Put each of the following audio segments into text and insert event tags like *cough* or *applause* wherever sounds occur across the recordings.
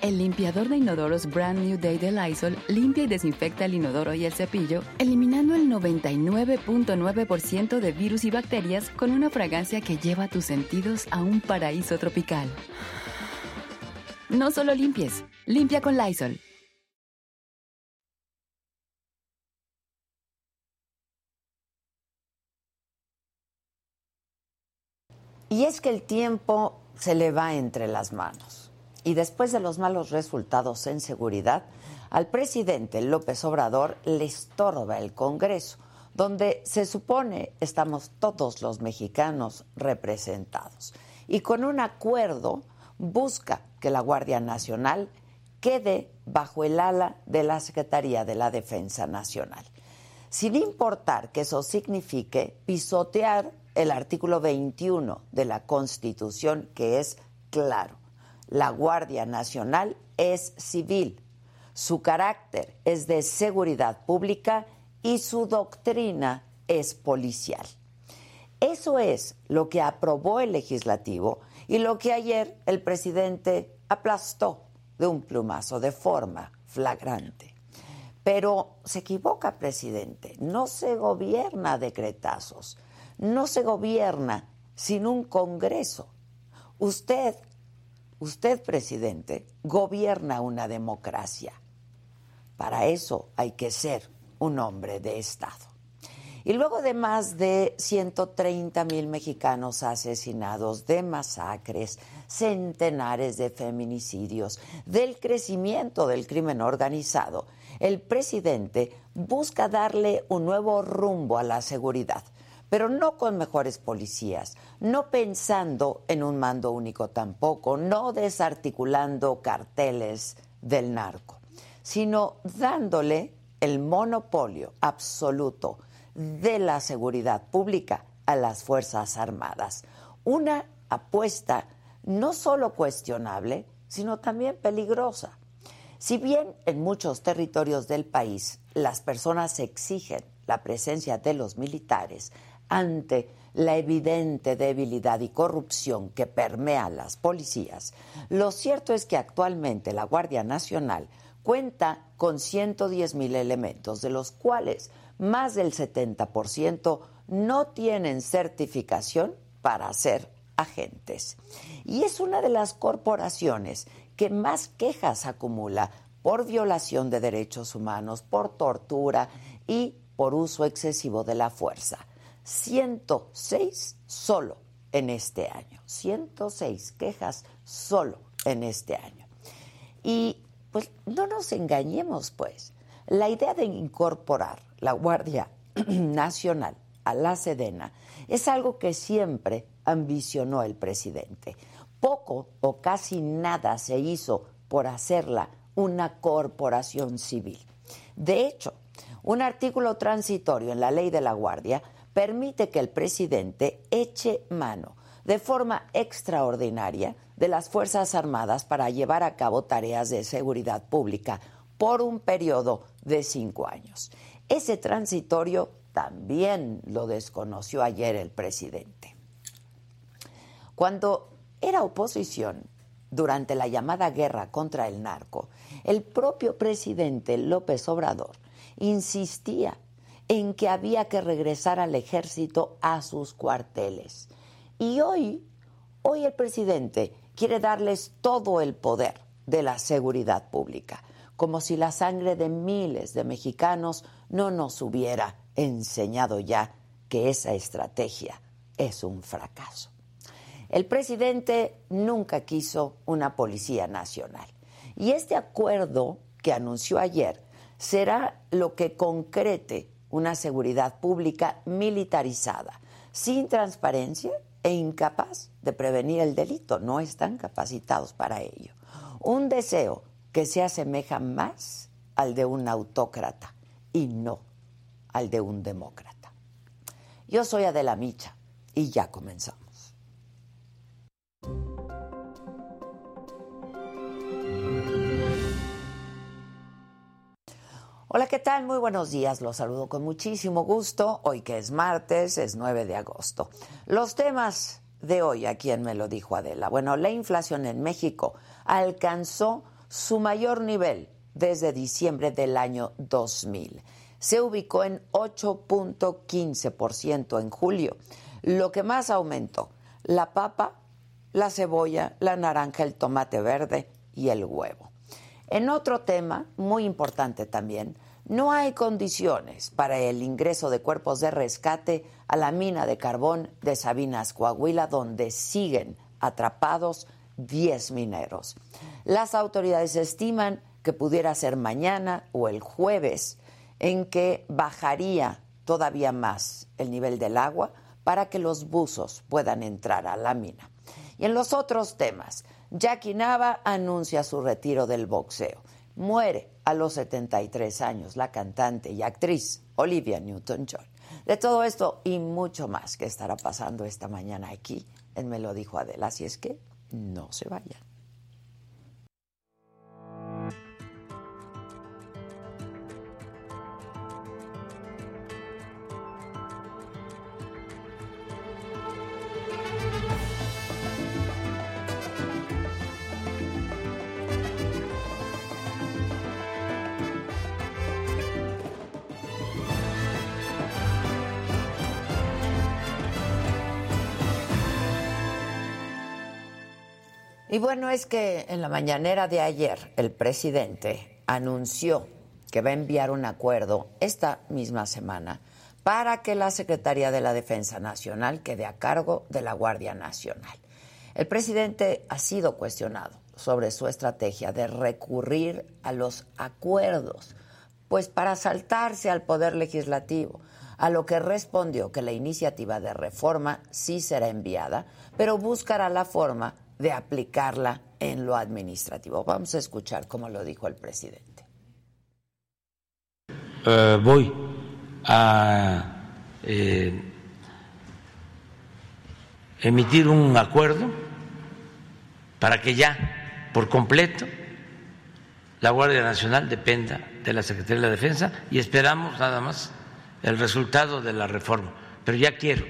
El limpiador de inodoros Brand New Day de Lysol limpia y desinfecta el inodoro y el cepillo, eliminando el 99.9% de virus y bacterias con una fragancia que lleva tus sentidos a un paraíso tropical. No solo limpies, limpia con Lysol. Y es que el tiempo se le va entre las manos. Y después de los malos resultados en seguridad, al presidente López Obrador le estorba el Congreso, donde se supone estamos todos los mexicanos representados. Y con un acuerdo busca que la Guardia Nacional quede bajo el ala de la Secretaría de la Defensa Nacional, sin importar que eso signifique pisotear el artículo 21 de la Constitución, que es claro. La Guardia Nacional es civil, su carácter es de seguridad pública y su doctrina es policial. Eso es lo que aprobó el legislativo y lo que ayer el presidente aplastó de un plumazo de forma flagrante. Pero se equivoca, presidente, no se gobierna decretazos no se gobierna sin un Congreso. Usted, usted, presidente, gobierna una democracia. Para eso hay que ser un hombre de Estado. Y luego de más de 130 mil mexicanos asesinados, de masacres, centenares de feminicidios, del crecimiento del crimen organizado, el presidente busca darle un nuevo rumbo a la seguridad pero no con mejores policías, no pensando en un mando único tampoco, no desarticulando carteles del narco, sino dándole el monopolio absoluto de la seguridad pública a las Fuerzas Armadas. Una apuesta no solo cuestionable, sino también peligrosa. Si bien en muchos territorios del país las personas exigen la presencia de los militares, ante la evidente debilidad y corrupción que permea las policías, lo cierto es que actualmente la Guardia Nacional cuenta con 110 mil elementos, de los cuales más del 70% no tienen certificación para ser agentes. Y es una de las corporaciones que más quejas acumula por violación de derechos humanos, por tortura y por uso excesivo de la fuerza. 106 solo en este año. 106 quejas solo en este año. Y pues no nos engañemos, pues. La idea de incorporar la Guardia *clears throat* Nacional a la Sedena es algo que siempre ambicionó el presidente. Poco o casi nada se hizo por hacerla una corporación civil. De hecho, un artículo transitorio en la ley de la Guardia permite que el presidente eche mano de forma extraordinaria de las Fuerzas Armadas para llevar a cabo tareas de seguridad pública por un periodo de cinco años. Ese transitorio también lo desconoció ayer el presidente. Cuando era oposición, durante la llamada guerra contra el narco, el propio presidente López Obrador insistía en que había que regresar al ejército a sus cuarteles. Y hoy, hoy el presidente quiere darles todo el poder de la seguridad pública, como si la sangre de miles de mexicanos no nos hubiera enseñado ya que esa estrategia es un fracaso. El presidente nunca quiso una policía nacional Y este acuerdo que anunció ayer será lo que concrete una seguridad pública militarizada, sin transparencia e incapaz de prevenir el delito. No están capacitados para ello. Un deseo que se asemeja más al de un autócrata y no al de un demócrata. Yo soy Adela Micha y ya comenzamos. Hola, ¿qué tal? Muy buenos días. Los saludo con muchísimo gusto. Hoy que es martes, es 9 de agosto. Los temas de hoy, ¿a quién me lo dijo Adela? Bueno, la inflación en México alcanzó su mayor nivel desde diciembre del año 2000. Se ubicó en 8.15% en julio. Lo que más aumentó, la papa, la cebolla, la naranja, el tomate verde y el huevo. En otro tema, muy importante también, no hay condiciones para el ingreso de cuerpos de rescate a la mina de carbón de Sabinas, Coahuila, donde siguen atrapados 10 mineros. Las autoridades estiman que pudiera ser mañana o el jueves en que bajaría todavía más el nivel del agua para que los buzos puedan entrar a la mina. Y en los otros temas, Jackie Nava anuncia su retiro del boxeo. Muere a los 73 años la cantante y actriz Olivia Newton-John. De todo esto y mucho más que estará pasando esta mañana aquí en Me lo dijo Adela, así es que no se vayan. Y bueno, es que en la mañanera de ayer el presidente anunció que va a enviar un acuerdo esta misma semana para que la Secretaría de la Defensa Nacional quede a cargo de la Guardia Nacional. El presidente ha sido cuestionado sobre su estrategia de recurrir a los acuerdos, pues para saltarse al poder legislativo, a lo que respondió que la iniciativa de reforma sí será enviada, pero buscará la forma de aplicarla en lo administrativo. Vamos a escuchar cómo lo dijo el presidente. Eh, voy a eh, emitir un acuerdo para que ya por completo la Guardia Nacional dependa de la Secretaría de la Defensa y esperamos nada más el resultado de la reforma. Pero ya quiero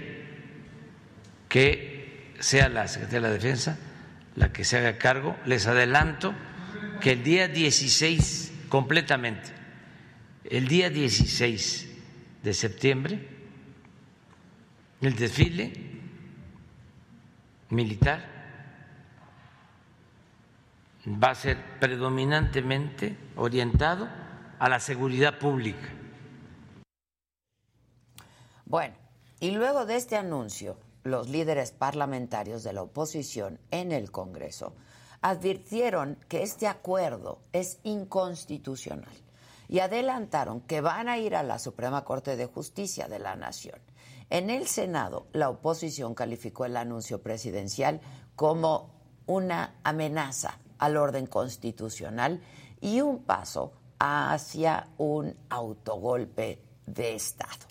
que sea la Secretaría de la Defensa la que se haga cargo. Les adelanto que el día 16, completamente, el día 16 de septiembre, el desfile militar va a ser predominantemente orientado a la seguridad pública. Bueno, y luego de este anuncio, los líderes parlamentarios de la oposición en el Congreso advirtieron que este acuerdo es inconstitucional y adelantaron que van a ir a la Suprema Corte de Justicia de la Nación. En el Senado, la oposición calificó el anuncio presidencial como una amenaza al orden constitucional y un paso hacia un autogolpe de Estado.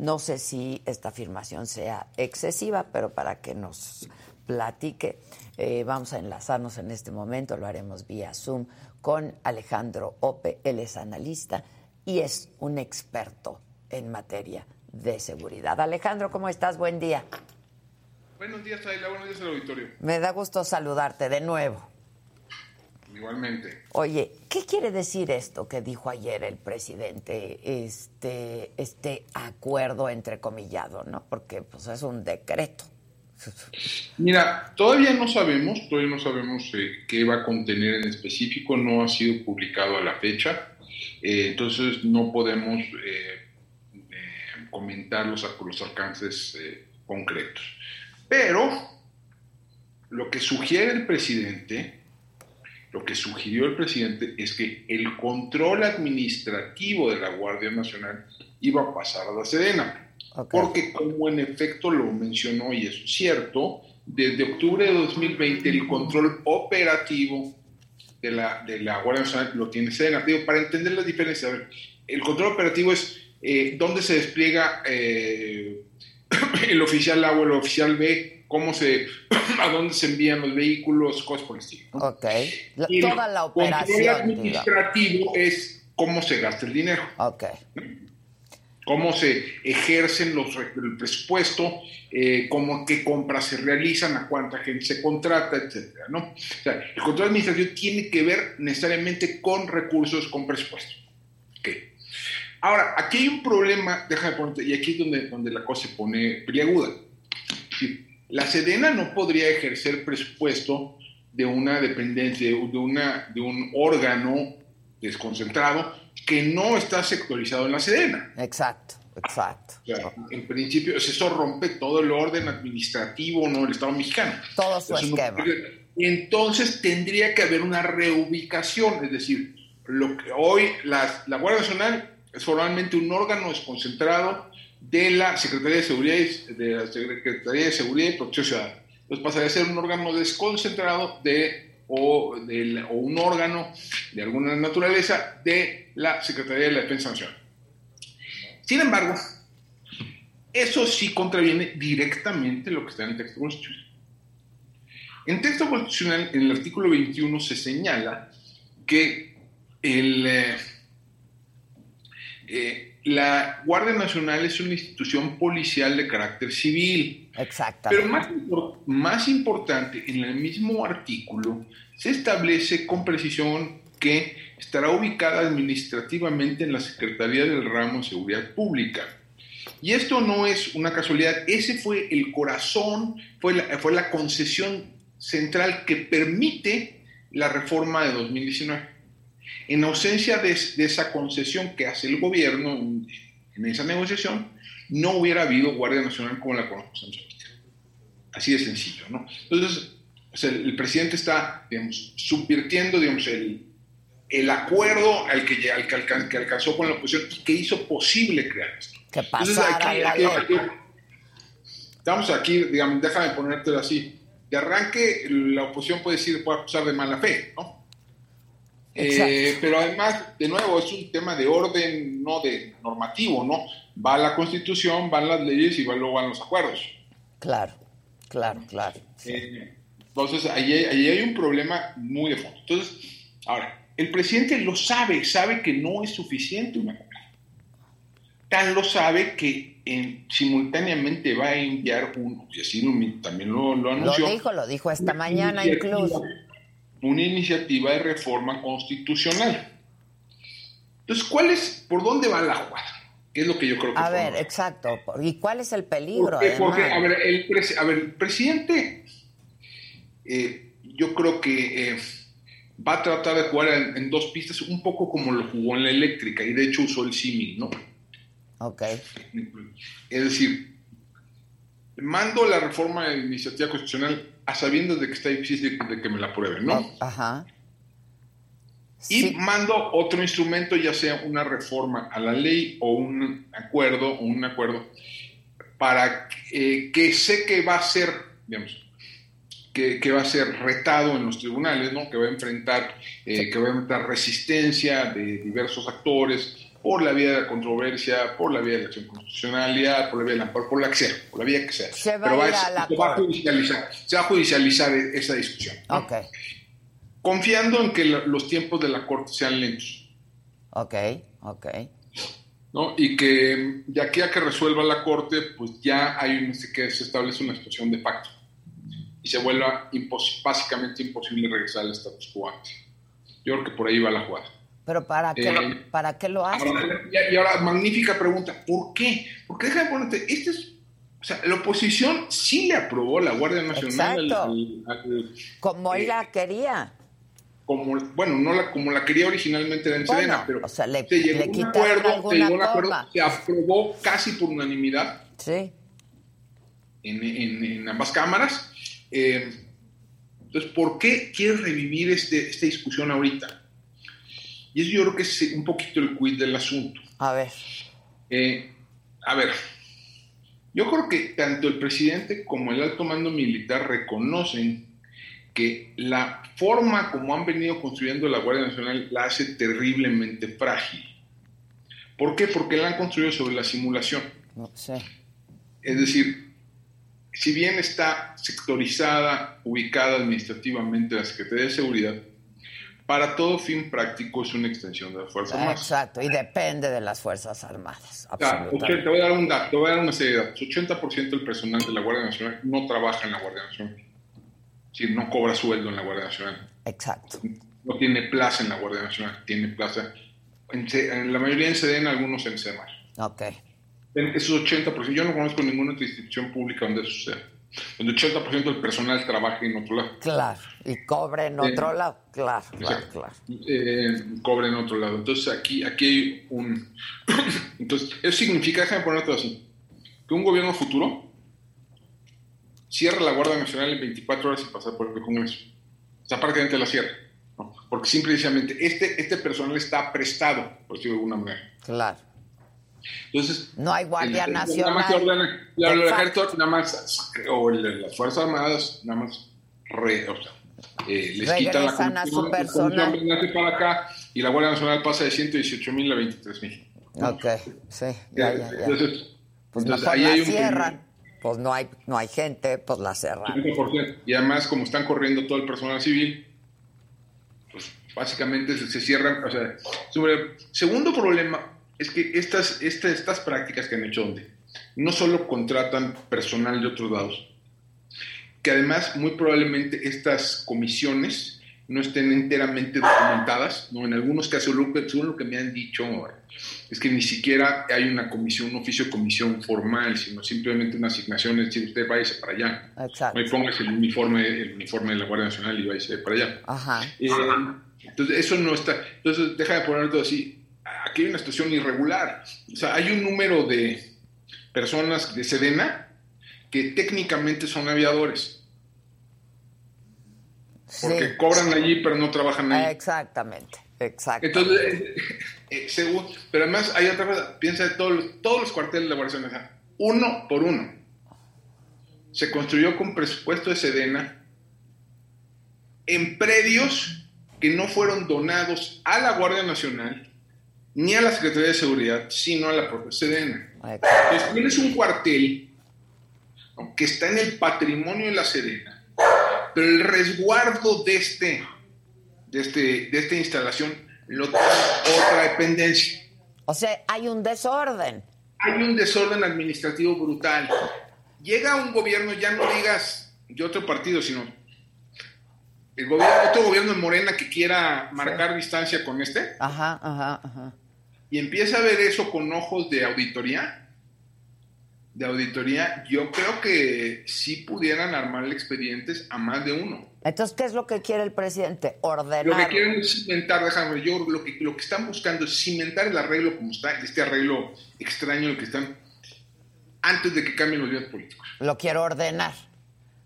No sé si esta afirmación sea excesiva, pero para que nos platique, eh, vamos a enlazarnos en este momento, lo haremos vía Zoom con Alejandro Ope, él es analista y es un experto en materia de seguridad. Alejandro, ¿cómo estás? Buen día. Buenos días, Ayla. Buenos días al auditorio. Me da gusto saludarte de nuevo. Igualmente. Oye, ¿qué quiere decir esto que dijo ayer el presidente, este, este acuerdo entrecomillado, ¿no? Porque pues es un decreto. Mira, todavía no sabemos, todavía no sabemos eh, qué va a contener en específico, no ha sido publicado a la fecha, eh, entonces no podemos eh, comentar los, los alcances concretos. Pero lo que sugiere el presidente lo que sugirió el presidente es que el control administrativo de la Guardia Nacional iba a pasar a la Sedena. Porque como en efecto lo mencionó y es cierto, desde octubre de 2020 el control operativo de la, de la Guardia Nacional lo tiene Sedena. Digo, para entender la diferencia, el control operativo es eh, dónde se despliega eh, *coughs* el oficial A o el oficial B, cómo se, *coughs* a dónde se envían los vehículos, cosas por el estilo. Ok, toda la operación. El control administrativo es cómo se gasta el dinero. Ok cómo se ejercen los, el presupuesto, eh, cómo, qué compras se realizan, a cuánta gente se contrata, etcétera, ¿no? O sea, el control administrativo tiene que ver necesariamente con recursos, con presupuesto. Okay. Ahora, aquí hay un problema, déjame ponerte, y aquí es donde, donde la cosa se pone priaguda. La Sedena no podría ejercer presupuesto de una dependencia, de, una, de un órgano desconcentrado que no está sectorizado en la Sedena. Exacto, exacto. en principio, eso rompe todo el orden administrativo ¿no? del Estado mexicano. Todo su esquema. entonces tendría que haber una reubicación, es decir, lo que hoy la Guardia Nacional es formalmente un órgano desconcentrado de la Secretaría de Seguridad y, de la Secretaría de Seguridad y Protección Ciudadana. Entonces pasaría a ser un órgano desconcentrado de o, o un órgano de alguna naturaleza de la Secretaría de la Defensa Nacional. Sin embargo, eso sí contraviene directamente lo que está en el texto constitucional. En texto constitucional, en el artículo 21, se señala que el, eh, eh, la Guardia Nacional es una institución policial de carácter civil. Exactamente. Pero más, más importante, en el mismo artículo se establece con precisión que estará ubicada administrativamente en la Secretaría del Ramo de Seguridad Pública. Y esto no es una casualidad, ese fue el corazón, fue la, fue la concesión central que permite la reforma de 2019. En ausencia de, esa concesión que hace el gobierno en, esa negociación, no hubiera habido Guardia Nacional como la conocemos ahorita. Así de sencillo, ¿no? Entonces, el presidente está, digamos, subvirtiendo, digamos, el, el acuerdo al que, al que, alcanzó con la oposición y que hizo posible crear esto. Que pasara Estamos aquí, digamos, déjame ponértelo así. De arranque, la oposición puede decir, puede acusar de mala fe, ¿no? Eh, pero además, de nuevo, es un tema de orden, no de normativo, ¿no? Va la constitución, van las leyes y luego van los acuerdos. Claro, claro, claro. Eh, entonces, ahí, hay un problema muy de fondo. Entonces, ahora, el presidente lo sabe, sabe que no es suficiente una cosa. Tan lo sabe que en, simultáneamente va a enviar un, y así también lo, lo anunció. Lo dijo, lo dijo esta mañana incluso una iniciativa de reforma constitucional. Entonces, ¿cuál es, por dónde va la jugada? ¿Qué es lo que yo creo que A ver, exacto. ¿Y cuál es el peligro? Porque, a, ver, el presidente, eh, yo creo que eh, va a tratar de jugar en, dos pistas, un poco como lo jugó en la eléctrica, y de hecho usó el símil, ¿no? Ok. Es decir, mando la reforma de iniciativa constitucional a sabiendas de que está difícil de, que me la aprueben, ¿no? Ajá. Y mando otro instrumento, ya sea una reforma a la ley o un acuerdo o un acuerdo, para eh, que sé que va a ser, digamos, que, que, va a ser retado en los tribunales, ¿no? Que va a enfrentar, eh, que va a enfrentar resistencia de diversos actores, por la vía de la controversia, por la vía de la acción constitucionalidad, por la vía de la, por, la que sea, por la vía que sea. Se va Pero a, va a judicializar, se va a judicializar esa discusión. Ok. Confiando en que los tiempos de la Corte sean lentos. Ok, ok. ¿no? Y que de aquí a que resuelva la Corte, pues ya hay un, que se establece una situación de pacto y se vuelva básicamente imposible regresar al status quo antes. Yo creo que por ahí va la jugada. Pero ¿para qué, eh, ¿para qué lo hace? y ahora, magnífica pregunta, ¿por qué? Porque déjame ponerte, este es, o sea, la oposición sí le aprobó la Guardia Nacional. Al, como él la quería. Como, bueno, no la, como la quería originalmente en Sedena, pero o sea, le, se llegó un acuerdo, se llegó un acuerdo, se aprobó casi por unanimidad. Sí. En, en, en ambas cámaras. Eh, Entonces, ¿por qué quieres revivir este, esta discusión ahorita? Y eso yo creo que es un poquito el quid del asunto. A ver. Eh, a ver, yo creo que tanto el presidente como el alto mando militar reconocen que la forma como han venido construyendo la Guardia Nacional la hace terriblemente frágil. ¿Por qué? Porque la han construido sobre la simulación. No sé. Es decir, si bien está sectorizada, ubicada administrativamente la Secretaría de Seguridad, para todo fin práctico es una extensión de las Fuerzas Armadas. Exacto, y depende de las Fuerzas Armadas. Ah, te voy a dar un dato, te voy a dar una serie de datos. 80% del personal de la Guardia Nacional no trabaja en la Guardia Nacional. Es decir, no cobra sueldo en la Guardia Nacional. Exacto. No tiene plaza en la Guardia Nacional, tiene plaza en, la mayoría en Sedena, algunos en SEMAR. Ok. En esos 80%, yo no conozco ninguna otra institución pública donde eso suceda. Donde 80% del personal trabaje en otro lado. Claro, y cobre en otro lado. Claro, claro, claro. Eh, cobre en otro lado. Entonces aquí, aquí hay un... *coughs* Entonces, eso significa, déjame ponerlo así, que un gobierno futuro cierra la Guardia Nacional en 24 horas sin pasar por el Congreso. O sea, prácticamente la cierra. Porque simplemente este, este personal está prestado, por decirlo de alguna manera. Claro. Entonces, no hay Guardia Nacional. Nada más ordena, el ejército, nada más, o las Fuerzas Armadas, nada más re, o sea, eh, les quitan la a su personal. para acá y la Guardia Nacional pasa de 118 mil a 23 mil. Ok, sí, ya, ya, ya. Entonces, pues entonces, ahí la hay un cierran. Pues no hay, no hay gente, pues la cerran. Y además, como están corriendo todo el personal civil, pues básicamente se, cierran. O sea, segundo problema es que estas, estas, estas prácticas que han hecho, donde no solo contratan personal de otros lados, que además muy probablemente estas comisiones no estén enteramente documentadas, ¿no? En algunos casos, según lo que me han dicho, es que ni siquiera hay una comisión, un oficio de comisión formal, sino simplemente una asignación, es decir, usted váyase para allá. Exacto. No póngase el uniforme, el uniforme de la Guardia Nacional y váyase para allá. Ajá. Eh, entonces, eso no está. Entonces, deja de poner todo así. Aquí hay una situación irregular. O sea, hay un número de personas de Sedena que técnicamente son aviadores porque cobran allí pero no trabajan ahí. Exactamente, exacto. Entonces, *laughs* eh, según, pero además hay otra cosa, piensa de todos todos los cuarteles de la Guardia Nacional, uno por uno. Se construyó con presupuesto de Sedena en predios que no fueron donados a la Guardia Nacional ni a la Secretaría de Seguridad, sino a la propia Sedena. Entonces tienes un cuartel que está en el patrimonio de la Sedena pero el resguardo de, este, de, este, de esta instalación lo toma otra dependencia. O sea, hay un desorden. Hay un desorden administrativo brutal. Llega un gobierno, ya no digas de otro partido, sino el gobierno, otro gobierno de Morena que quiera marcar distancia con este. Ajá, ajá, ajá. Y empieza a ver eso con ojos de auditoría de auditoría, yo creo que sí pudieran armarle expedientes a más de uno. Entonces, ¿qué es lo que quiere el presidente? Ordenar. Lo que quieren es cimentar, déjame, yo lo que, lo que están buscando es cimentar el arreglo como está, este arreglo extraño que están, antes de que cambien los días políticos. Lo quiero ordenar.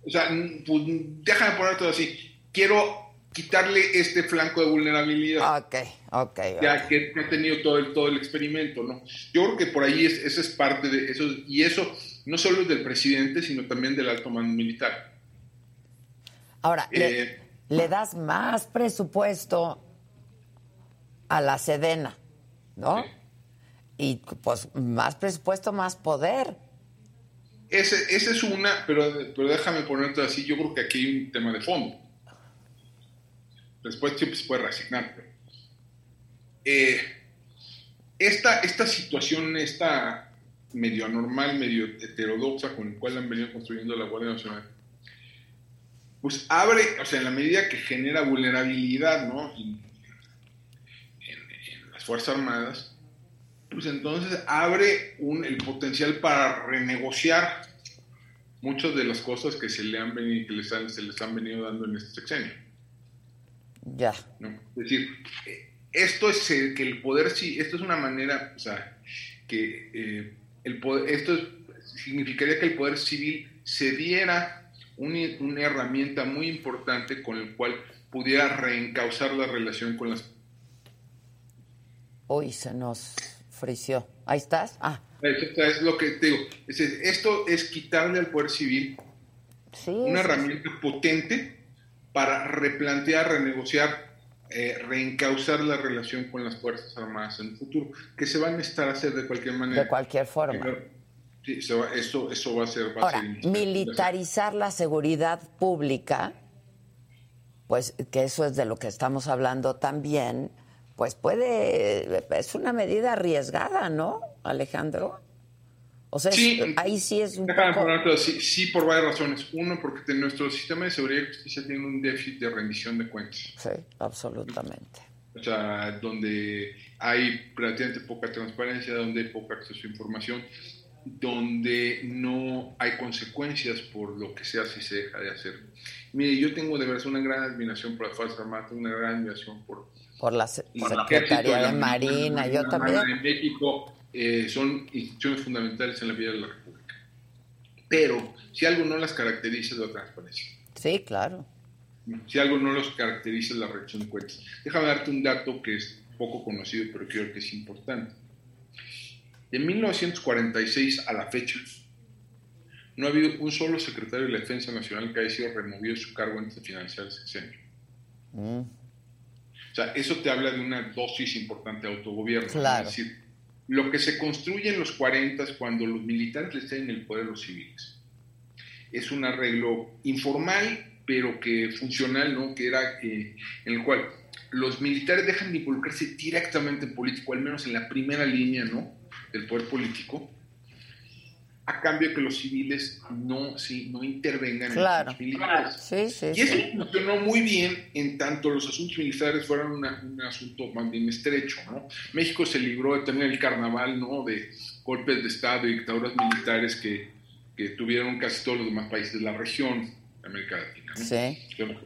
O sea, pues, déjame poner todo así. Quiero quitarle este flanco de vulnerabilidad. Ok, ok. Ya que ha tenido todo el, todo el experimento, ¿no? Yo creo que por ahí es, eso es parte de eso, y eso no solo es del presidente, sino también del alto mando militar. Ahora, le, eh, das más presupuesto a la Sedena, ¿no? Y pues más presupuesto, más poder. Ese, esa es una, pero, pero déjame ponerte así, yo creo que aquí hay un tema de fondo después siempre se puede reasignar. Eh, esta, esta situación, esta medio anormal, medio heterodoxa con la cual han venido construyendo la Guardia Nacional, pues abre, o sea, en la medida que genera vulnerabilidad, ¿no? En, las Fuerzas Armadas, pues entonces abre un, el potencial para renegociar muchas de las cosas que se le han venido, que les se les han venido dando en este sexenio. Ya. Es decir, esto es que el poder sí, esto es una manera, o sea, que eh, el poder, esto significaría que el poder civil cediera una herramienta muy importante con el cual pudiera reencauzar la relación con las... Hoy se nos frició. Ahí estás. Ah. Es lo que te digo. esto es quitarle al Poder Civil una herramienta potente para replantear, renegociar, eh, reencauzar la relación con las Fuerzas Armadas en el futuro, que se van a estar a hacer de cualquier manera. De cualquier forma. sí, eso, eso va a ser... Ahora, militarizar la seguridad pública, pues que eso es de lo que estamos hablando también, pues puede, es una medida arriesgada, ¿no, Alejandro? O sea, ahí sí es un poco... sí, sí, por varias razones. Uno, porque nuestro sistema de seguridad y justicia tiene un déficit de rendición de cuentas. Sí, absolutamente. O sea, donde hay relativamente poca transparencia, donde hay poco acceso a información, donde no hay consecuencias por lo que se hace y se deja de hacer. Mire, yo tengo de verdad una gran admiración por las Fuerzas Armadas, una gran admiración por por la Secretaría de Marina, yo también. En México eh, son instituciones fundamentales en la vida de la República. Pero si algo no las caracteriza es la transparencia. Sí, claro. Si algo no los caracteriza es la reacción de cuentas. Déjame darte un dato que es poco conocido, pero creo que es importante. De 1946 a la fecha, no ha habido un solo secretario de la Defensa Nacional que haya sido removido de su cargo antes de financiar el sexenio. Mm. O sea, eso te habla de una dosis importante de autogobierno. Claro. Es decir, lo que se construye en los 40 cuando los militares le en el poder a los civiles. Es un arreglo informal, pero que funcional, ¿no? Que era eh, en el cual los militares dejan de involucrarse directamente en político, al menos en la primera línea, ¿no? Del poder político, a cambio de que los civiles no, sí, no intervengan en los militares. Sí, sí, y eso funcionó muy bien en tanto los asuntos militares fueron un asunto más bien estrecho. ¿no? México se libró de tener el carnaval ¿no? de golpes de Estado y dictaduras militares que, que tuvieron casi todos los demás países de la región de América Latina. ¿no? Sí.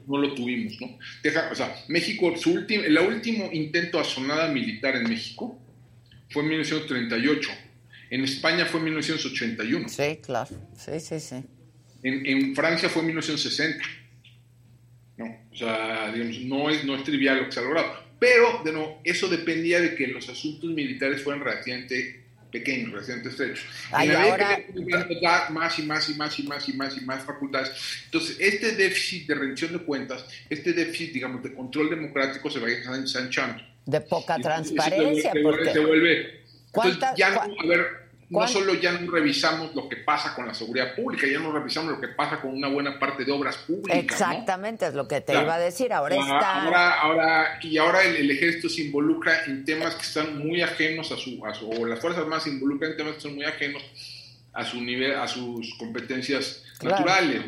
no lo tuvimos. ¿no? Deja, o sea, México, su último, el último intento asonada militar en México fue en 1938 en España fue en 1981. Sí, claro. Sí, sí, sí. En, Francia fue en 1960. No, o sea, digamos, no es, no es trivial lo que se ha logrado. Pero, de nuevo, eso dependía de que los asuntos militares fueran relativamente pequeños, relativamente estrechos. y ahora... más y más y más y más y más y más facultades. Entonces, este déficit de rendición de cuentas, este déficit, digamos, de control democrático se va ensanchando. De poca transparencia, porque... Se vuelve entonces, ya no, a ver, no solo ya no revisamos lo que pasa con la seguridad pública, ya no revisamos lo que pasa con una buena parte de obras públicas. Exactamente, es lo que te iba a decir. Ahora está. Ahora, ahora, y ahora el, ejército se involucra en temas que están muy ajenos a su, a su, o las fuerzas más se involucran en temas que son muy ajenos a su nivel, a sus competencias naturales.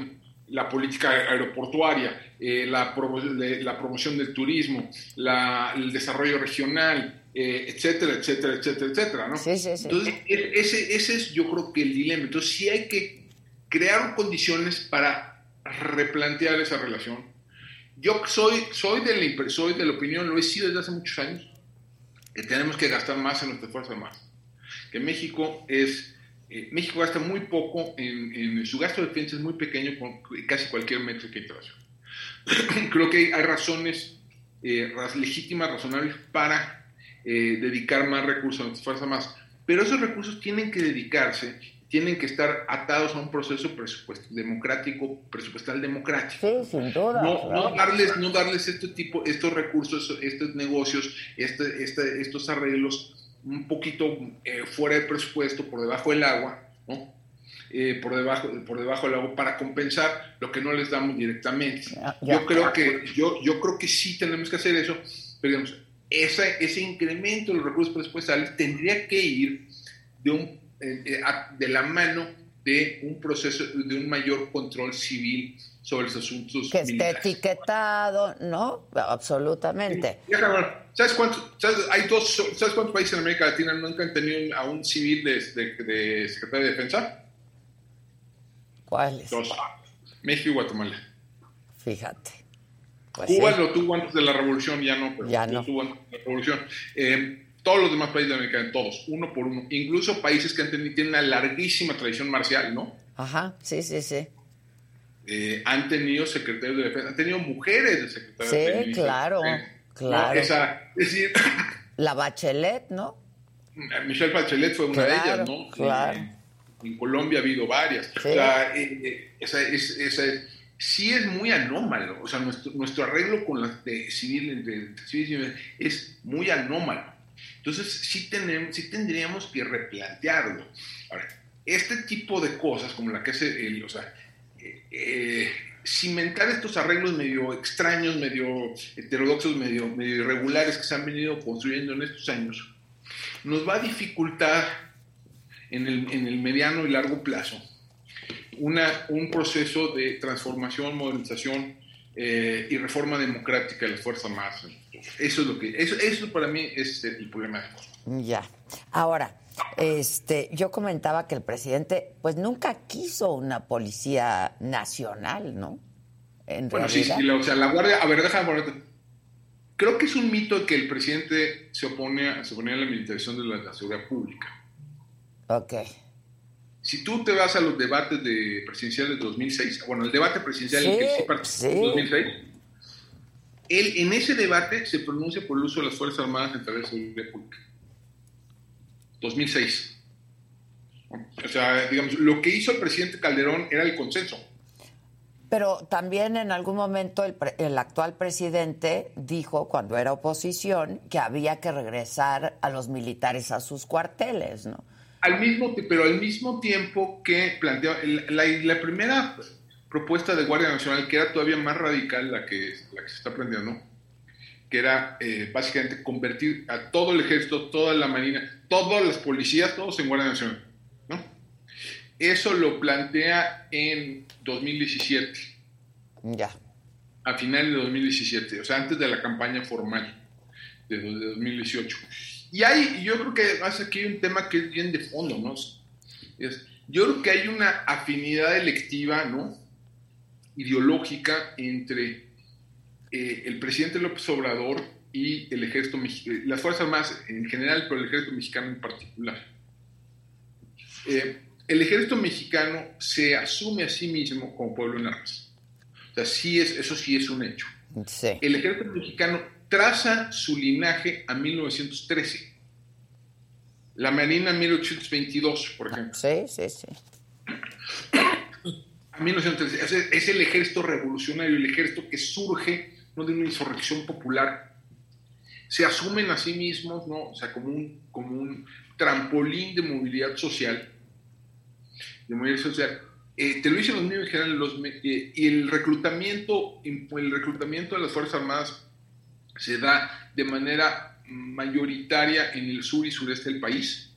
La política aeroportuaria, eh, la, la, promoción del turismo, la, el desarrollo regional, eh, etcétera, etcétera, etcétera, etcétera, ¿no? Sí, sí, sí. Entonces, ese, ese es yo creo que el dilema. Entonces, sí hay que crear condiciones para replantear esa relación. Yo soy, soy, de la, soy de la opinión, lo he sido desde hace muchos años, que tenemos que gastar más en nuestras fuerzas armadas. Que México es... Eh, México gasta muy poco, en, su gasto de defensa es muy pequeño con casi cualquier métrica internacional. *clears throat* Creo que hay razones eh, legítimas, razonables para eh, dedicar más recursos a nuestras fuerzas más. Pero esos recursos tienen que dedicarse, tienen que estar atados a un proceso presupuesto, democrático, presupuestal democrático. Sí, sin duda. No, darles, no darles este tipo, estos recursos, estos negocios, este, este, estos arreglos un poquito eh, fuera del presupuesto, por debajo del agua, ¿no? Eh, por, debajo, por debajo del agua para compensar lo que no les damos directamente. Yo, creo que, yo, yo creo que sí tenemos que hacer eso, pero digamos, ese incremento de los recursos presupuestales tendría que ir de, un, eh, eh, de la mano de un proceso, de un mayor control civil sobre los asuntos que esté etiquetado, ¿no? Absolutamente. ¿Sabes, cuántos, hay dos, ¿Sabes cuántos países en América Latina nunca han tenido a un civil de, de, secretario de defensa? ¿Cuáles? Dos. México y Guatemala. Fíjate. Pues Cuba lo tuvo antes de la revolución, ya no, pero ya no. lo tuvo antes de la revolución. Eh, todos los demás países de América, todos, uno por uno, incluso países que han tenido, tienen una larguísima tradición marcial, ¿no? Ajá, sí, sí, sí. eh, han tenido secretarios de defensa, han tenido mujeres de secretarios de defensa. Sí, claro, claro. Esa, es decir, *coughs* la Bachelet, ¿no? Michelle Bachelet fue una de ellas, ¿no? Claro. En, Colombia ha habido varias. Sí. O sea, eh, esa, es, esa es, sí es muy anómalo. O sea, nuestro, nuestro arreglo con las de civil, de, de civil es muy anómalo. Entonces, sí, tenemos, sí tendríamos que replantearlo. Ahora, este tipo de cosas, como la que hace el, o sea, eh, eh, cimentar estos arreglos medio extraños, medio heterodoxos, medio, medio irregulares que se han venido construyendo en estos años, nos va a dificultar en el, en el mediano y largo plazo una, un proceso de transformación, modernización eh, y reforma democrática de las Fuerzas Armadas. Eso es lo que, eso, eso para mí es el problema. Ya. Ahora, este, yo comentaba que el presidente, pues nunca quiso una policía nacional, ¿no? En bueno, realidad. sí, sí, o sea, la Guardia, a ver, déjame ponerte. Creo que es un mito que el presidente se opone a, se opone a la militarización de la, la seguridad pública. Ok. Si tú te vas a los debates de presidenciales de 2006, bueno, el debate presidencial en el que Sí, sí participó sí. en 2006, él en ese debate se pronuncia por el uso de las Fuerzas Armadas en través de seguridad pública. 2006. O sea, digamos, lo que hizo el presidente Calderón era el consenso. Pero también en algún momento el, pre- el actual presidente dijo, cuando era oposición, que había que regresar a los militares a sus cuarteles, ¿no? Al mismo, pero al mismo tiempo que planteó la, la- primera propuesta de Guardia Nacional, que era todavía más radical la que, la que se está planteando, que era eh, básicamente convertir a todo el ejército, toda la marina, todas las policías, todos en Guardia Nacional. ¿no? Eso lo plantea en 2017, Ya. a finales de 2017, o sea, antes de la campaña formal de 2018. Y hay, yo creo que además aquí hay un tema que es bien de fondo, ¿no? Es, yo creo que hay una afinidad electiva, ¿no? Ideológica entre eh, el presidente López Obrador y el ejército mexicano, las Fuerzas Armadas en general, pero el ejército mexicano en particular. Eh, el ejército mexicano se asume a sí mismo como pueblo en armas. O sea, sí es, eso sí es un hecho. Sí. El ejército mexicano traza su linaje a 1913. La Marina 1822, por ejemplo. Sí, sí, sí. A 1913. Es, el ejército revolucionario, el ejército que surge ¿no? de una insurrección popular. Se asumen a sí mismos, ¿no? O sea, como un, como un trampolín de movilidad social. De movilidad social. Eh, te lo dicen los mismos en general, los, eh, y el reclutamiento, el reclutamiento de las Fuerzas Armadas se da de manera mayoritaria en el sur y sureste del país.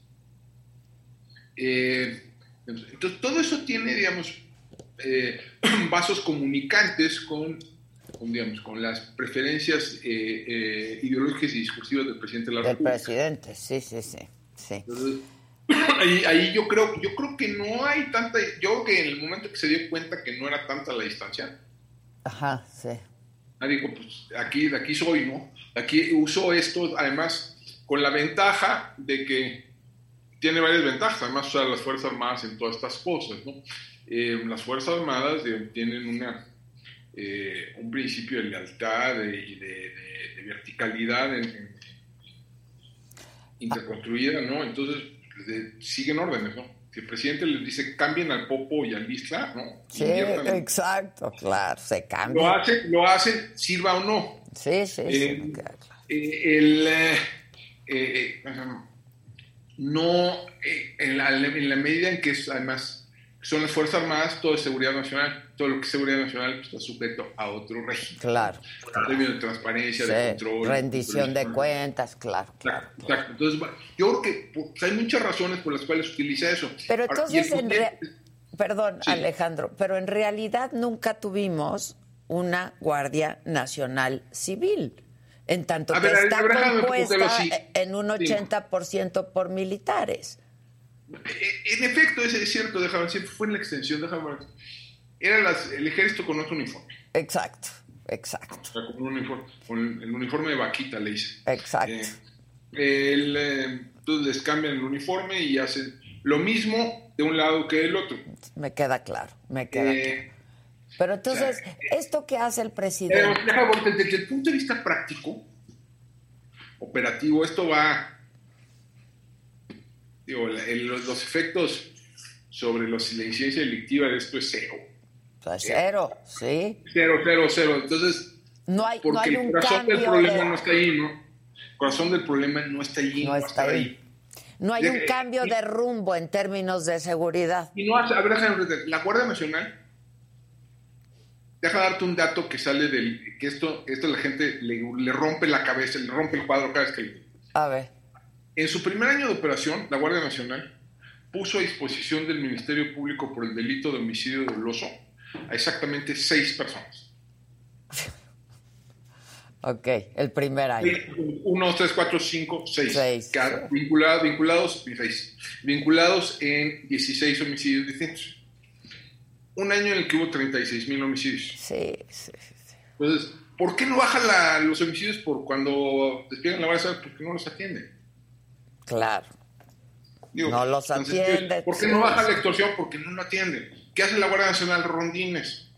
Eh, entonces, todo eso tiene, digamos, eh, *clears throat* vasos comunicantes con, con, digamos, con las preferencias eh, eh, ideológicas y discursivas del presidente de la Del República. presidente, sí, sí, sí. sí. Entonces, *clears throat* ahí, ahí yo creo yo creo que no hay tanta yo creo que en el momento que se dio cuenta que no era tanta la distancia Ajá, sí. Ah, dijo pues aquí de aquí soy no aquí uso esto además con la ventaja de que tiene varias ventajas además usar las fuerzas armadas en todas estas cosas no Eh, las fuerzas armadas eh, tienen una eh, un principio de lealtad y de, de- de verticalidad en- en- interconstruida, ¿no? Entonces de- siguen órdenes, ¿no? Si el presidente les dice cambien al Popo y al Isla, ¿no? Sí, Inviertan exacto, claro, se Lo cambia. hacen, lo hacen, sirva o no. Sí, sí, sí. Eh, claro. Eh, el, eh, no, en, la, en la medida en que es, además son las Fuerzas Armadas, todo es seguridad nacional, todo lo que es seguridad nacional pues, está sujeto a otro régimen. Claro. Términos de transparencia, de control. rendición de cuentas, claro, claro. Exacto, exacto. Entonces, bueno, yo creo que pues, hay muchas razones por las cuales utiliza eso. Pero Ahora, entonces, en rea- perdón, Sí. Alejandro, pero en realidad nunca tuvimos una Guardia Nacional Civil, en tanto A que ver, ver, está déjame compuesta en un Sí. 80% por militares. Eh, En efecto, es, es cierto, déjame decir, fue en la extensión, déjame ver. Era las- el ejército con otro uniforme. Exacto, exacto, O sea, con un uniforme, con el uniforme de vaquita le hice. exacto. Eh, el, eh, entonces les cambian el uniforme y hacen lo mismo de un lado que del otro. Me queda claro, me queda claro. Eh, Pero entonces, ¿esto qué hace el presidente? desde el punto de vista práctico, operativo, esto va, digo, los, efectos sobre la incidencia delictiva de esto es cero. Cero, sí. Cero, cero, cero. Entonces, no hay, porque no hay un el corazón cambio del problema de... no está ahí, ¿no? El corazón del problema no está allí, No está ahí. No hay un cambio y- de rumbo en términos de seguridad. Y no hace, a ver, déjame ver, la Guardia Nacional, deja darte un dato que sale del, que esto, esto la gente le, le rompe la cabeza, le rompe el cuadro cada vez que le- A ver, En su primer año de operación, la Guardia Nacional puso a disposición del Ministerio Público por el delito de homicidio doloso a exactamente seis personas. *laughs* ok, el primer año. Uno, dos, tres, cuatro, cinco, seis. Seis. Cada- vinculados, vinculados, seis. vinculados en 16 homicidios distintos. Un año en el que hubo 36 mil homicidios. Sí, sí, sí. Entonces, ¿por qué no bajan la- los homicidios por cuando despiertan la Nacional? Porque no los atienden. Claro. Digo, No los atiende, ¿Por qué no baja la extorsión? Porque no lo atienden. ¿Qué hace la Guardia Nacional? Rondines.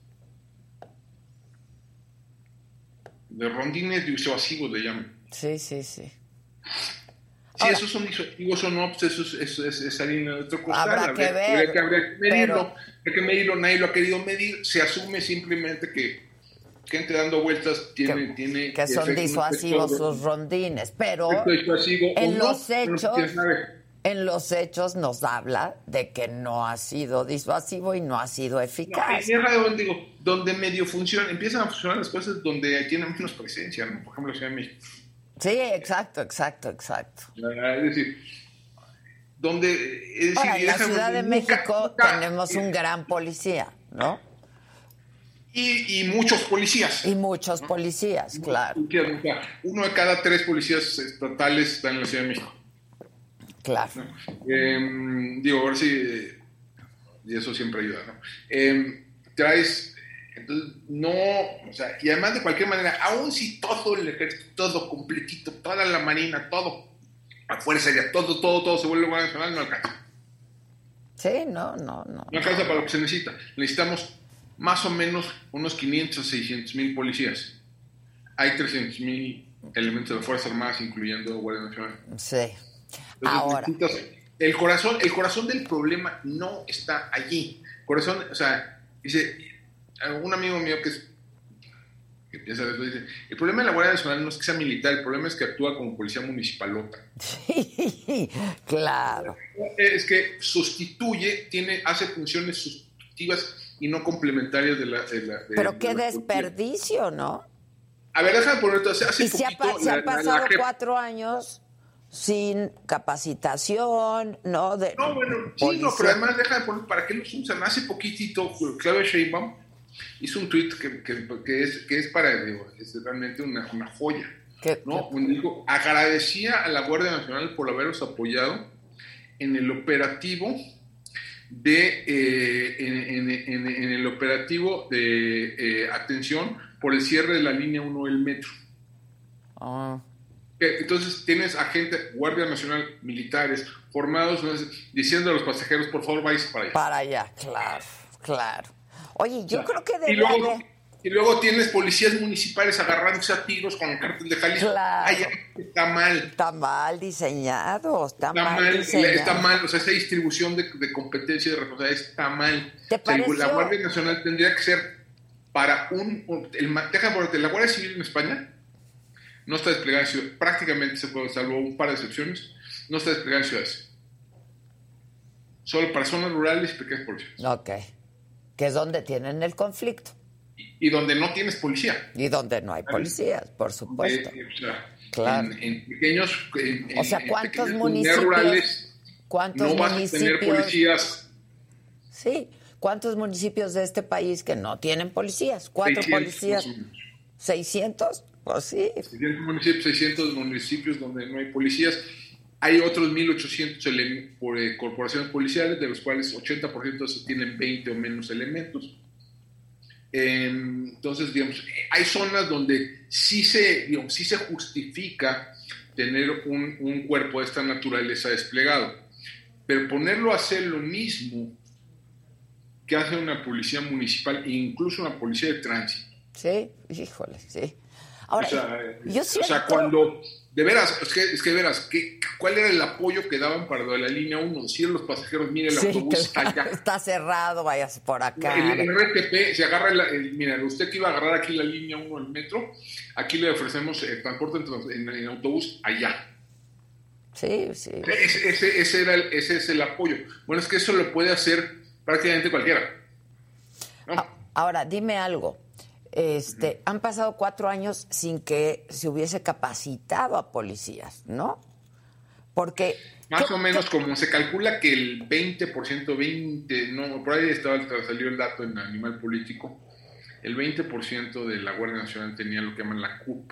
De rondines disuasivos le llaman. Sí, sí, sí. Ahora- esos son disuasivos o no, pues eso es, es- es otro costal. Habrá que ver, que, habría que medirlo. pero- Hay que medirlo, nadie lo ha querido medir. Se asume simplemente que gente dando vueltas tiene... Que, tiene que son disuasivos sus rondines, pero en los hechos. En los hechos nos habla de que no ha sido disuasivo y no ha sido No, eficaz. y es raro, digo, donde medio funciona, empiezan a funcionar las cosas donde tienen menos presencia, ¿no? Por ejemplo, la Ciudad de México. Sí, exacto, exacto, exacto. Es decir, donde... Es decir, Ahora, en la Ciudad de nunca- México nunca- tenemos un gran policía, ¿no? Y, y muchos policías. Y muchos policías, claro. Uno de cada tres policías estatales está en la Ciudad de México. Claro. Eh, digo, a ver si... eh, y eso siempre ayuda, ¿no? Eh, traes... Entonces, no... O sea, y además de cualquier manera, aún si todo el ejército, todo completito, toda la marina, todo, a fuerza ya, todo, todo, todo se vuelve Guardia Nacional, no alcanza. Sí, no, no, no. No alcanza para lo que se necesita. Necesitamos más o menos unos 500 a 600 mil policías. Hay 300 mil elementos de Fuerzas Armadas, incluyendo Guardia Nacional. Sí. Entonces, Ahora, necesitas- el corazón, el corazón del problema no está allí. Corazón, o sea, dice, un amigo mío que es que piensa eso, dice, el problema de la Guardia Nacional no es que sea militar, el problema es que actúa como policía municipalota. sí, *laughs* claro. Es que sustituye, tiene, hace funciones sustitutivas y no complementarias de la... de la- de- Pero de qué la policía. desperdicio, ¿no? A ver, déjame poner esto. Hace, hace Y se, ha, poquito se la- han la- pasado cuatro años sin capacitación, ¿no? De No, bueno, sí, policía. no, pero además déjame poner, ¿para qué los usan? Hace poquitito, Claudia Sheinbaum hizo un tweet que, que, que es, que es para, digo, es realmente una, una joya. Que- ¿no? Donde dijo, agradecía a la Guardia Nacional por haberlos apoyado en el operativo de eh, en, en- en- en el operativo de eh, atención por el cierre de la línea 1 del metro. Ah, Que Entonces tienes a gente, Guardia Nacional, militares, formados, diciendo a los pasajeros, por favor, váyanse para allá. para allá, claro, claro. Oye, yo creo que y debe luego, haber... y luego tienes policías municipales agarrándose a tiros con el cartel de Jalisco. Claro. Ay, está mal. Está mal diseñado, está, Está mal, diseñado. está mal, o sea, esa distribución de, de competencia y de responsabilidad está mal. ¿Te O sea, la? Guardia Nacional tendría que ser para un... el, la Guardia Civil en España no está desplegada en ciudades, prácticamente se puede, salvo un par de excepciones, no está desplegada en ciudades. Solo para zonas rurales y pequeñas poblaciones. Ok, que es donde tienen el conflicto Y, y donde no tienes policía. y donde no hay policías, por supuesto. Eh, o sea, Claro. en, en pequeños... en- O sea, ¿cuántos municipios- rurales ¿Cuántos no vas a tener municipios? policías Sí, ¿cuántos municipios de este país que no tienen policías? Cuatro 600 policías. más o menos. ¿600? Pues sí. 600 municipios, 600 municipios donde no hay policías. Hay otros 1.800 ele- por, eh, corporaciones policiales, de los cuales 80% de esos tienen 20 o menos elementos. Eh, entonces, digamos, hay zonas donde sí se, digamos, sí se justifica tener un, un cuerpo de esta naturaleza desplegado. Pero ponerlo a hacer lo mismo que hace una policía municipal e incluso una policía de tránsito. Sí, híjole, sí. Ahora, o sea, yo o siento... sea, cuando, de veras, es que, es que de veras, ¿qué, ¿cuál era el apoyo que daban para la línea 1? Decían los pasajeros, mire, el Sí, autobús que allá. *laughs* está cerrado, váyase por acá. El, el RTP se agarra, el, el- mira, usted que iba a agarrar aquí la línea 1 del metro, aquí le ofrecemos eh, transporte en, trans- en- en autobús allá. Sí, sí. Ese, ese, ese era el- ese es el apoyo. Bueno, es que eso lo puede hacer prácticamente cualquiera. ¿no? A- Ahora, dime algo. Este, han pasado cuatro años sin que se hubiese capacitado a policías, ¿no? Porque Más ¿qué- o menos como se calcula que el 20%, 20, no, por ahí estaba, salió el dato en Animal Político, el 20% de la Guardia Nacional tenía lo que llaman la CUP.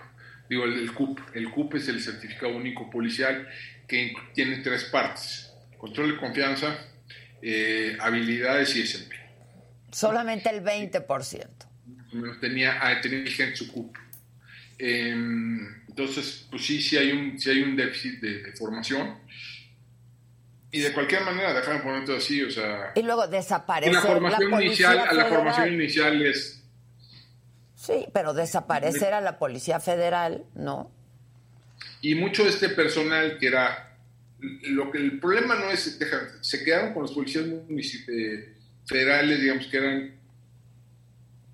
Digo, el, el CUP. El CUP es el Certificado Único Policial que tiene tres partes. Control de confianza, eh, habilidades y desempeño. solamente el 20%. Menos tenía, ah, tenía vigente su CUP. Eh, entonces, pues sí, sí hay un, sí hay un déficit de, de formación. Y de cualquier manera, déjame ponerte así, o sea, Y luego desaparece la formación policía inicial, a la federal. formación inicial es Sí, pero desaparecer a la policía federal, ¿no? y mucho de este personal que era lo que el problema no es deja, se quedaron con los policías eh, federales digamos que eran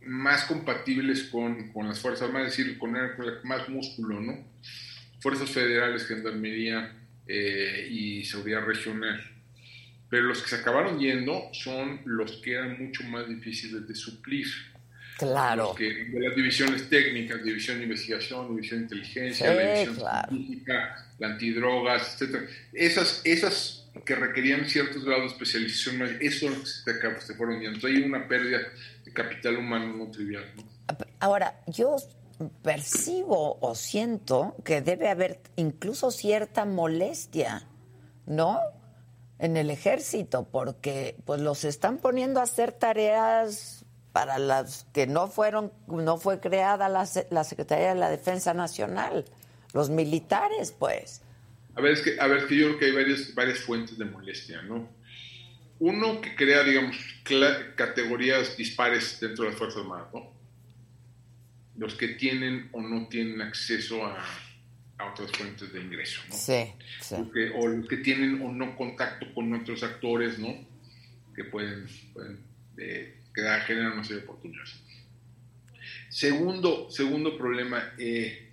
más compatibles con, con las fuerzas armadas es decir con, con más músculo no fuerzas federales gendarmería eh, y seguridad regional pero los que se acabaron yendo son los que eran mucho más difíciles de suplir Claro. los que- de las divisiones técnicas, división de investigación, división de inteligencia, Sí, la división claro. científica, la antidrogas, etcétera. Esas, esas que requerían ciertos grados de especialización, eso se, acab- se fueron yendo. Entonces, hay una pérdida de capital humano no trivial. ¿no? Ahora, yo percibo o siento que debe haber incluso cierta molestia, ¿no? En el ejército, porque pues los están poniendo a hacer tareas para las que no fueron, no fue creada la, la Secretaría de la Defensa Nacional, los militares, pues. A ver, es que, a ver, que yo creo que hay varias, varias fuentes de molestia, ¿no? Uno que crea, digamos, categorías dispares dentro de las Fuerzas Armadas, ¿no? Los que tienen o no tienen acceso a, a otras fuentes de ingreso, ¿no? Sí, sí. O los que tienen o no contacto con otros actores, ¿no? Que pueden, pueden eh, que da- generan una serie de oportunidades. Segundo, segundo problema, eh,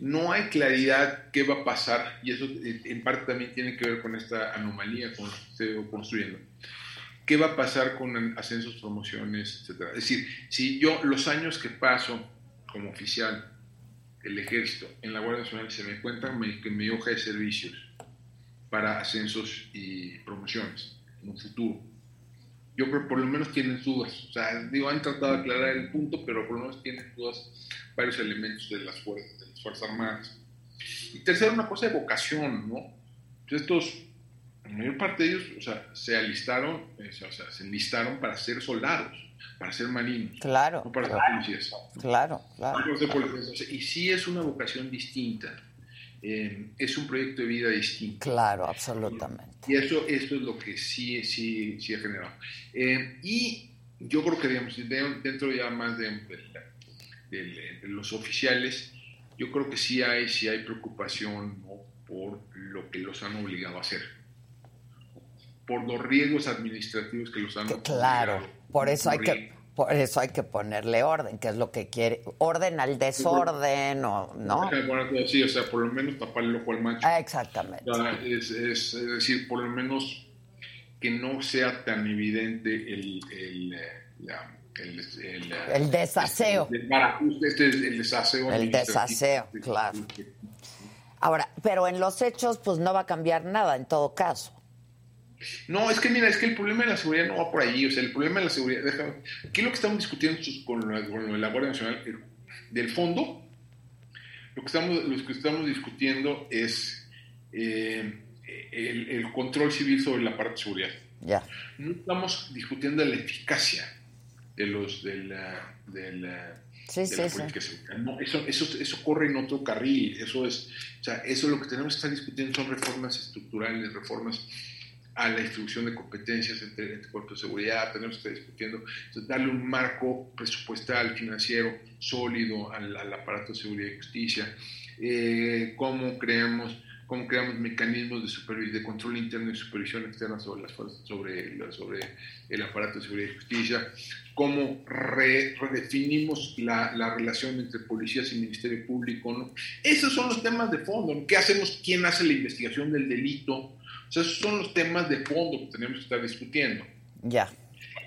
no hay claridad qué va a pasar, y eso eh, en parte también tiene que ver con esta anomalía con la que se va construyendo. ¿Qué va a pasar con ascensos, promociones, etcétera? Es decir, si yo los años que paso como oficial del ejército en la Guardia Nacional se me cuentan me- que mi hoja de servicios para ascensos y promociones en un futuro. Yo creo por lo menos tienen dudas. O sea, digo, han tratado de aclarar el punto, pero por lo menos tienen dudas varios elementos de las fuerzas, de las fuerzas Armadas. Y tercero, una cosa de vocación, ¿no? Pues estos, la mayor parte de ellos, o sea, se alistaron, eh, o sea, se enlistaron para ser soldados, para ser marinos, Claro, no para ser claro, policías. claro, claro. Ser policías. O sea, y sí es una vocación distinta, eh, es un proyecto de vida distinto. Claro, absolutamente. Y eso, eso es lo que sí, sí, sí ha generado. Eh, y yo creo que, digamos, de- dentro ya más de, de los oficiales, yo creo que sí hay, sí hay preocupación ¿no? por lo que los han obligado a hacer, por los riesgos administrativos que los han Claro, por eso hay que por eso hay que ponerle orden, que es lo que quiere, orden al desorden o no. Ponerte así, o sea, por lo menos taparle el ojo al macho. Ah, exactamente. O sea, es, es- es decir, por lo menos que no sea tan evidente el, el, eh, la- el, el, eh, El desaseo. este es el desaseo. El desaseo, claro. Ahora, pero en los hechos pues no va a cambiar nada en todo caso. No, es que mira, es que el problema de la seguridad no va por ahí. O sea, el problema de la seguridad, déjame, aquí lo que estamos discutiendo con, la- con la Guardia Nacional, el- del fondo, lo que estamos, lo que estamos discutiendo es eh, el, el control civil sobre la parte de seguridad. Ya. no estamos discutiendo la eficacia de los de la, de la, Sí, de sí, la sí. política seguridad. No, eso, eso, eso corre en otro carril. Eso es, o sea, eso lo que tenemos que estar discutiendo son reformas estructurales, reformas a la distribución de competencias entre, el cuerpos de seguridad, tenemos que estar discutiendo, darle un marco presupuestal, financiero, sólido al, aparato de seguridad y justicia, eh, cómo creamos cómo creamos mecanismos de, de control interno y supervisión externa sobre, las, sobre, sobre el aparato de seguridad y justicia, cómo redefinimos la, la, relación entre policías y Ministerio Público. Esos son los temas de fondo. ¿Qué hacemos? ¿Quién hace la investigación del delito? O sea, esos son los temas de fondo que tenemos que estar discutiendo. Ya.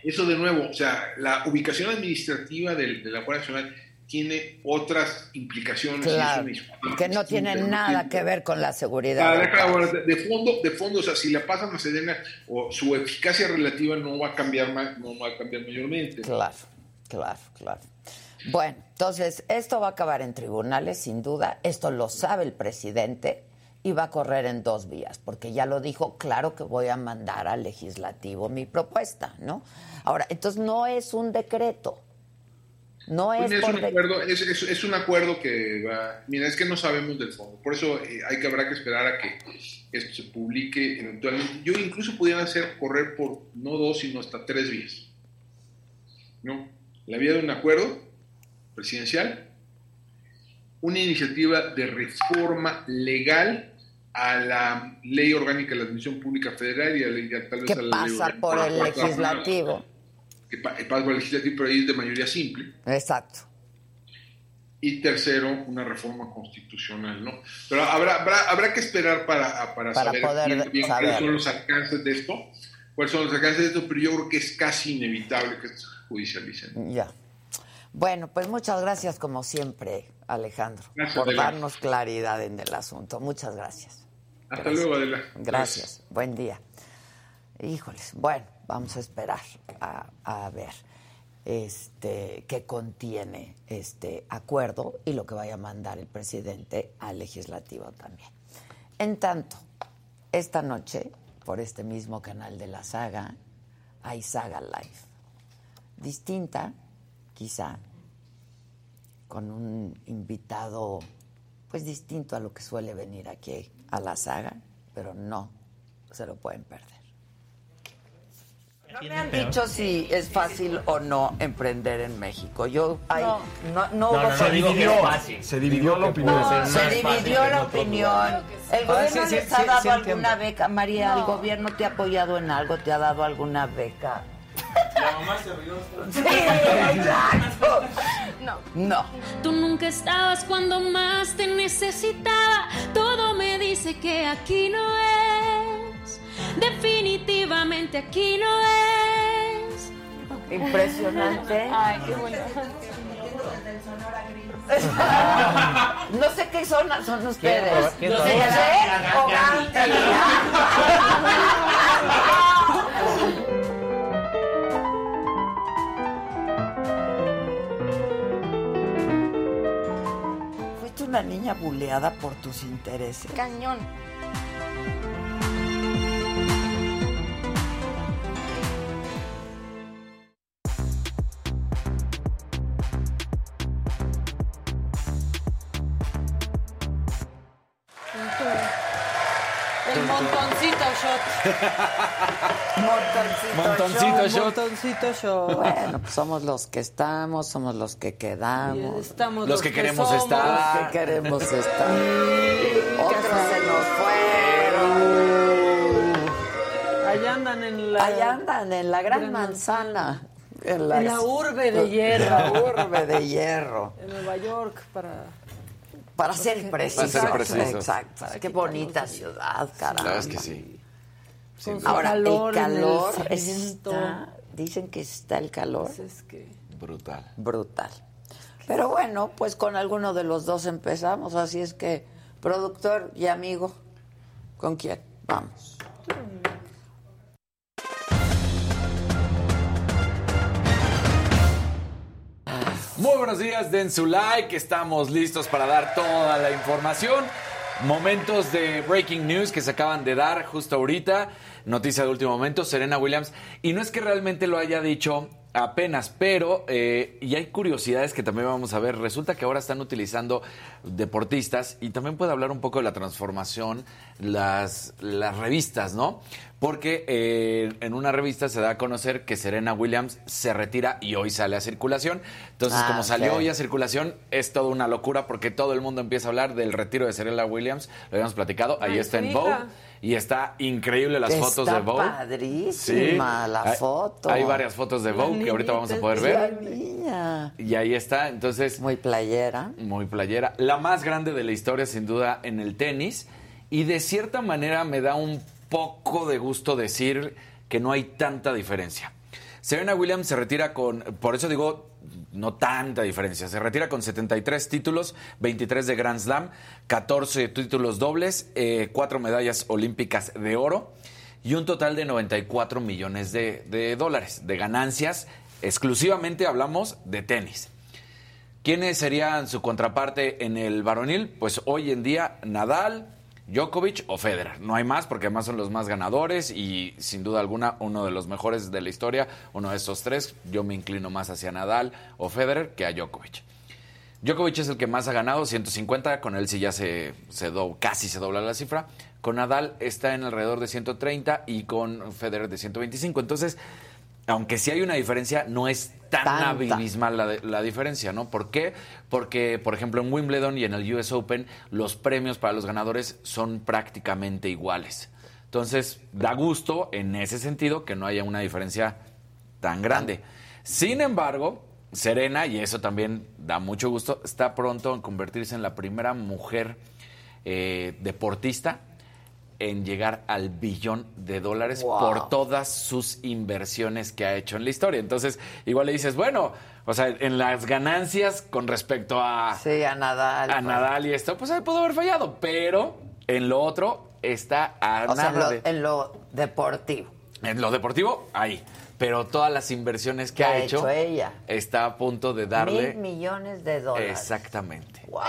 Eso de nuevo, o sea, la ubicación administrativa de la Guardia Nacional tiene otras implicaciones. que no tienen nada que ver con la seguridad. de, fondo, de fondo, o sea, si la pasan a Sedena, o su eficacia relativa no va a cambiar más, no va a cambiar mayormente. Claro, claro, claro. Bueno, entonces, esto va a acabar en tribunales, sin duda. Esto lo sabe el presidente y va a correr en dos vías, porque ya lo dijo, claro que voy a mandar al legislativo mi propuesta, ¿no? Ahora, entonces no es un decreto, no pues es, un acuerdo, es, un acuerdo que va. Mira, es que no sabemos del fondo. Por eso eh, hay que habrá que esperar a que esto se publique eventualmente. Yo incluso pudiera hacer correr por no dos, sino hasta tres vías. ¿No? La vía de un acuerdo presidencial, una iniciativa de reforma legal a la ley orgánica de la Administración Pública Federal y a, tal vez a la pasa por el legislativo que pasa por legislativo, pero ahí es de mayoría simple. Exacto. Y tercero, una reforma constitucional, ¿no? Pero habrá, habrá, habrá que esperar para, para, saber bien, cuáles son los alcances de esto, cuáles son los alcances de esto, pero yo creo que es casi inevitable que se judicialicen. Ya. Bueno, pues muchas gracias como siempre, Alejandro, por darnos claridad en el asunto. Muchas gracias. Hasta luego, Adela. Gracias. Buen día. Híjoles, bueno, vamos a esperar a, ver este, qué contiene este acuerdo y lo que vaya a mandar el presidente al legislativo también. En tanto, esta noche, por este mismo canal de la saga, hay Saga Live. Distinta, quizá, con un invitado pues distinto a lo que suele venir aquí a la saga, pero no se lo pueden perder. No me han dicho si es fácil o no emprender en México. Yo no, no, no, se dividió, se dividió la opinión. se dividió la opinión. El gobierno les ha dado alguna beca. María, ¿el gobierno te ha apoyado en algo? ¿Te ha dado alguna beca? La mamá se rió. Sí, exacto. No. No. Tú nunca estabas cuando más te necesitaba. Todo me dice que aquí no es. Definitivamente aquí no es. Impresionante. Ay, qué bueno. *laughs* no sé qué son, son ustedes. ¿Qué, no sé una niña buleada por tus intereses. Cañón. Montoncito, shot. Montoncito shot. Bueno, pues somos los que estamos, somos los que quedamos. Estamos los, que, queremos estar. Los que queremos estar. Otros se nos fueron. Allá andan en la... Allá andan en la gran, manzana. En la, urbe de hierro. En la urbe de hierro. En Nueva York para... Para ser preciso. Para ser. Exacto. Qué bonita ciudad, verdad es que sí. Ahora, calor el calor está, dicen que está el calor. Pues es que... Brutal. Brutal. Pero bueno, pues con alguno de los dos empezamos, así es que, productor y amigo, ¿con quién? Vamos. Muy buenos días, den su like, estamos listos para dar toda la información. Momentos de breaking news que se acaban de dar justo ahorita. Noticia de último momento, Serena Williams. Y no es que realmente lo haya dicho apenas, pero eh, y hay curiosidades que también vamos a ver. Resulta que ahora están utilizando deportistas y también puede hablar un poco de la transformación, las, las revistas, ¿no? porque eh, en una revista se da a conocer que Serena Williams se retira y hoy sale a circulación. Entonces, Ah, como salió sí. hoy a circulación, es toda una locura porque todo el mundo empieza a hablar del retiro de Serena Williams. Lo habíamos platicado, ahí Ay, está en. Vogue. Y está increíble las Está fotos de Vogue. padrísima la Hay- foto. Hay varias fotos de Vogue que ahorita vamos a poder ver. niña. Y ahí está, entonces... Muy playera. Muy playera. La más grande de la historia, sin duda, en el tenis. Y de cierta manera me da un poco de gusto decir que no hay tanta diferencia. Serena Williams se retira con, por eso digo, no tanta diferencia, se retira con 73 títulos, 23 de Grand Slam, 14 títulos dobles, 4 medallas olímpicas de oro y un total de 94 millones de, de dólares de ganancias. Exclusivamente hablamos de tenis. ¿Quiénes serían su contraparte en el varonil? Pues hoy en día Nadal, Djokovic o Federer. No hay más porque además son los más ganadores y sin duda alguna uno de los mejores de la historia, uno de estos tres. Yo me inclino más hacia Nadal o Federer que a Djokovic. Djokovic es el que más ha ganado, 150, con él sí ya se, se do- casi se dobla la cifra. Con Nadal está en alrededor de 130 y con Federer de 125. Entonces, aunque sí hay una diferencia, no es tan Tanta. abismal la diferencia, ¿no? ¿Por qué? Porque, por ejemplo, en Wimbledon y en el US Open, los premios para los ganadores son prácticamente iguales. Entonces, da gusto en ese sentido que no haya una diferencia tan grande. Sin embargo, Serena, y eso también da mucho gusto, está pronto en convertirse en la primera mujer eh, deportista en llegar al billón de dólares Wow. por todas sus inversiones que ha hecho en la historia. Entonces, igual le dices, bueno, o sea, en las ganancias con respecto a, Sí, a Nadal. a pues. Nadal y esto, pues ahí pudo haber fallado, pero en lo otro está a O sea, en lo, de... en lo deportivo. En lo deportivo, ahí. Pero todas las inversiones que ¿Qué ha, ha hecho, hecho ella? está a punto de darle. Mil millones de dólares. Exactamente. Wow.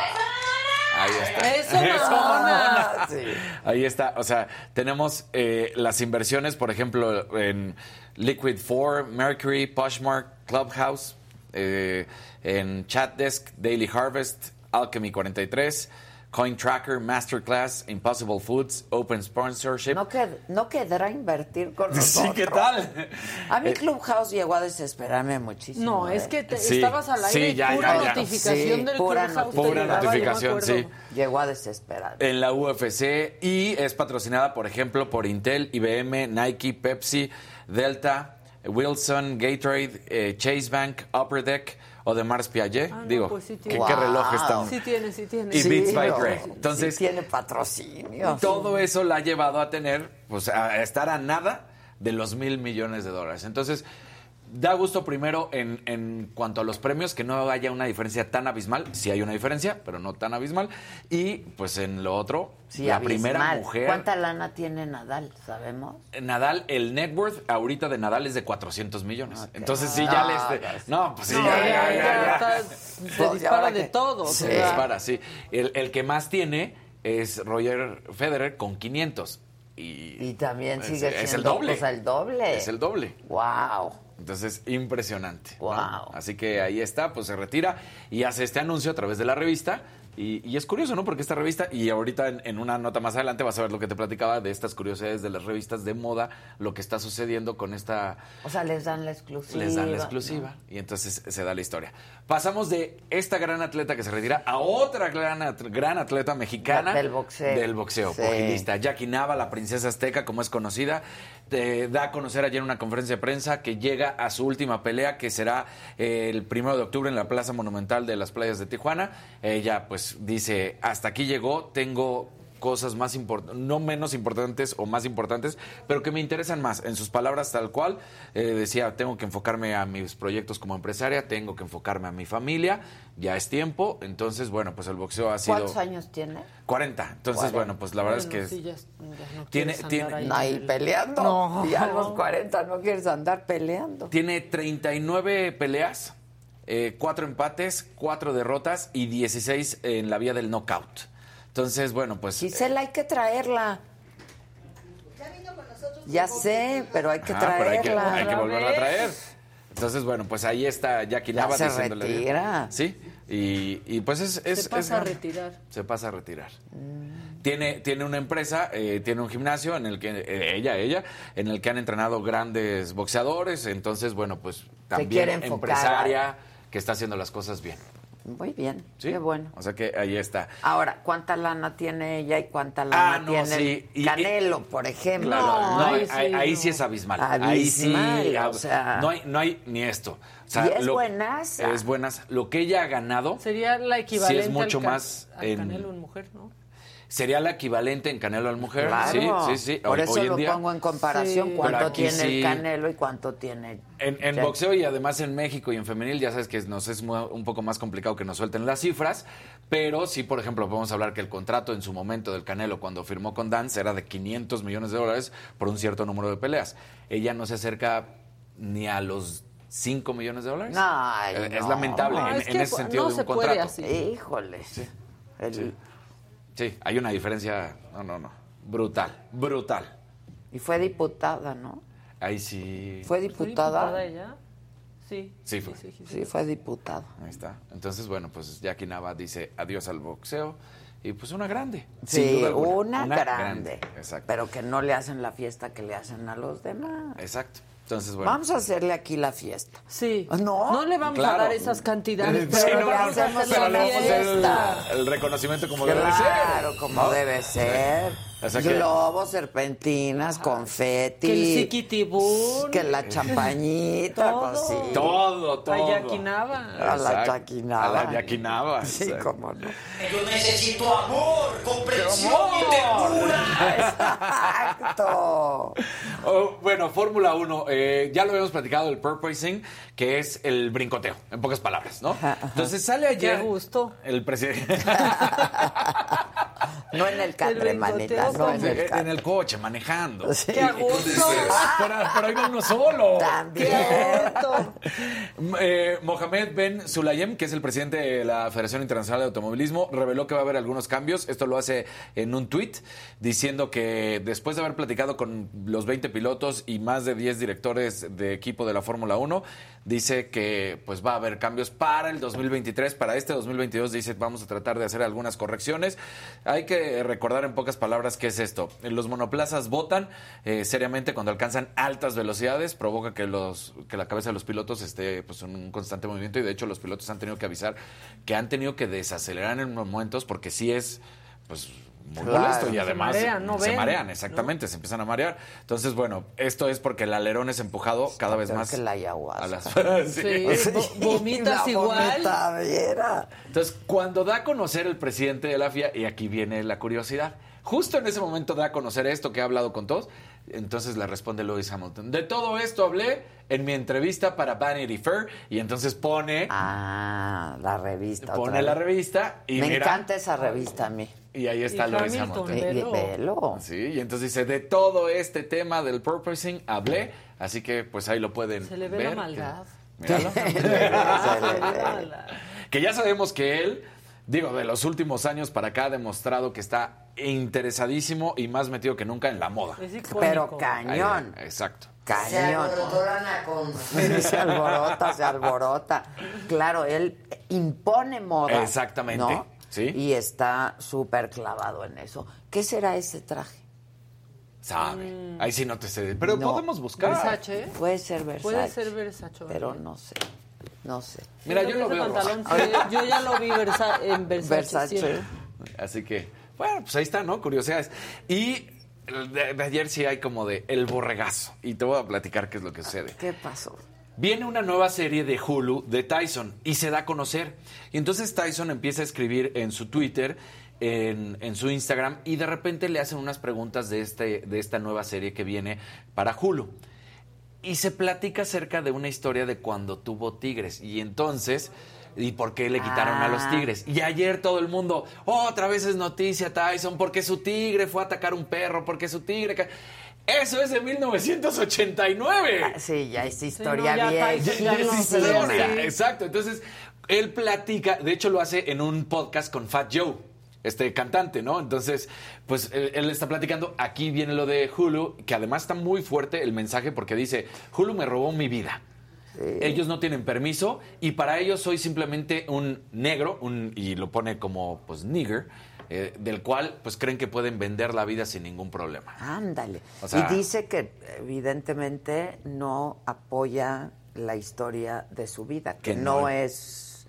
Ahí está. ¡Eso, mamona! Sí. Ahí está. O sea, tenemos eh, las inversiones, por ejemplo, en Liquid 4, Mercury, Poshmark, Clubhouse, eh, en Chatdesk, Daily Harvest, Alchemy 43, Coin Tracker, Masterclass, Impossible Foods, Open Sponsorship. No, qued- no quedará invertir con nosotros. *laughs* Sí, ¿qué tal? A mí Eh, Clubhouse llegó a desesperarme muchísimo. No, ¿eh? es que te- Sí, estabas al aire sí, y ya, pura ya, ya. notificación Sí, del pura Clubhouse Pura llegaba, notificación, sí. Llegó a desesperar. en la UFC y es patrocinada, por ejemplo, por Intel, IBM, Nike, Pepsi, Delta, Wilson, Gatorade, eh, Chase Bank, Upper Deck o de Mars Piaget. Ah, no, Digo, pues sí ¿qué, reloj están? Sí tiene, sí tiene. Y Beats by Dre. sí Entonces, tiene patrocinio. todo eso la ha llevado a tener, pues a estar a nada de los mil millones de dólares. Entonces, da gusto primero en, en cuanto a los premios, que no haya una diferencia tan abismal. Sí hay una diferencia, pero no tan abismal. Y pues en lo otro, Sí, la abismal. primera mujer. ¿Cuánta lana tiene Nadal? ¿Sabemos? Nadal, el net worth ahorita de Nadal es de 400 millones. Entonces sí, No, ya les... pues- No, pues sí, No, ya, ya, ya, ya, ya, ya. está- Pues, se ¿y dispara de qué? todo. Se dispara, sí. El, el que más tiene es Roger Federer con 500. Y, Y también es- sigue es el siendo doble. o sea, el doble. Es el doble. Wow. Entonces, impresionante. ¿no? Wow. Así que ahí está, pues se retira y hace este anuncio a través de la revista. Y, y es curioso, ¿no? Porque esta revista, y ahorita en, en una nota más adelante vas a ver lo que te platicaba de estas curiosidades de las revistas de moda, lo que está sucediendo con esta O sea, les dan la exclusiva. les dan la exclusiva y entonces se da la historia. Pasamos de esta gran atleta que se retira a otra gran, gran atleta mexicana Del boxeo. Del boxeo, Sí. pugilista. Jackie Nava, la princesa azteca, como es conocida, te da a conocer ayer en una conferencia de prensa que llega a su última pelea, que será el primero de octubre en la Plaza Monumental de las Playas de Tijuana. Ella, pues, dice: Hasta aquí llegó, tengo cosas más importantes, no menos importantes o más importantes, pero que me interesan más. En sus palabras, tal cual, eh, decía, tengo que enfocarme a mis proyectos como empresaria, tengo que enfocarme a mi familia, ya es tiempo. Entonces, bueno, pues el boxeo ha sido... ¿Cuántos años tiene? 40. Entonces, 40. bueno, pues la verdad es que... sí, ya ya no Tiene- quieres andar tiene- ahí No, ahí en el- peleando. No. Y a los 40 no quieres andar peleando. Tiene 39 peleas, eh, 4 empates, 4 derrotas y 16 en la vía del knockout. Entonces, bueno, pues... Gisela, hay que traerla. Ya sé, pero hay que Ajá, pero hay que, traerla. hay que volverla a traer. Entonces, bueno, pues ahí está Jackie Ya Nava se diciéndole- retira. Sí, Y, y, pues es... es Se pasa es a retirar. Se pasa a retirar. Mm. Tiene, tiene una empresa, eh, tiene un gimnasio en el que, eh, ella, ella, en el que han entrenado grandes boxeadores. Entonces, bueno, pues también empresaria que está haciendo las cosas bien. Muy bien, ¿sí? qué bueno. O sea que ahí está. Ahora, ¿cuánta lana tiene ella y cuánta lana Ah, no, tiene sí. Y- Canelo, por ejemplo? Claro, No, no, ahí sí, ahí no. sí es abismal. ahí sí, Abismal, o sea. no hay, no hay ni esto. O sea, Y es lo- buenaza. Es buenas. Lo que ella ha ganado Sería la equivalente Sí, es mucho al, más al en- Canelo en mujer, ¿no? Sería la equivalente en Canelo al mujer. Claro. Sí, sí, sí. Por Hoy- eso hoy en lo día, pongo en comparación Sí. cuánto tiene sí. el Canelo y cuánto tiene En, en Sí. boxeo y además en México y en femenil, ya sabes que nos es un poco más complicado que nos suelten las cifras, pero sí, por ejemplo, podemos hablar que el contrato en su momento del Canelo cuando firmó con Dance era de 500 millones de dólares por un cierto número de peleas. Ella no se acerca ni a los 5 millones de dólares. Ay, es no. lamentable No, en, es en que ese sentido no de un se puede contrato. así. Híjoles. El- Sí. Hay una diferencia, no, no, no, brutal, brutal. Y fue diputada, ¿no? Ahí sí. ¿Fue ¿Fue diputada? diputada ella? Sí. Sí, fue. sí, sí. Sí, fue diputada. Ahí está. Entonces, bueno, pues Jackie Nava dice adiós al boxeo y pues una grande. Sí, sin duda alguna. una, grande. Exacto. Pero que no le hacen la fiesta que le hacen a los demás. Exacto. Entonces, bueno. Vamos a hacerle aquí la fiesta. Sí. ¿No? No le vamos Claro. a dar esas cantidades, Sí, pero no, le no, vamos a hacemos le la vamos a hacer el, fiesta. el reconocimiento como debe ser. Claro, como ¿no? debe ser. O sea que- Globos, serpentinas, confeti. Que el ziquitibún. Que la champañita, Todo. pues sí. Todo, todo. A Jackie Nava. A la Nava. A la Jackie Nava. *laughs* Sí, exacto. cómo no. Yo necesito amor, comprensión y ternura. Exacto. *laughs* Oh, bueno, Fórmula 1, eh, ya lo habíamos platicado, el purposing, que es el brincoteo, en pocas palabras, ¿no? Entonces sale ayer. Qué gusto. El presidente. *laughs* No en el catre, manita, no en el en catre. el coche, manejando. Sí. Qué a gusto. Pero ahí va uno solo. También. *laughs* Eh, Mohamed Ben Sulayem, que es el presidente de la Federación Internacional de Automovilismo, reveló que va a haber algunos cambios. Esto lo hace en un tuit, diciendo que después de haber platicado con los 20 pilotos y más de 10 directores de equipo de la Fórmula 1, dice que pues va a haber cambios para el 2023. Para este 2022 dice vamos a tratar de hacer algunas correcciones. Hay que recordar en pocas palabras qué es esto. Los monoplazas botan eh, seriamente cuando alcanzan altas velocidades, provoca que los que la cabeza de los pilotos esté pues en un constante movimiento y de hecho los pilotos han tenido que avisar que han tenido que desacelerar en unos momentos porque sí es pues muy Claro. molesto y Se además marean, no se ven, marean exactamente, se empiezan a marear. Entonces, bueno, esto es porque el alerón es empujado cada vez más que la ayahuasca. a las *laughs* Sí, Sí. vo- vomitas La igual. vomitadera. Entonces, cuando da a conocer el presidente de la FIA, y aquí viene la curiosidad, justo en ese momento da a conocer esto que ha hablado con todos, entonces le responde Lewis Hamilton. De todo esto hablé en mi entrevista para Vanity Fair, y entonces pone, Ah, la revista. pone la revista y Me mira, encanta esa revista a mí. Y ahí está Y Lewis Hamilton. Hamilton. Velo. velo. Sí, y entonces dice, de todo este tema del purposing hablé, así que pues ahí lo pueden Se le ve ver. la maldad. Míralo. *laughs* Se le ve. Que ya sabemos que él, digo, de los últimos años para acá ha demostrado que está interesadísimo y más metido que nunca en la moda. Pero cañón. Ahí, exacto. Cañón. *laughs* Se alborota, se alborota. Claro, él impone moda. Exactamente, ¿no? Sí. Y está súper clavado en eso. ¿Qué será ese traje? Sabe. Ahí sí no te sé. Pero No. podemos buscar. Versace. Puede ser Versace. Puede ser Versace. Pero no sé. No sé. Mira, yo lo veo. pantalón, rojo. sí, yo ya lo vi Versa- en Versace. Versace. siempre. Así que, bueno, pues ahí está, ¿no? Curiosidades. Y de, de ayer sí hay como de el borregazo. Y te voy a platicar qué es lo que sucede. ¿Qué pasó? Viene una nueva serie de Hulu de Tyson y se da a conocer. Y entonces Tyson empieza a escribir en su Twitter, en, en su Instagram, y de repente le hacen unas preguntas de, este, de esta nueva serie que viene para Hulu. Y se platica acerca de una historia de cuando tuvo tigres. Y entonces, ¿y por qué le quitaron a los Ah. tigres? Y ayer todo el mundo, "Oh, otra vez es noticia Tyson, porque su tigre fue a atacar un perro, porque su tigre... ca-". Eso es de 1989. Ah, Sí, ya es historia no, ya vieja. Tyson Ya Ya es no historia. Exacto. Entonces, él platica, de hecho lo hace en un podcast con Fat Joe, este cantante, ¿no? Entonces, pues él, él está platicando, aquí viene lo de Hulu, que además está muy fuerte el mensaje porque dice, Hulu me robó mi vida. Ellos no tienen permiso y para ellos soy simplemente un negro, un, y lo pone como pues nigger, eh, del cual pues creen que pueden vender la vida sin ningún problema. Ándale. O sea- y dice que evidentemente no apoya la historia de su vida, que, Que no, no- es,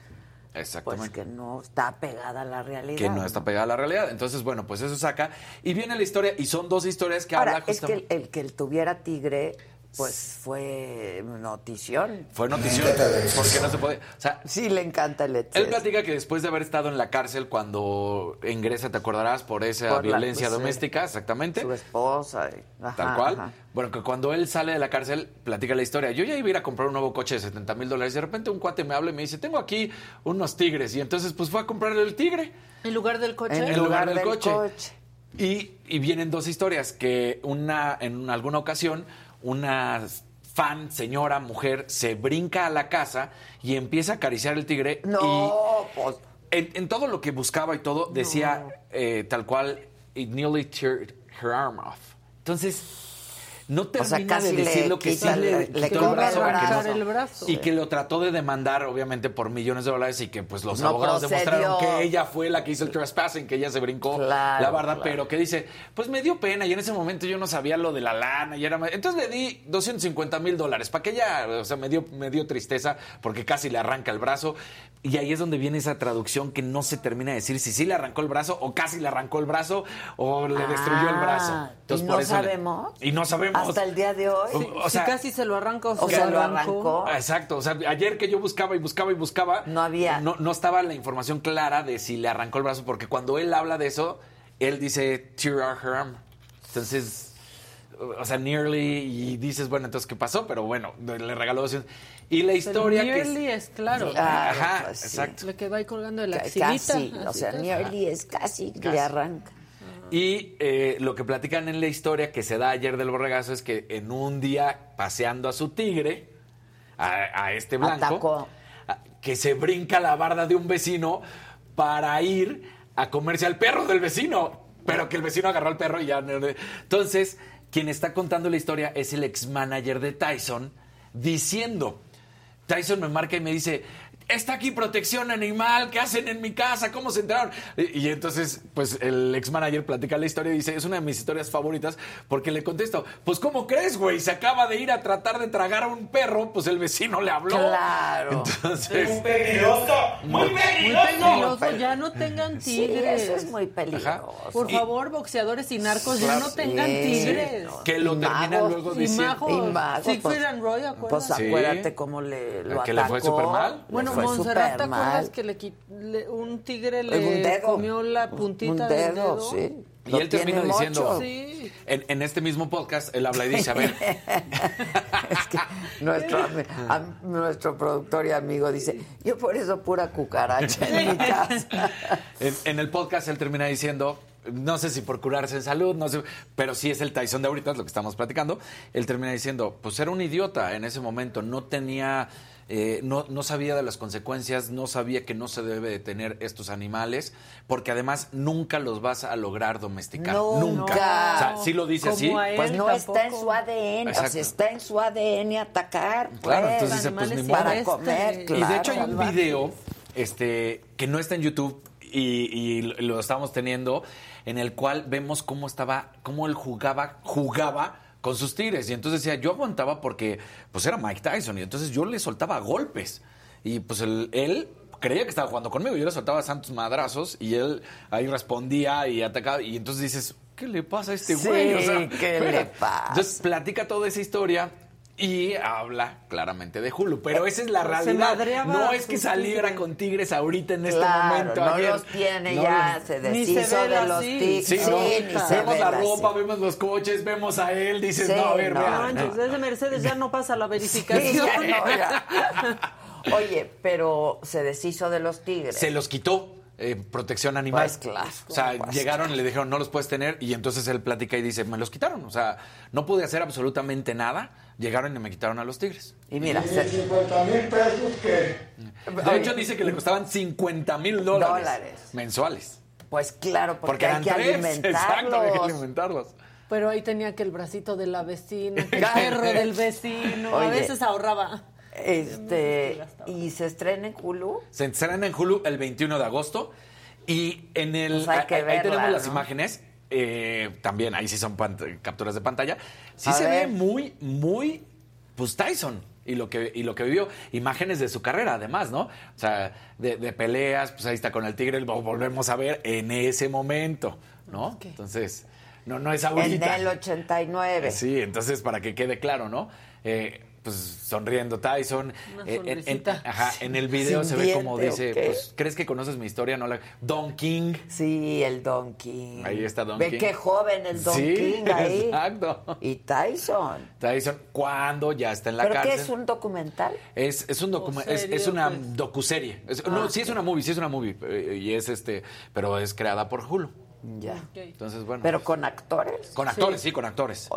pues Exactamente. que no está pegada a la realidad. que no está pegada a la realidad. Entonces, bueno, pues eso saca. Y viene la historia, y son dos historias que Ahora, habla es que el que él tuviera tigre, pues fue notición. Fue notición, porque no se puede. O sea, Sí, le encanta el él exceso. platica que después de haber estado en la cárcel cuando ingresa, te acordarás, por esa Por la- violencia sí. doméstica, exactamente. Su esposa. y- ajá, Tal cual. ajá. Bueno, que cuando él sale de la cárcel, platica la historia. Yo ya iba a ir a comprar un nuevo coche de 70 mil dólares. Y de repente un cuate me habla y me dice, tengo aquí unos tigres. Y entonces, pues fue a comprarle el tigre. En lugar del coche. En En lugar del, coche. coche. Y, y vienen dos historias, que una en alguna ocasión una fan, señora, mujer, se brinca a la casa y empieza a acariciar el tigre. No, pues. Y en, en todo lo que buscaba y todo, decía eh, tal cual, it nearly teared her arm off. Entonces, no termina sea, casi de decir le lo que sí le, le- quitó el brazo, brazo. el brazo. y que lo trató de demandar, obviamente, por millones de dólares y que pues los No abogados procedió. demostraron que ella fue la que hizo el trespassing, que ella se brincó Claro, la barda, claro. pero que dice, pues me dio pena y en ese momento yo no sabía lo de la lana y era... más- Entonces le di 250 mil dólares para que ella, o sea, me dio, me dio tristeza porque casi le arranca el brazo y ahí es donde viene esa traducción que no se termina de decir si sí le arrancó el brazo o casi le arrancó el brazo o le destruyó el brazo. Ah, Entonces, y por no le- sabemos. y no sabemos. Hasta el día de hoy. O- o si sea, casi se lo arranca o, o se sea, lo lo arrancó. arrancó. Exacto, o sea, ayer que yo buscaba y buscaba y buscaba, No había. no, no estaba la información clara de si le arrancó el brazo, porque cuando él habla de eso, él dice tear her arm. Entonces, o sea, nearly, y dices, bueno, entonces, ¿qué pasó? Pero bueno, le regaló 200. Y la Pero historia que es- nearly es, claro. Claro, Ajá, pues, sí. exacto. Le quedó ahí colgando de la axilita. Casi, o sea, nearly es casi, le arranca. Y eh, lo que platican en la historia que se da ayer del borregazo es que en un día paseando a su tigre, a, a este blanco, Atacó. que se brinca la barda de un vecino para ir a comerse al perro del vecino, pero que el vecino agarró al perro y ya... Entonces, quien está contando la historia es el ex manager de Tyson diciendo, Tyson me marca y me dice, está aquí protección animal, ¿qué hacen en mi casa? ¿Cómo se enteraron? Y, y entonces, pues el ex manager platica la historia y dice, es una de mis historias favoritas porque le contesto, pues ¿cómo crees, güey? Se acaba de ir a tratar de tragar a un perro, pues el vecino le habló. Claro. Entonces, peligroso, muy Muy peligroso. peligroso, ya no tengan Sí, tigres. eso es muy peligroso. Por Y- favor, boxeadores y narcos, ya no tengan Sí, tigres. no. que lo Y termina magos, luego Y diciendo... Y mago, Siegfried pues- and Roy, Pues ¿acuerdas? Sí. acuérdate cómo le lo Que le fue atacó. supermal. Le Bueno, fue Montserrat, ¿te acuerdas que le, le- un tigre le Un dedo. comió la puntita Un del dedo, dedo? sí. Y Lo él termina diciendo. Sí. en, en este mismo podcast, él habla y dice, a ver, *laughs* es que nuestro, nuestro productor y amigo dice, yo por eso pura cucaracha en mi casa. *laughs* En, en el podcast él termina diciendo, no sé si por curarse en salud, no sé, pero sí es el Tyson de ahorita, es lo que estamos platicando. Él termina diciendo, pues era un idiota en ese momento, no tenía, eh, no, no sabía de las consecuencias, no sabía que no se debe de tener estos animales, porque además nunca los vas a lograr domesticar, Nunca. nunca. O sea, sí lo dice así. Pues no tampoco. está en su ADN, o sea, está en su ADN atacar. Claro, pues, entonces dice, pues, ni para comer, Y de hecho hay un video este, que no está en YouTube y, y lo- lo estamos teniendo, en el cual vemos cómo estaba, cómo él jugaba, jugaba con sus tigres. Y entonces decía, yo aguantaba porque pues era Mike Tyson y entonces yo le soltaba golpes. Y pues el- él creía que estaba jugando conmigo, yo le soltaba santos madrazos y él ahí respondía y atacaba. Y entonces dices, ¿qué le pasa a este Sí, güey? O sea, ¿qué le pasa? Entonces platica toda esa historia y habla claramente de Hulu. Pero esa es la Se realidad. madreaba No es que saliera tigres. con tigres ahorita en este Claro, momento. no ayer. los tiene No ya, los- se Ni se deshizo ve de los así. tics. Sí, Sí, no. ni se vemos ve la ropa, así. vemos los coches, vemos a él, dices, Sí, no, a ver, no, vean. No manches, ese Mercedes ya no pasa la Sí, verificación. ya no, ya. Oye, pero se deshizo de los tigres. Se los quitó. Eh, protección animal. Pues claro, O sea, pues llegaron y le dijeron, no los puedes tener. Y entonces él platica y dice, me los quitaron. O sea, no pude hacer absolutamente nada. Llegaron y me quitaron a los tigres. Y mira, se- 50 mil pesos que De hecho, dice que le costaban 50 mil dólares, Dólares. mensuales. pues claro, porque, Porque hay eran que tres. Exacto, hay que alimentarlos. alimentarlos. Pero ahí tenía que el bracito de la vecina, el perro del vecino. Oye. A veces ahorraba. Este, y se estrena en Hulu. Se estrena en Hulu el 21 de agosto y en el Pues hay que ahí- tenemos las ¿no? imágenes. eh, también ahí sí son capturas de pantalla. Sí A se ver. ve muy, muy, pues Tyson y lo que y lo que vivió. Imágenes de su carrera, además, ¿no? O sea, de, de peleas, pues ahí está con el tigre, lo volvemos a ver en ese momento, ¿no? Entonces, no, no es En ahorita. el 89. Sí, entonces para que quede claro, ¿no? Eh, pues sonriendo Tyson. Una Eh, en- ajá, en el video Sin se ve como dice, pues, ¿crees que conoces mi historia? No la... Don King. Sí, el Don King. Ahí está Don Ve King. qué joven el Don Sí, King ahí. exacto. Y Tyson. Tyson, cuando ya está en la ¿Pero cárcel. qué es un documental? Es, es un es, una pues? docuserie. Es- Ah, no, sí es una movie, sí es una movie. eh, y es este, pero es creada por Hulu. Ya. Entonces, bueno. Pero con actores. con actores, sí, con actores.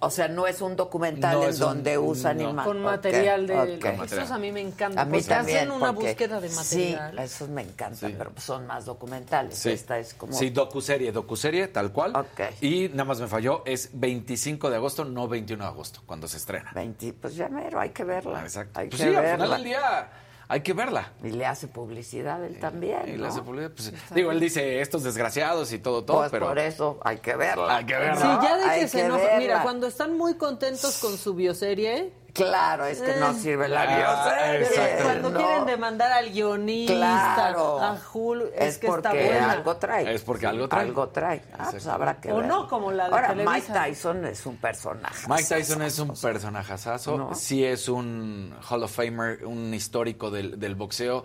O, sea, no es un documental No en es un- donde usan no. Con material de... Ok. Esos a mí me A encantan. mí porque también. hacen una porque- búsqueda de material. Sí, esos me encantan, Sí. pero son más documentales. Sí. Esta es como... Sí, docuserie, docuserie, tal cual. Ok. Y nada más me falló, es 25 de agosto, no 21 de agosto, cuando se estrena. 20, pues ya mero, hay que verla. Ah, exacto. Hay Pues que sí, al verla. final del día hay que verla. Y le hace publicidad él también, Y ¿no? la hace publicidad, pues, digo, él dice estos desgraciados y todo, todo, Pues pero por eso hay que verla. Hay que verla. Sí, ya de que se que enoja. Mira, cuando están muy contentos con su bioserie, Claro, es que no Eh, sirve la Ah, exacto. cuando ¿no? quieren demandar al guionista, Claro. a Hulu, es, es que porque está buena. algo trae. Es porque algo trae. Algo trae. Ah, pues habrá que O ver. no, como la de Ahora, Televisa. Mike Tyson es un personaje. Mike Tyson es un personajazazo, ¿No? sí es un Hall of Famer, un histórico del, del boxeo.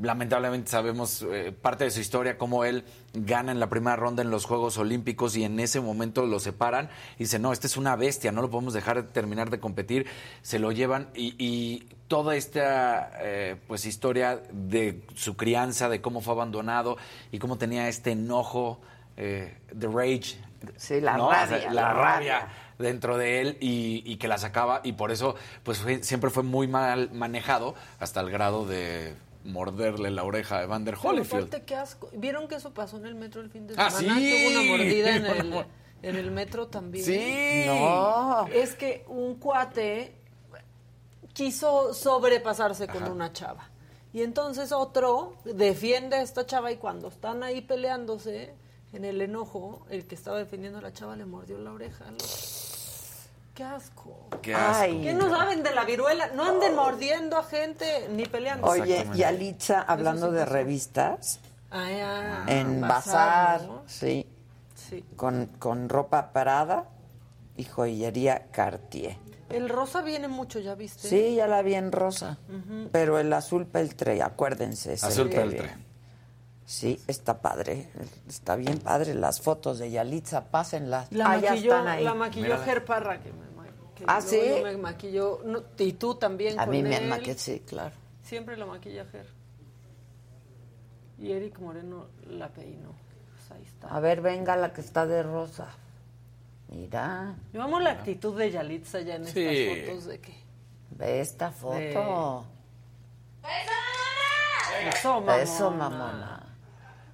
Lamentablemente sabemos eh, parte de su historia, cómo él gana en la primera ronda en los Juegos Olímpicos y en ese momento lo separan y dice, no, este es una bestia, no lo podemos dejar de terminar de competir. Se lo llevan y, y toda esta eh, pues historia de su crianza, de cómo fue abandonado y cómo tenía este enojo, eh, the rage. Sí, la ¿no? O sea, rabia, la la rabia rabia. dentro de él y, y que la sacaba y por eso pues fue- siempre fue muy mal manejado hasta el grado de morderle la oreja a Evander Pero Holyfield. aparte, qué asco. ¿Vieron que eso pasó en el metro el fin de Ah, semana? sí. Que hubo una mordida en *laughs* el, en el metro también. Sí. No. Es que un cuate quiso sobrepasarse con Ajá. una chava. Y entonces otro defiende a esta chava y cuando están ahí peleándose, en el enojo, el que estaba defendiendo a la chava le mordió la oreja. al otro. ¡Qué asco! Qué asco. Ay. ¿Qué no saben de la viruela? No anden mordiendo a gente ni peleando. Oye, y Alitza, hablando sí de pasó. revistas, Ah, ya. en Bazar, sí, Sí. con, con ropa parada y joyería Cartier. El rosa viene mucho, ¿ya viste? Sí, ya la vi en rosa, pero el azul peltre, acuérdense. Azul peltre. viene. Sí, está padre, está bien padre. Las fotos de Yalitza, pásenlas. La ah, ya maquilló, están ahí. la maquilló Mírala. Ger Parra, que me, que Ah, ¿sí? me maquilló, no, y tú también A con mí me él. maquilló, sí, claro. Siempre la maquilla Ger. Y Eric Moreno la peinó. Pues ahí está. A ver, venga la que está de rosa. Mira, Yo amo la actitud de Yalitza ya en Sí. estas fotos de que... ve esta foto. Eso, mamona. Eso, mamona.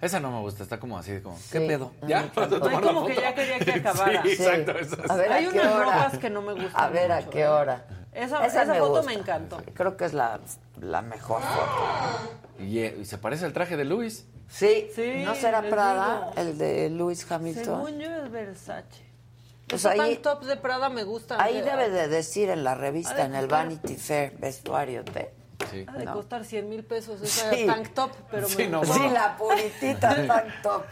Esa no me gusta, está como así, como, ¿qué Sí, pedo? a ¿Ya? ¿Vas a tomar Ay, la como que ya quería que *laughs* acabara. Sí, *laughs* Sí. exacto. eso es. A ver, Hay ¿a qué unas hora? ropas que no me gustan A ver, ¿a qué ¿eh? hora? Esa- esa foto me encantó. Creo que es la, la mejor foto. Y, eh, y se parece al traje de Luis. Sí, Sí, ¿no será Prada digo. el de Lewis Hamilton? Según yo es Versace. Pues Esos ahí- tank tops de Prada me gustan. Ahí que- debe de decir en la revista, de en el Vanity Fair, vestuario de... Sí. Ha de No. costar 100 mil pesos esa Sí. tank top, pero Sí, me no. Sí, la puritita tank top.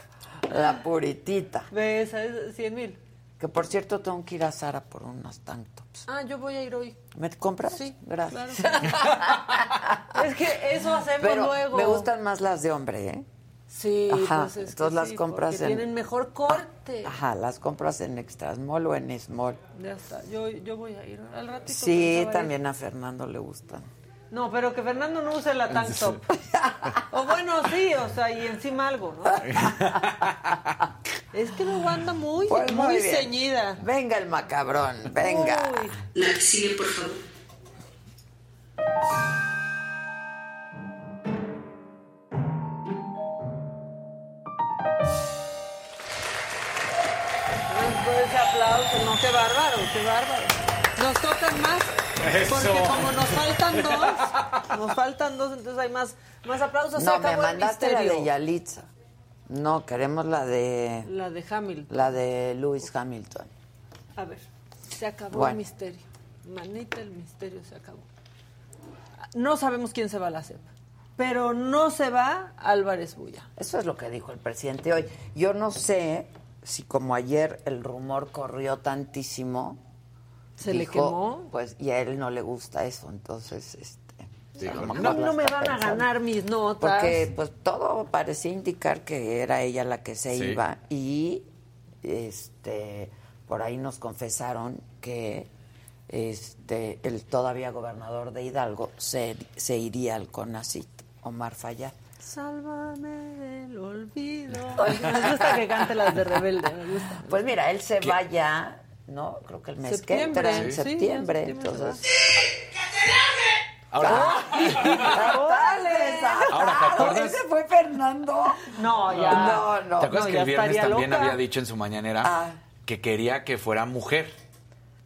La puritita. Ve, esa es 100 mil. Que por cierto tengo que ir a Sara por unas tank tops. Ah, yo voy a ir hoy. ¿Me compras? Sí, Gracias. claro. *laughs* es que eso hacemos Pero luego. me gustan más las de hombre, ¿eh? Sí, Ajá, pues es que entonces las sí, compras en- tienen mejor corte. Ajá, las compras en Extra Small o en Small. Ya está, yo, yo voy a ir al ratito. Sí, también a Fernando le gustan. No, pero que Fernando no use la tank top. o bueno, sí, o sea, y encima algo, ¿no? *laughs* es que luego anda muy, Pues muy, muy ceñida. Venga el macabrón, venga. Uy. La que sigue, por favor. De ese aplauso, no, qué bárbaro, qué bárbaro. Nos tocan más. Eso. Porque como nos faltan dos, nos faltan dos, entonces hay más, más aplausos. No, me mandaste la de Yalitza. No, queremos la de La de Hamilton. la de Lewis Hamilton. A ver, se acabó Bueno. el misterio. Manita, el misterio se acabó. No sabemos quién se va a la cepa, pero no se va Álvarez Bulla. Eso es lo que dijo el presidente hoy. Yo no sé si como ayer el rumor corrió tantísimo. ¿Se le quemó? Pues y a él no le gusta eso, entonces este Dijo, a lo No, mejor no me van a ganar mis notas. Porque pues todo parecía indicar que era ella la que se Sí. iba y este por ahí nos confesaron que este el todavía gobernador de Hidalgo se, se iría al CONACIT, Omar Fayad. Sálvame del olvido. *laughs* Me gusta que cante las de Rebelde, me gusta. Pues mira, él se va ya, ¿no? Creo que el mes que entra, en Septiembre, sí, septiembre, va. entonces... Ahora, ¡Dale! Ahora, ¿te acuerdas? ¿Ese fue Fernando? No, ya. No, no. ¿te acuerdas no, que el viernes también loca. había dicho en su mañanera Ah. que quería que fuera mujer?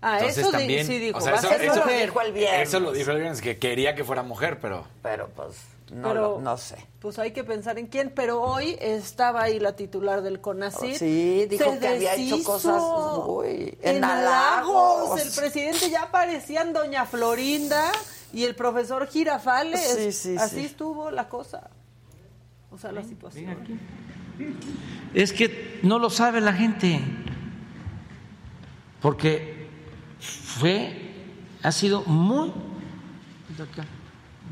Ah, Entonces eso también, sí dijo. o sea, eso- lo dijo el viernes. Eso lo dijo el viernes, que quería que fuera mujer, pero... Pero pues no, Pero- lo- no sé. Pues hay que pensar en quién, pero hoy estaba ahí la titular del CONACYT. Sí, dijo Se que había hecho cosas en en halagos. halagos. El presidente ya parecían doña Florinda y el profesor Girafales. Sí, sí, Así sí. estuvo la cosa. O sea, la situación. Es que no lo sabe la gente, porque fue, ha sido muy,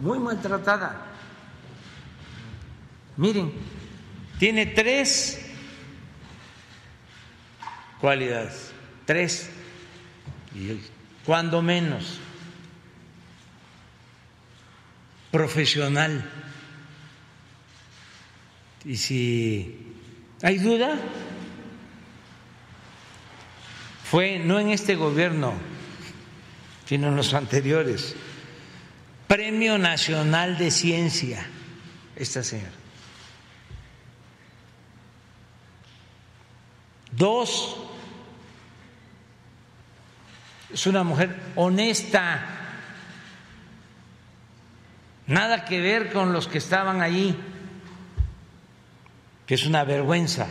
muy maltratada. Miren, tiene tres cualidades, tres, y cuando menos, profesional. Y si hay duda, fue no en este gobierno, sino en los anteriores. Premio Nacional de Ciencia, esta señora. Dos, es una mujer honesta, nada que ver con los que estaban allí, que es una vergüenza.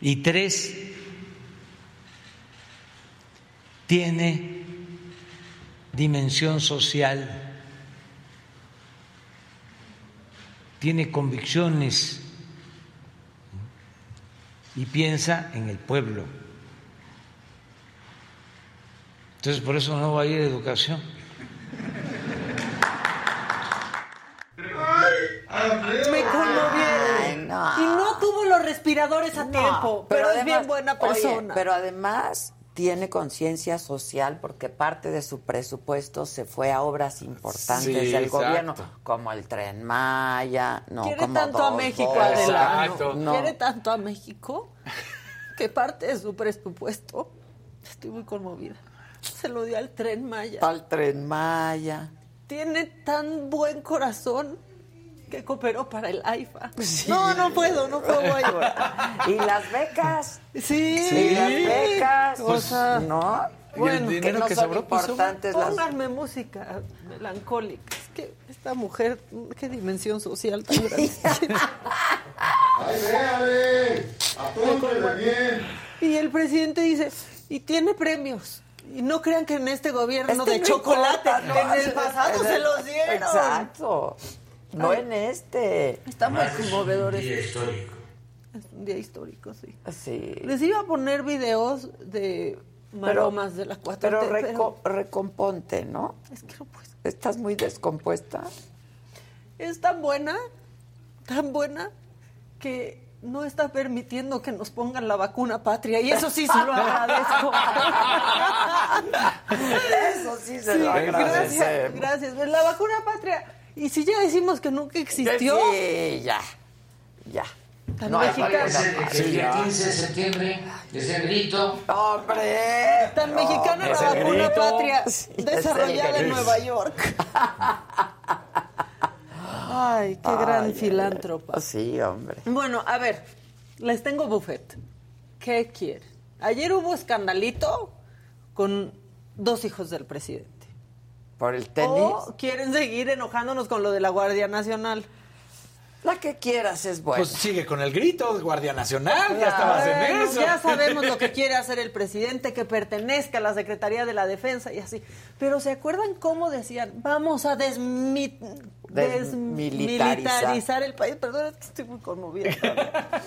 Y tres, tiene dimensión social, tiene convicciones y piensa en el pueblo. Entonces, por eso no va a ir a educación. Me no. Y no tuvo los respiradores a tiempo, pero, es además- bien buena oye, persona. pero además tiene conciencia social porque parte de su presupuesto se fue a obras importantes Sí, del exacto. gobierno, como el Tren Maya, no, Quiere como tanto a dos México. Adela. No. No. Quiere tanto a México que parte de su presupuesto. Estoy muy conmovida. Se lo dio al tren Maya. Al Tren Maya. Tiene tan buen corazón que cooperó para el AIFA. No, no puedo, no puedo ayudar. *laughs* Y las becas. Sí. Y las becas. O sea, ¿no? bueno, que dinero no que son sobró, pues, importantes las Pónganme música melancólica. Es que esta mujer, qué dimensión social tan grande. *laughs* ¡Ay, véale! Apúntele bien. Y el presidente dice, y tiene premios. Y no crean que en este gobierno Este de no chocolate, importa, ¿no? en el pasado En se los dieron. Exacto. No Ay. en este. Está muy conmovedor Día este. histórico. Es un día histórico, sí. Sí. Les iba a poner videos de maromas de la 4 Pero reco- recomponte, ¿no? es que no puedo. Estás muy descompuesta. Es tan buena, tan buena, que no está permitiendo que nos pongan la vacuna patria. Y eso sí se lo *laughs* agradezco. Eso sí se Sí, lo gracias, agradecemos. gracias. Pues La vacuna patria. Y si ya decimos que nunca existió, Sí, ya. Ya. Tan No mexicana. vacuna. El día 15 de septiembre, es el grito. ¡Hombre! tan mexicana la vacuna grito. patria *laughs* Sí, desarrollada en. Nueva York. Ay, qué gran filántropa. Sí, hombre. Bueno, a ver, les tengo buffet. ¿Qué quieren? Ayer hubo escandalito con dos hijos del presidente. Por el tenis. O quieren seguir enojándonos con lo de la Guardia Nacional. La que quieras es buena. Pues sigue con el grito de Guardia Nacional, ya estabas en Bueno, eso. Ya sabemos lo que *laughs* quiere hacer el presidente, que pertenezca a la Secretaría de la Defensa y así. Pero ¿se acuerdan cómo decían? Vamos a desmi- Desmilitarizar. desmilitarizar el país. Perdón, es que estoy muy conmovida. *laughs*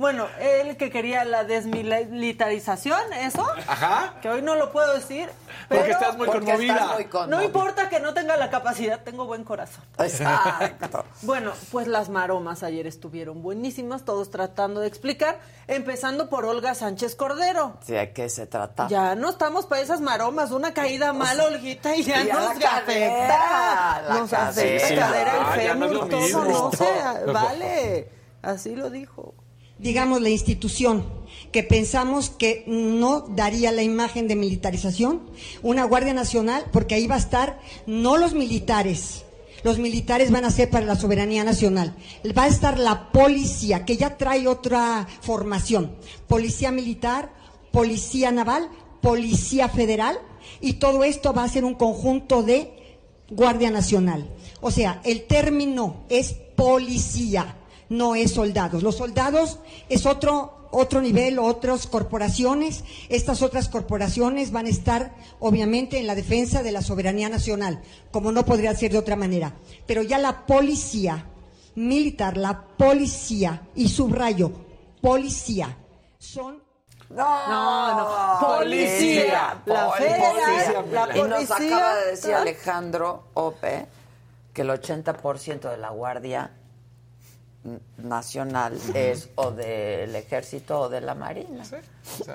bueno, él que quería la desmilitarización, ¿eso? Ajá. Que hoy no lo puedo decir. Porque pero- estás muy Porque conmovida. estás muy No conmovida. importa que no tenga la capacidad, tengo buen corazón. Exacto. *laughs* Bueno, pues las maromas ayer estuvieron buenísimas, todos tratando de explicar, empezando por Olga Sánchez Cordero. Sí, ¿de qué se trata? Ya no estamos para esas maromas, una caída mal, Olguita, y ya Ya nos la afecta. la Nos cadera. afecta Sí, cadera, ah, el no fémur, todo, no sé, *laughs* vale. Así lo dijo. Digamos, la institución, que pensamos que no daría la imagen de militarización, una Guardia Nacional, porque ahí va a estar no los militares, los militares van a ser para la soberanía nacional, va a estar la policía, que ya trae otra formación, policía militar, policía naval, policía federal, y todo esto va a ser un conjunto de Guardia Nacional. O sea, el término es policía, no es soldados. Los soldados es otro, otro nivel, otras corporaciones. Estas otras corporaciones van a estar, obviamente, en la defensa de la soberanía nacional, como no podría ser de otra manera. Pero ya la policía militar, la policía, y subrayo, policía, son No, No, no. Policía. La federal, la Y nos policía. acaba de decir Alejandro Ope que el 80% de la Guardia Nacional es o del Ejército o de la Marina.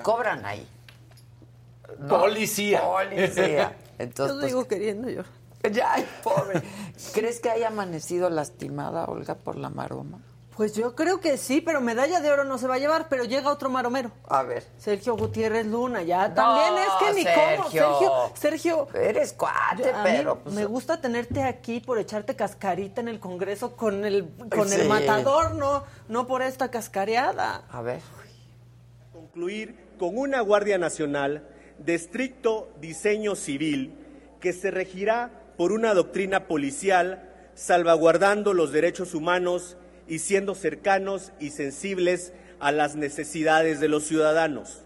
Cobran ahí. ¿no? Policía. Policía. *laughs* Yo Entonces, pues, digo queriendo yo. *laughs* ya, pobre. ¿Crees que haya amanecido lastimada, Olga, por la maroma? Pues yo creo que sí, pero medalla de oro no se va a llevar, pero llega otro maromero. A ver. Sergio Gutiérrez Luna, ya también es que ni cómo. Sergio, Sergio. Eres cuate, yo- a mí pero. pues, me gusta tenerte aquí por echarte cascarita en el Congreso con el con Sí. el matador, no, no por esta cascareada. A ver. concluir con una Guardia Nacional de estricto diseño civil que se regirá por una doctrina policial, salvaguardando los derechos humanos y siendo cercanos y sensibles a las necesidades de los ciudadanos.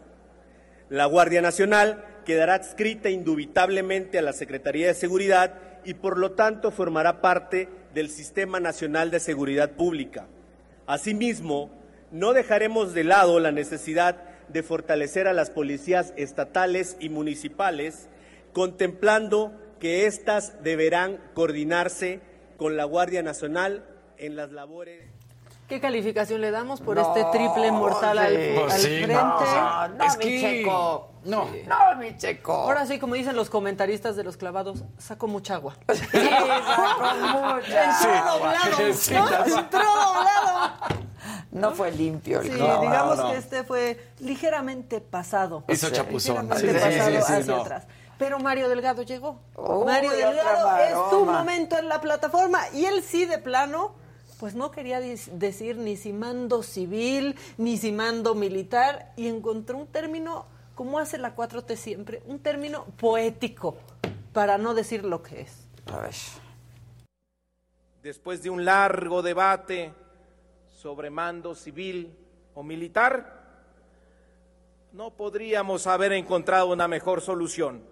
La Guardia Nacional quedará adscrita indubitablemente a la Secretaría de Seguridad y por lo tanto formará parte del Sistema Nacional de Seguridad Pública. Asimismo, no dejaremos de lado la necesidad de fortalecer a las policías estatales y municipales, contemplando que éstas deberán coordinarse con la Guardia Nacional en las labores. ¿Qué calificación le damos por No, este triple mortal al, sí. al Pues sí, frente? No, no, Es mi que- checo. No. No, mi checo. Ahora sí, como dicen los comentaristas de los clavados, saco mucha agua. *laughs* Sí, sacó mucha Sí. Entró doblado, Sí, ¿no? Entró doblado. No fue limpio el Sí, clavo. digamos no. que este fue ligeramente pasado. Hizo Sí. chapuzón. Ligeramente Sí, sí, pasado sí, sí, hacia no. atrás. Pero Mario Delgado llegó. Uy, Mario Delgado es tu momento en la plataforma. Y él sí, de plano, pues no quería decir ni si mando civil, ni si mando militar. Y encontró un término, como hace la 4T siempre, un término poético, para no decir lo que es. A ver. Después de un largo debate sobre mando civil o militar, no podríamos haber encontrado una mejor solución,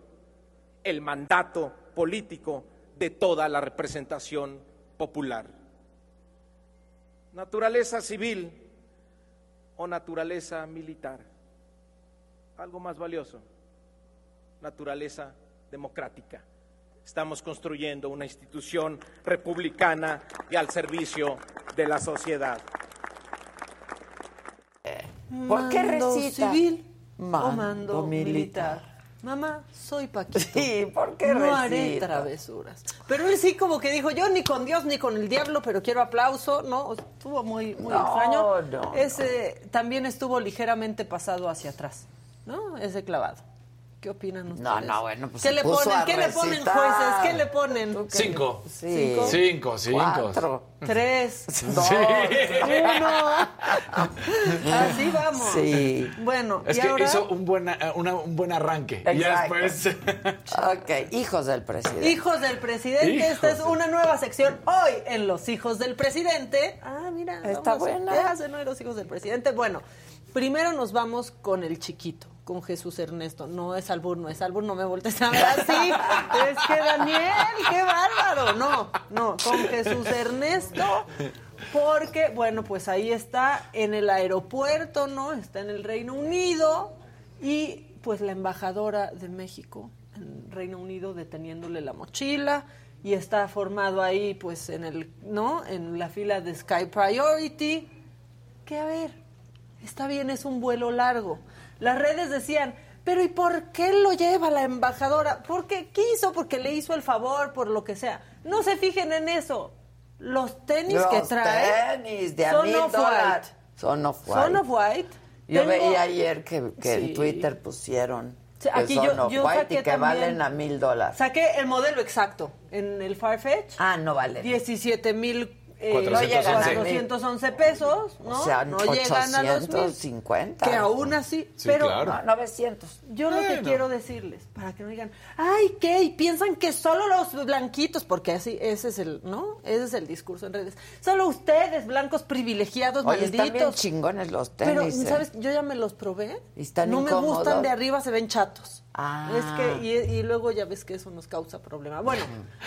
el mandato político de toda la representación popular. Naturaleza civil o naturaleza militar. Algo más valioso, naturaleza democrática. Estamos construyendo una institución republicana y al servicio de la sociedad. ¿Por qué recita? civil o Mando mando militar. militar. Mamá, soy Paquito. *laughs* Sí, ¿por qué No haré travesuras. Pero él sí como que dijo, yo ni con Dios ni con el diablo, pero quiero aplauso. No, estuvo muy, muy No, extraño. no, Ese también estuvo ligeramente pasado hacia atrás, ¿no? Ese clavado. ¿Qué opinan ustedes? No, no, bueno, pues ¿Qué se le puso ponen? a ¿Qué le ponen, jueces? ¿Qué le ponen? Cinco. Sí. Cinco, cinco. Cuatro. Tres, dos, Sí. uno. Así vamos. Sí. Bueno, Es y que ahora hizo un buen, eh, una- un buen arranque. Y ya Exacto. después. *laughs* Ok, hijos del presidente. Hijos del presidente, Hijos esta es una nueva sección hoy en Los Hijos del Presidente. Ah, mira, Está vamos, buena. ¿Qué hacen hoy los Hijos del Presidente? Bueno, primero nos vamos con el chiquito, con Jesús Ernesto. No es albur, no es albur, no me voltees a ver así. es que Daniel, qué bárbaro. No, no, con Jesús Ernesto. Porque, bueno, pues ahí está en el aeropuerto, ¿no? Está en el Reino Unido y pues la embajadora de México en Reino Unido deteniéndole la mochila y está formado ahí pues en el, ¿no? En la fila de Sky Priority. Que a ver, está bien, es un vuelo largo. Las redes decían, pero ¿y por qué lo lleva la embajadora? Porque quiso, porque le hizo el favor, por lo que sea. No se fijen en eso. Los tenis Los que trae tenis de son off-white. Son off-white. Son off-white. Yo Tengo- veía ayer que, que Sí. en Twitter pusieron que aquí son yo- saqué y que también- valen a mil dólares. Saqué el modelo exacto en el Farfetch. Ah, no vale. 17 mil eh, 411. 411 pesos, ¿no? O sea, no llegan a los mil. 850. Que aún así, Sí, pero claro. No, 900. yo lo que quiero decirles, para que no digan, ay, ¿qué? Y piensan que solo los blanquitos, porque así, ese es el, ¿no? Ese es el discurso en redes. Solo ustedes, blancos privilegiados, Oye, están bien malditos. chingones los Pero, tenis. ¿eh? ¿sabes? Yo ya me los probé. ¿Y están no me gustan de arriba, se ven chatos. Ah. Es que, y, y luego ya ves que eso nos causa problema. Bueno,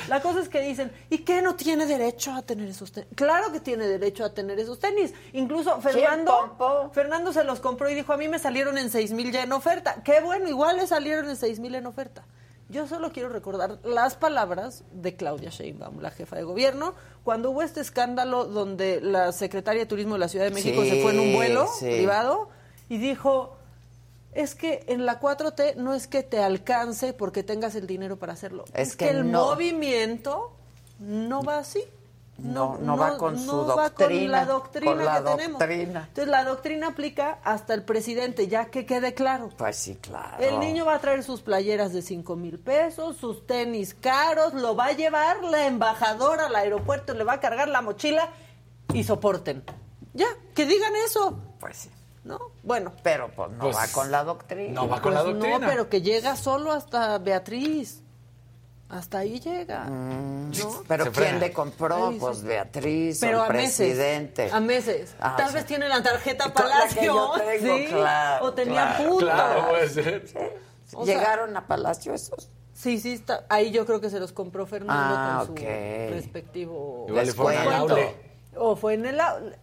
la cosa es que dicen, ¿y qué no tiene derecho a tener esos tenis? Claro que tiene derecho a tener esos tenis. Incluso Fernando? Fernando se los compró y dijo, a mí me salieron en seis mil ya en oferta. Qué bueno, igual le salieron en seis mil en oferta. Yo solo quiero recordar las palabras de Claudia Sheinbaum, la jefa de gobierno, cuando hubo este escándalo donde la secretaria de Turismo de la Ciudad de México Sí, se fue en un vuelo sí. privado y dijo, es que en la 4T no es que te alcance porque tengas el dinero para hacerlo. Es Es, que que, el no. movimiento no va así. No, no va con su no va con doctrina, la doctrina con la que tenemos. doctrina. Entonces la doctrina aplica hasta el presidente, ya que quede claro. Pues sí, claro. El niño va a traer sus playeras de 5 mil pesos, sus tenis caros, lo va a llevar la embajadora al aeropuerto, le va a cargar la mochila y soporten. Ya, que digan eso. Pues sí. ¿No? Bueno. Pero pues no Pues, va con la doctrina. no va con la Pues doctrina. No, pero que llega solo hasta Beatriz. Hasta ahí llega. Mm. ¿no? Pero Se ¿quién frena. le compró? Pues. Beatriz, Pero o a el meses. presidente. A meses. Ah, Tal vez tiene la tarjeta la Palacio. yo tengo, ¿sí? claro, o tenía claro, puntos. Claro, puede ser. O sea- ¿Llegaron a Palacio esos? Sí, sí, está. ahí yo creo que se los compró Fernando Ah, con ok. su respectivo Igual le O fue en el.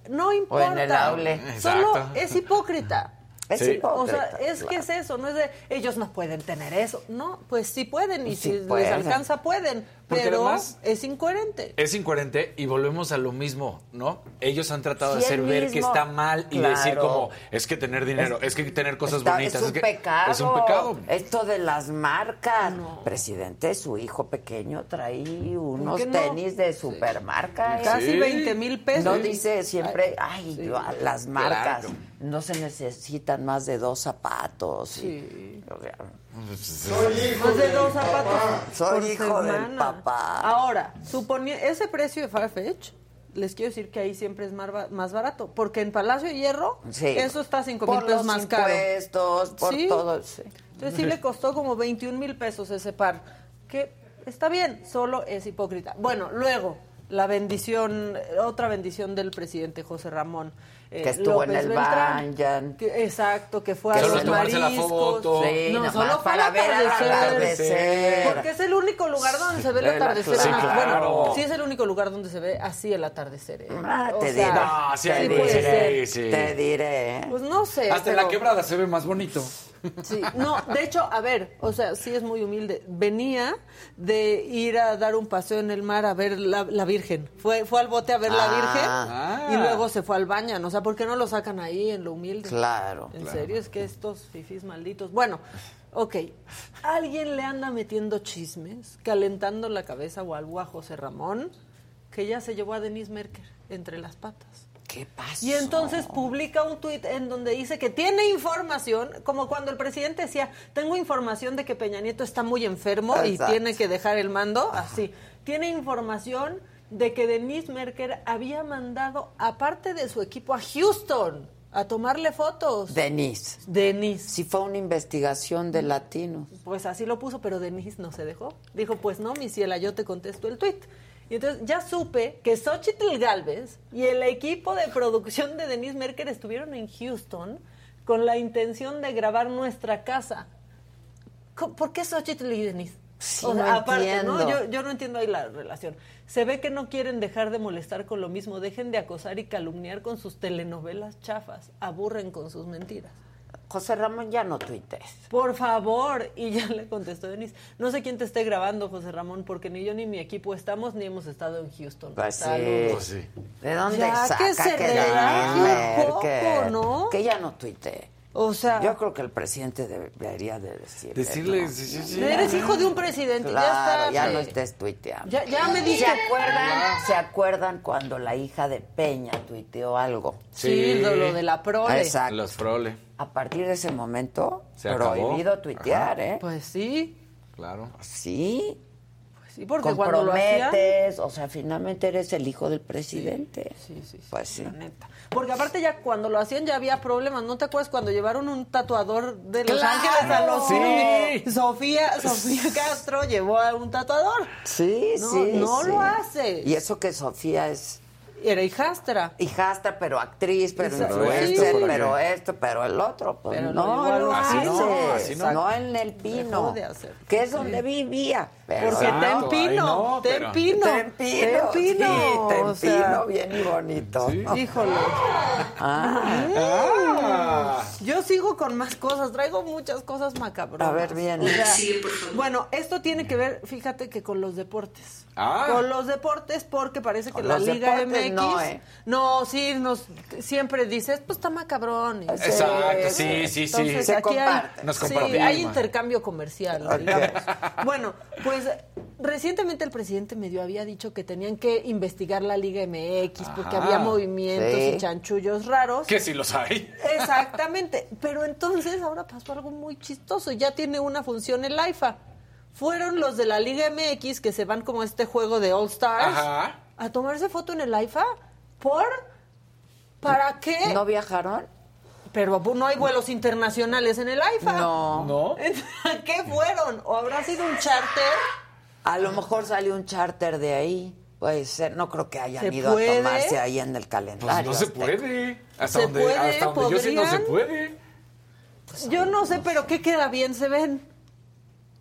No importa. en el aule. Solo Exacto. es hipócrita. *laughs* Es Sí. hipócrita, O sea, es que es eso, no es de ellos no pueden tener eso. No, pues sí pueden y Sí si pueden. les alcanza pueden, Porque pero además- es incoherente. Es incoherente y volvemos a lo mismo, ¿no? Ellos han tratado de hacer ver que está mal y Claro. decir como, es que tener dinero, es, que tener cosas Está- bonitas. Es un que- pecado. Es un pecado. Esto de las marcas. Presidente, su hijo pequeño trae unos no? tenis de supermarca. ¿eh? Casi Sí. 20 mil pesos. No dice siempre, ay, yo- las marcas Claro. no se necesitan más de dos zapatos. y- o sea, Soy hijo Más de dos zapatos papá. Soy por hijo del semana. papá. Ahora, suponiendo ese precio de Farfetch, les quiero decir que ahí siempre es mar- más barato, porque en Palacio de Hierro sí. eso está 5 mil por pesos los más caro. impuestos, por Sí. todo. sí. Entonces sí le costó como 21 mil pesos ese par, que está bien, solo es hipócrita. Bueno, luego, la bendición, otra bendición del presidente José Ramón. Eh, Que estuvo en el Beltrán. Banyan. Que- exacto, que fue Que a los la mariscos. foto. Sí, no, solo para ver al atardecer. Porque es el único lugar donde se ve el El atardecer. Sí, claro. Bueno, sí es el único lugar donde se ve así el atardecer. ¿eh? Ah, O te sea, diré. No, sí te diré, ser. Sí, sí. Te diré. Pues no sé. Hasta en la quebrada se ve más bonito. Sí, no, de hecho, a ver, o sea, sí es muy humilde. Venía de ir a dar un paseo en el mar a ver la, la Virgen. Fue, fue al bote a ver la Ah. Virgen y luego se fue al baño. O sea, ¿por qué no lo sacan ahí en lo humilde? Claro. En serio, es que estos fifís malditos. Bueno, ok. ¿Alguien le anda metiendo chismes, calentando la cabeza o algo a José Ramón? Que ya se llevó a Denise Merker entre las patas. ¿Qué pasa? Y entonces publica un tuit en donde dice que tiene información, como cuando el presidente decía, tengo información de que Peña Nieto está muy enfermo y tiene que dejar el mando, así. Tiene información de que Denise Merker había mandado, aparte de su equipo, a Houston a tomarle fotos. Denise. Denise. Si fue una investigación de latinos. Pues así lo puso, pero Denise no se dejó. Dijo, pues no, mi ciela, yo te contesto el tuit. Y entonces ya supe que Xochitl Galvez y el equipo de producción de Denise Merker estuvieron en Houston con la intención de grabar nuestra casa. ¿Por qué Xochitl y Denise? Sí, O sea, no aparte, ¿no? Yo, yo no entiendo ahí la relación. Se ve que no quieren dejar de molestar con lo mismo. Dejen de acosar y calumniar con sus telenovelas chafas. Aburren con sus mentiras. José Ramón, ya no tuites. Por favor. Y ya le contestó Denise. No sé quién te esté grabando, José Ramón, porque ni yo ni mi equipo estamos ni hemos estado en Houston. Pues sí. Pues sí. ¿De dónde Ya saca que se un poco? ¿no? Que ya no tuite. O sea, Yo creo que el presidente debería de decirle. Decirle, ¿no? sí, sí, sí. eres hijo de un presidente. Claro, ya está. ya no estés tuiteando. Ya- ya me ¿Se dije- acuerdan, ¿Se acuerdan cuando la hija de Peña tuiteó algo? Sí, lo, lo de la prole. Exacto. Los prole. A partir de ese momento, Se acabó. prohibido tuitear, ¿eh? Pues sí. Claro. Sí. Pues sí, porque cuando lo hacían... Comprometes, o sea, finalmente eres el hijo del presidente. Sí, sí, sí. Pues sí. La neta. Porque aparte ya cuando lo hacían ya había problemas. ¿No te acuerdas cuando llevaron un tatuador de Los ¡Claro! Ángeles a los Sí. Sofía, Sofía *laughs* Castro llevó a un tatuador. Sí, No, sí. no sí. lo hace. Y eso que Sofía es Era hijastra. hijastra, pero actriz, pero Exacto. influencer, Sí. pero esto, pero el otro. Pues Pero no, igual lo hace. No, así no. en el Pino, de hacer. que es donde vivía. Pero Porque Exacto, Tempino, ahí no, pero- Tempino, Tempino, Tempino, sí, Tempino, o sea, bien y bonito. *laughs* híjole. Ah, Ah. Yo sigo con más cosas, traigo muchas cosas macabronas. A ver, bien. O sea, Bueno, esto tiene que ver, fíjate que con los deportes. Ah. Con los deportes porque parece que Con la Liga deportes, No, ¿eh? no, sí, nos siempre dices, pues está macabrón. Y- Exacto, sí, sí, sí. Entonces, Se aquí hay, Nos sí, hay intercambio comercial, digamos. Bueno, pues recientemente el presidente medio había dicho que tenían que investigar la Liga MX porque había movimientos Sí. y chanchullos raros. Que si los hay. Exactamente. Pero entonces ahora pasó algo muy chistoso. Ya tiene una función el AIFA. Fueron los de la Liga MX que se van como a este juego de All Stars Ajá. A tomarse foto en el AIFA. ¿Por? ¿Para qué? ¿No viajaron? Pero no hay vuelos internacionales en el AIFA. No. ¿No? ¿A *laughs* qué fueron? ¿O habrá sido un charter? A lo mejor salió un charter de ahí. Puede ser, no creo que hayan ¿Se ido puede? a tomarse ahí en el Pues calendario. no se puede. Hasta ¿Se donde, puede? hasta donde yo sé no se ¿Podrían? puede. Yo no sé, pero ¿qué queda bien? ¿Se ven?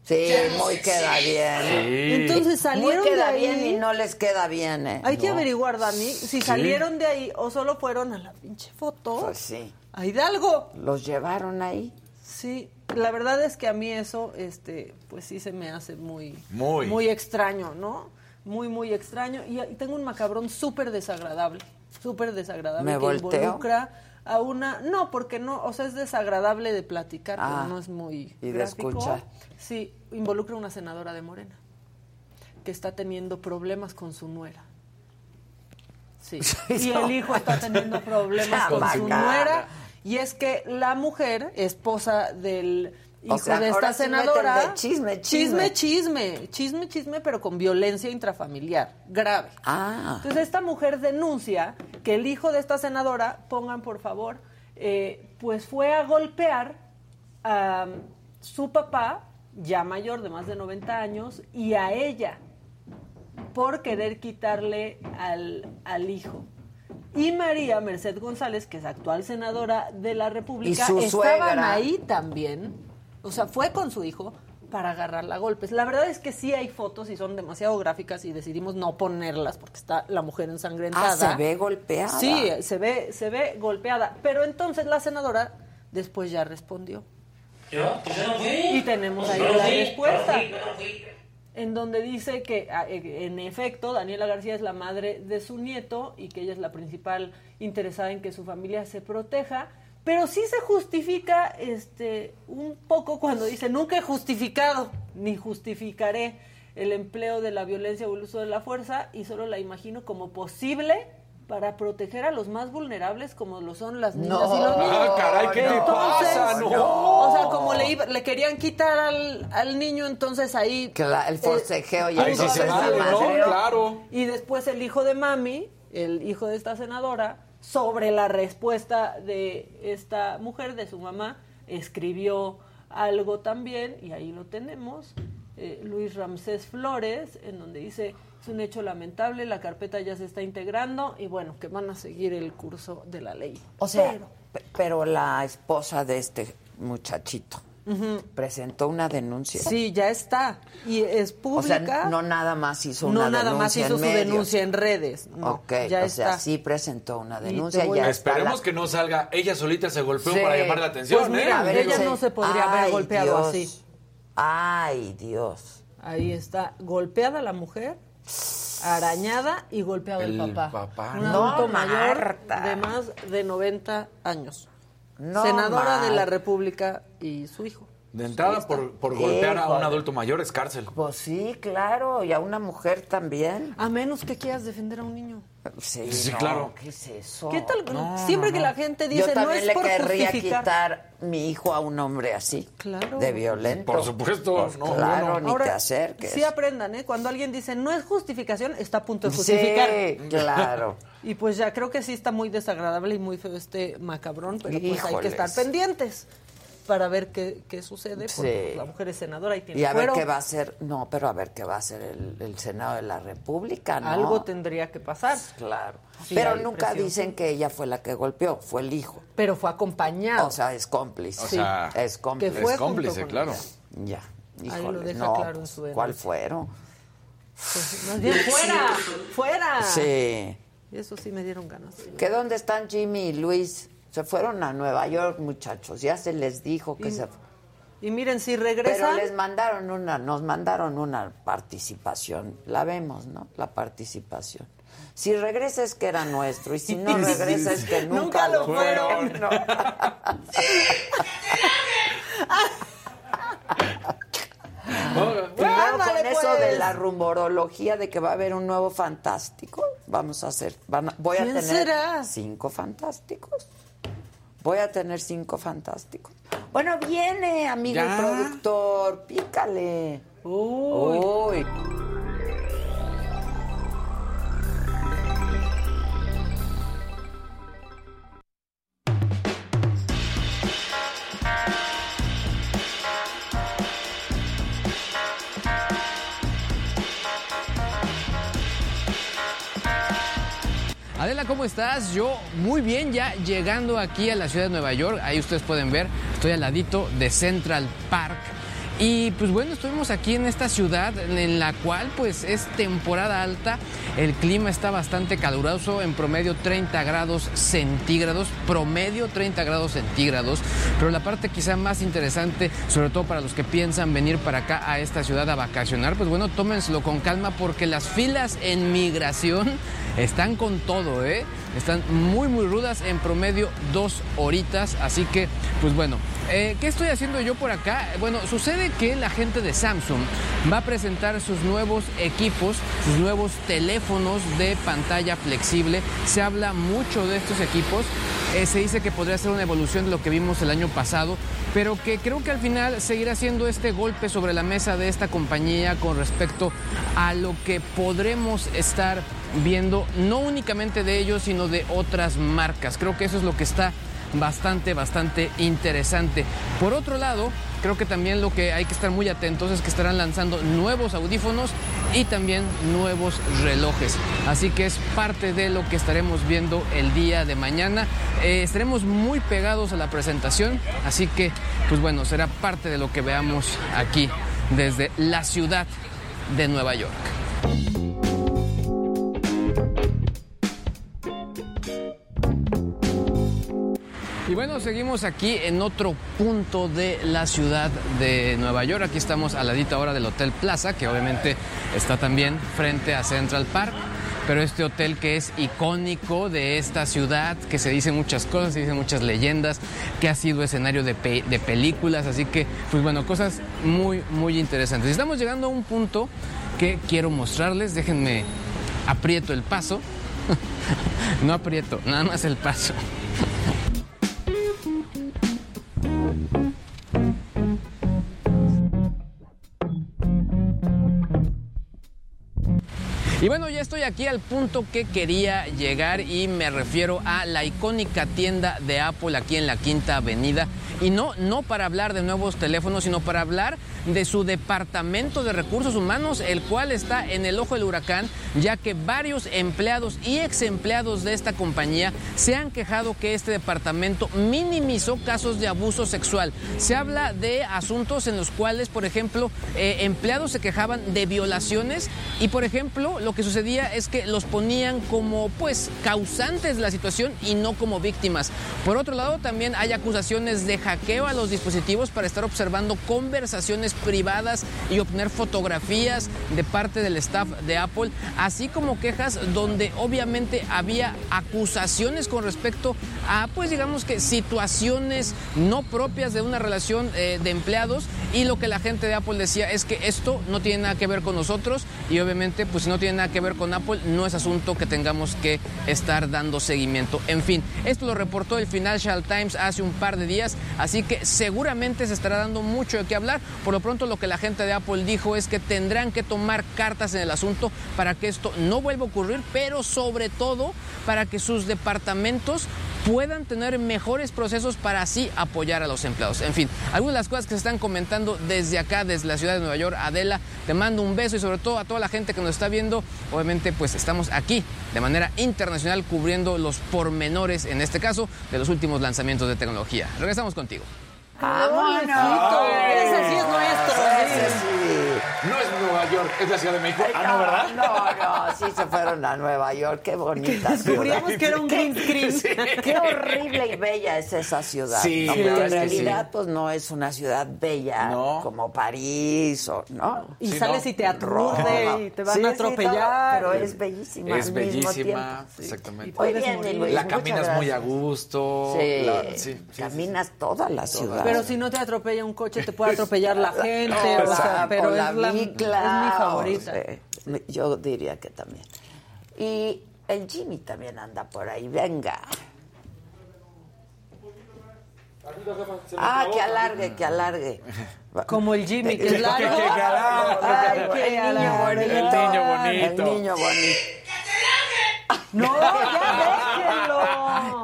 Sí, muy queda bien. Sí. Entonces salieron muy queda de ahí. bien y no les queda bien, ¿eh? Hay que averiguar, Dani, si salieron de ahí o solo fueron a la pinche foto. Pues sí. A Hidalgo. Los llevaron ahí. Sí, la verdad es que a mí eso, este, pues sí se me hace muy, Muy. extraño, ¿no? Muy, muy extraño. Y, y tengo un macabrón súper desagradable, súper desagradable ¿Me que volteo? involucra a una, no, porque no, o sea, es desagradable de platicar, Ah, pero no es muy y de escuchar. Sí, involucra a una senadora de Morena que está teniendo problemas con su nuera. Sí. *laughs* Y el hijo está teniendo problemas *laughs* con su nuera. Y es que la mujer, esposa del hijo O sea, de esta sí senadora. de chisme, chisme, chisme. chisme, chisme, chisme, pero con violencia intrafamiliar, grave. Ah. Entonces esta mujer denuncia que el hijo de esta senadora, pongan por favor, eh, pues fue a golpear a su papá, ya mayor de más de 90 años, y a ella por querer quitarle al, al hijo. Y María Merced González, que es actual senadora de la República, estaban suegra. ahí también. O sea, fue con su hijo para agarrarla a golpes. La verdad es que sí hay fotos y son demasiado gráficas y decidimos no ponerlas porque está la mujer ensangrentada. Ah, se ve golpeada. Sí, se ve, se ve golpeada. Pero entonces la senadora después ya respondió. Yo, pues yo no fui. Y tenemos ahí no la fui, respuesta. no fui. En donde dice que, a- eh, en efecto, Daniela García es la madre de su nieto y que ella es la principal interesada en que su familia se proteja. Pero sí se justifica este, un poco cuando dice, nunca he justificado ni justificaré el empleo de la violencia o el uso de la fuerza y solo la imagino como posible para proteger a los más vulnerables como lo son las niñas No. y los niños. Ah, caray, ¿qué te Entonces, pasa? No. O sea, como le, iba- le querían quitar al, al niño, entonces ahí... Que la- el forcejeo ya pudo Ahí sí se haber vale, sido ¿no? Claro. Y después el hijo de mami, el hijo de esta senadora, sobre la respuesta de esta mujer, de su mamá, escribió algo también, y ahí lo tenemos, eh, Luis Ramsés Flores, en donde dice, es un hecho lamentable, la carpeta ya se está integrando, y bueno, que van a seguir el curso de la ley. O sea, Pero- pe- pero la esposa de este muchachito presentó una denuncia. Sí, ya está. Y es O sea, pública. no nada más hizo no una nada más denuncia hizo en su medios. denuncia en redes. No, ok, ya o está. sea, sí presentó una denuncia. te voy ya a- está Esperemos la- que no salga. Ella solita se golpeó Sí. para llamar la atención, Pues ¿eh? mira, ver, ella no se podría haber Ay, golpeado Dios. así. Ay, Dios. Ahí está, golpeada la mujer, arañada y golpeado el, El papá. papá, Un no. adulto No, mayor Marta. de más de 90 años. No, Senadora de la. República y su hijo. De entrada, por, por golpear a un adulto mayor es cárcel. Pues sí, claro, y a una mujer también. A menos que quieras defender a un niño. Sí, Sí, no, claro. ¿Qué es eso? ¿Qué tal? No, Siempre no, que no. la gente Yo dice no también es le por querría justificar. quitar mi hijo a un hombre así. Claro. De violento. Por supuesto, Pues no, claro, ni Ahora, te acerques. Sí aprendan, ¿eh? Cuando alguien dice no es justificación, está a punto de Sí, justificar. claro. *laughs* Y pues ya creo que sí está muy desagradable y muy feo este macabrón, pero pues hay que estar pendientes para ver qué, qué sucede, porque Sí. la mujer es senadora y tiene Y a ver qué va a hacer, no, pero a ver qué va a hacer el, el Senado de la República, ¿no? Algo tendría que pasar. Claro. Sí, pero nunca presión. dicen que ella fue la que golpeó, fue el hijo. Pero fue acompañado. O sea, es cómplice. O sea, es cómplice. que fue es cómplice, claro. ella. Ya. Ahí lo deja no, claro en su pues, ¿cuál denuncia. fueron? Pues, más bien fuera, fuera. Sí. Y eso sí me dieron ganas. ¿Que dónde están Jimmy y Luis? Se fueron a Nueva York, muchachos. Ya se les dijo que Y- se Y miren, si Pero regresan, les mandaron una, nos mandaron una participación. La vemos, ¿no? La participación. Si regresa es que era nuestro y si no *laughs* regresa es que nunca, Nunca lo fueron. *laughs* No. *laughs* Y luego Ándale, con eso pues. de la rumorología de que va a haber un nuevo fantástico, vamos a hacer, van a- voy a ¿Quién tener será? cinco fantásticos. Voy a tener cinco fantásticos. Bueno, viene, amigo Ya. productor, pícale. Uy. Uy. Adela, ¿cómo estás? Yo muy bien, ya llegando aquí a la ciudad de Nueva York. Ahí ustedes pueden ver, estoy al ladito de Central Park. Y pues bueno, estuvimos aquí en esta ciudad en la cual pues es temporada alta, el clima está bastante caluroso, en promedio 30 grados centígrados, promedio 30 grados centígrados, pero la parte quizá más interesante, sobre todo para los que piensan venir para acá a esta ciudad a vacacionar, pues bueno, tómenselo con calma porque las filas en migración están con todo, ¿eh? Están muy, muy rudas, en promedio dos horitas, así que, pues bueno, eh, ¿qué estoy haciendo yo por acá? Bueno, sucede que la gente de Samsung va a presentar sus nuevos equipos, sus nuevos teléfonos de pantalla flexible. Se habla mucho de estos equipos. Eh, se dice que podría ser una evolución de lo que vimos el año pasado, pero que creo que al final seguirá siendo este golpe sobre la mesa de esta compañía con respecto a lo que podremos estar viendo, no únicamente de ellos, sino de otras marcas. Creo que eso es lo que está bastante, bastante interesante. Por otro lado, creo que también lo que hay que estar muy atentos es que estarán lanzando nuevos audífonos y también nuevos relojes. Así que es parte de lo que estaremos viendo el día de mañana. Eh, estaremos muy pegados a la presentación, así que, pues bueno, será parte de lo que veamos aquí desde la ciudad de Nueva York. Bueno, seguimos aquí en otro punto de la ciudad de Nueva York. Aquí estamos a ladito ahora del Hotel Plaza, que obviamente está también frente a Central Park. Pero este hotel que es icónico de esta ciudad, que se dicen muchas cosas, se dicen muchas leyendas, que ha sido escenario de, de películas. Así que, pues bueno, cosas muy, muy interesantes. Estamos llegando a un punto que quiero mostrarles. Déjenme aprieto el paso *laughs* no aprieto, nada más el paso. Y bueno, ya estoy aquí al punto que quería llegar y me refiero a la icónica tienda de Apple aquí en la Quinta Avenida. Y no, no para hablar de nuevos teléfonos, sino para hablar de su departamento de recursos humanos, el cual está en el ojo del huracán, ya que varios empleados y ex empleados de esta compañía se han quejado que este departamento minimizó casos de abuso sexual. Se habla de asuntos en los cuales, por ejemplo, eh, empleados se quejaban de violaciones y, por ejemplo, lo que sucedía es que los ponían como, pues, causantes de la situación y no como víctimas. Por otro lado, también hay acusaciones de hackeo a los dispositivos para estar observando conversaciones privadas y obtener fotografías de parte del staff de Apple, así como quejas donde obviamente había acusaciones con respecto a, pues digamos que situaciones no propias de una relación eh, de empleados y lo que la gente de Apple decía es que esto no tiene nada que ver con nosotros y obviamente pues si no tiene nada que ver con Apple no es asunto que tengamos que estar dando seguimiento. En fin, esto lo reportó el Financial Times hace un par de días, así que seguramente se estará dando mucho de qué hablar. Por lo pronto lo que la gente de Apple dijo es que tendrán que tomar cartas en el asunto para que esto no vuelva a ocurrir, pero sobre todo para que sus departamentos puedan tener mejores procesos para así apoyar a los empleados. En fin, algunas de las cosas que se están comentando desde acá, desde la ciudad de Nueva York. Adela, te mando un beso y sobre todo a toda la gente que nos está viendo. Obviamente, pues estamos aquí de manera internacional cubriendo los pormenores, en este caso, de los últimos lanzamientos de tecnología. Regresamos contigo. ¡Vámonos! Ese sí es nuestro. Ese sí. Es Nueva York, es la Ciudad de México. Ah, no, ¿verdad? No, no, sí se fueron a Nueva York. Qué bonita ciudad. Descubrimos que era un green *laughs* screen. Qué horrible y bella es esa ciudad. Sí, ¿no? verdad en sí. realidad, pues no es una ciudad bella No. como París o, ¿no? Y Sí, sales no. y te aturde y te van Sí, a atropellar. pero es bellísima. Es al mismo bellísima, tiempo. exactamente. Puedes bien. Luis, La caminas muy a gusto. Sí, la- sí, sí, sí. caminas toda la ciudad. Pero si no te atropella un coche, te puede atropellar la *laughs* gente. O o sea, sea, pero o es, la es mi favorita. yo diría que también. Y el Jimmy también anda por ahí, venga. Ah, que alargue, que alargue. Como el Jimmy, que *laughs* es largo. que- que alargue. Ay, el que niño alargue. bonito. El niño bonito. El niño bonito. No, ya déjenlo.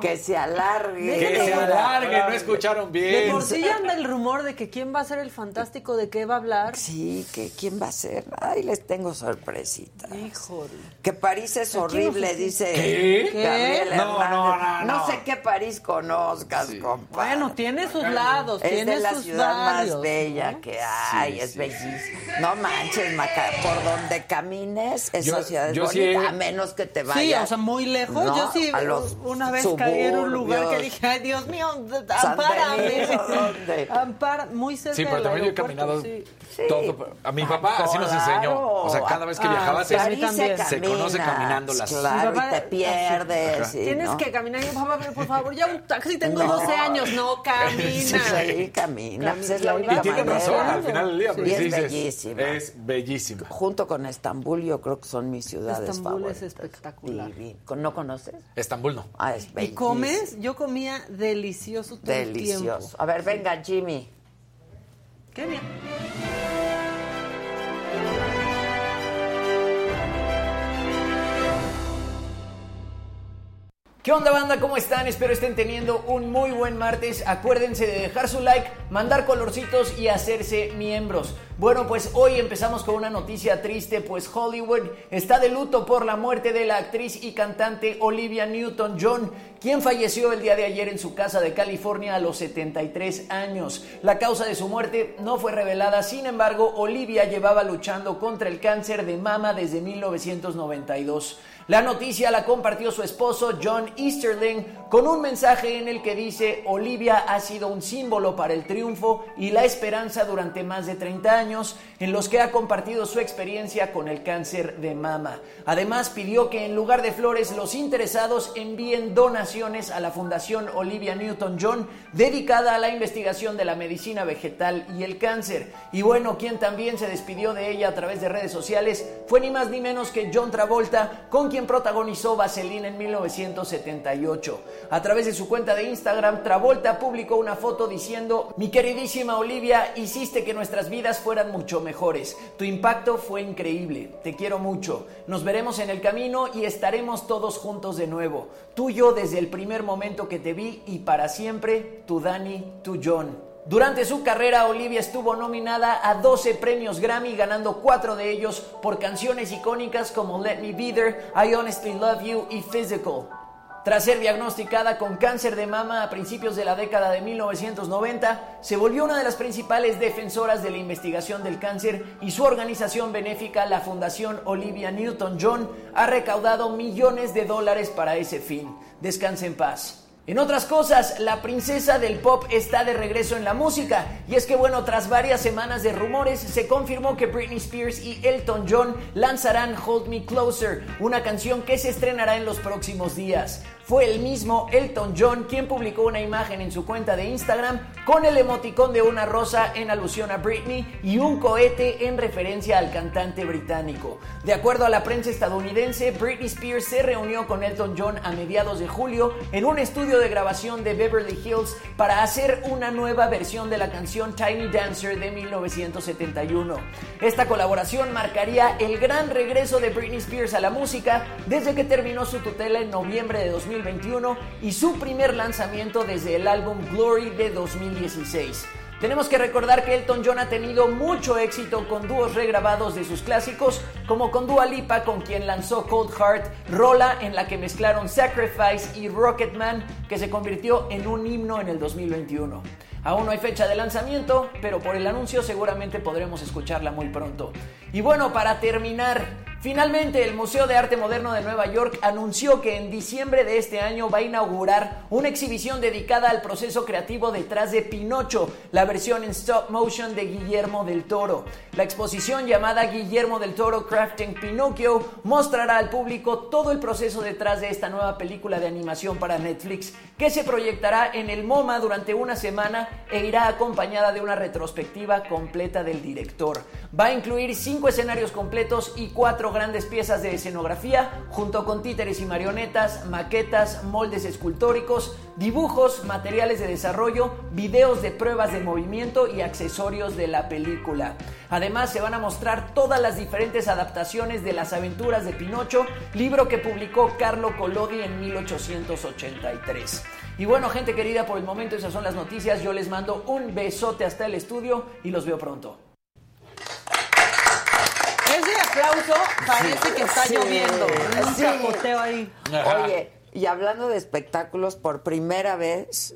Que se alargue. Que se alargue, no escucharon De bien. por sí ya anda el rumor de que quién va a ser el fantástico, de qué va a hablar. Sí, que quién va a ser. Ay, les tengo sorpresitas. Híjole. Que París es horrible, dice ¿Qué? Gabriel No, no, no, no. sé qué París conozcas, compadre. Bueno, tiene sus lados, es tiene de la sus ciudad varios, más bella ¿no? que hay, Sí, es sí, bellísima. No manches, Maca, por donde camines, esa Yo- ciudad es bonita, a menos que te vayas. Sí, o sea, muy lejos. ¿no? Yo sí, a los vez caí en un lugar que dije, ay, Dios mío, ampárame. Ampara, muy cerca Sí, pero del también yo he aeropuerto, caminado sí. Todo. A mi papá así nos enseñó. O sea, cada vez que Ah, viajaba se, a mí también. se conoce caminas, caminando las Claro, papá- y te pierdes. Sí, Tienes ¿no? que caminar. Y yo, papá, pero por favor, ya un taxi, tengo No. 12 años. No, camina. Sí, camina. Pues es la única Y tiene manera. razón al final del día. Y porque es bellísima. Es bellísima. Junto con Estambul, yo creo que son mis ciudades Estambul favoritas. es espectacular. Divino. ¿No conoces? Estambul no. Ah, es ¿Y comes? Yo comía delicioso todo el tiempo. Delicioso. A ver, venga, Jimmy. Qué bien. ¿Qué onda banda? ¿Cómo están? Espero estén teniendo un muy buen martes. Acuérdense de dejar su like, mandar colorcitos y hacerse miembros. Bueno, pues hoy empezamos con una noticia triste, pues Hollywood está de luto por la muerte de la actriz y cantante Olivia Newton-John, quien falleció el día de ayer en su casa de California a los 73 años. La causa de su muerte no fue revelada, sin embargo, Olivia llevaba luchando contra el cáncer de mama desde 1992. La noticia la compartió su esposo John Easterling con un mensaje en el que dice Olivia ha sido un símbolo para el triunfo y la esperanza durante más de 30 años en los que ha compartido su experiencia con el cáncer de mama. Además pidió que en lugar de flores los interesados envíen donaciones a la Fundación Olivia Newton-John dedicada a la investigación de la medicina vegetal y el cáncer. Y bueno, quien también se despidió de ella a través de redes sociales fue ni más ni menos que John Travolta, con quien protagonizó Vaseline en 1978. A través de su cuenta de Instagram, Travolta publicó una foto diciendo, mi queridísima Olivia, hiciste que nuestras vidas fueran mucho mejores. Tu impacto fue increíble. Te quiero mucho. Nos veremos en el camino y estaremos todos juntos de nuevo. Tuyo desde el primer momento que te vi y para siempre, tu Dani, tu John. Durante su carrera, Olivia estuvo nominada a 12 premios Grammy, ganando 4 de ellos por canciones icónicas como Let Me Be There, I Honestly Love You y Physical. Tras ser diagnosticada con cáncer de mama a principios de la década de 1990, se volvió una de las principales defensoras de la investigación del cáncer y su organización benéfica, la Fundación Olivia Newton-John, ha recaudado millones de dólares para ese fin. Descanse en paz. En otras cosas, la princesa del pop está de regreso en la música. Y es que bueno, tras varias semanas de rumores, se confirmó que Britney Spears y Elton John lanzarán Hold Me Closer, una canción que se estrenará en los próximos días. Fue el mismo Elton John quien publicó una imagen en su cuenta de Instagram con el emoticón de una rosa en alusión a Britney y un cohete en referencia al cantante británico. De acuerdo a la prensa estadounidense, Britney Spears se reunió con Elton John a mediados de julio en un estudio de grabación de Beverly Hills para hacer una nueva versión de la canción Tiny Dancer de 1971. Esta colaboración marcaría el gran regreso de Britney Spears a la música desde que terminó su tutela en noviembre de 2000 2021 y su primer lanzamiento desde el álbum Glory de 2016. Tenemos que recordar que Elton John ha tenido mucho éxito con dúos regrabados de sus clásicos, como con Dua Lipa, con quien lanzó Cold Heart, rola en la que mezclaron Sacrifice y Rocketman, que se convirtió en un himno en el 2021. Aún no hay fecha de lanzamiento, pero por el anuncio seguramente podremos escucharla muy pronto. Y bueno, para terminar, Finalmente, el Museo de Arte Moderno de Nueva York anunció que en diciembre de este año va a inaugurar una exhibición dedicada al proceso creativo detrás de Pinocho, la versión en stop motion de Guillermo del Toro. La exposición llamada Guillermo del Toro Crafting Pinocchio mostrará al público todo el proceso detrás de esta nueva película de animación para Netflix, que se proyectará en el MoMA durante una semana e irá acompañada de una retrospectiva completa del director. Va a incluir cinco escenarios completos y cuatro grandes piezas de escenografía, junto con títeres y marionetas, maquetas, moldes escultóricos, dibujos, materiales de desarrollo, videos de pruebas de movimiento y accesorios de la película. Además, se van a mostrar todas las diferentes adaptaciones de las aventuras de Pinocho, libro que publicó Carlo Collodi en 1883. Y bueno, gente querida, por el momento esas son las noticias. Yo les mando un besote hasta el estudio y los veo pronto. Aplauso parece que está Sí, lloviendo. Un chapoteo ahí. Oye, y hablando de espectáculos, por primera vez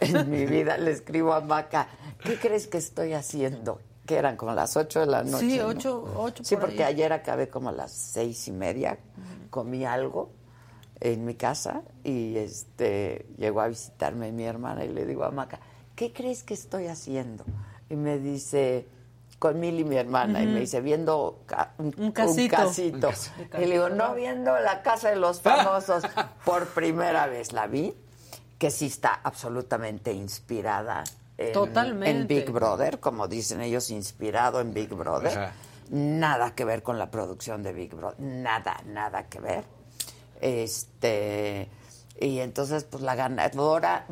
en mi vida le escribo a Maca, ¿qué crees que estoy haciendo? Que eran como las 8 de la noche. Sí, ¿no? ocho, ocho Sí, por porque ahí. ayer acabé como a las seis y media, comí algo en mi casa y este llegó a visitarme mi hermana y le digo a Maca, ¿qué crees que estoy haciendo? Y me dice, con Mili, mi hermana, y me dice, viendo ca- un, Un casito. casito. Un casito. Y le digo, no viendo la casa de los famosos. *laughs* Por primera vez la vi, que sí está absolutamente inspirada en, Totalmente. en Big Brother, como dicen ellos, inspirado en Big Brother. Nada que ver con la producción de Big Brother. Nada, nada que ver. Este. Y entonces, pues la ganadora.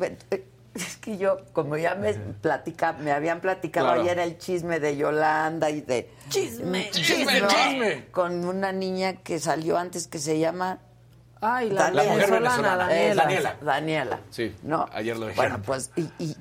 *laughs* Es que yo, como ya me platica, me habían platicado Claro. ayer el chisme de Yolanda y de. Chisme, chisme, chisme. Con una niña que salió antes que se llama. Ay, la, Daniela. mujer venezolana, venezolana. Daniela. Daniela. Daniela. Sí, ¿No? ayer lo dijeron. Bueno, pues, y, y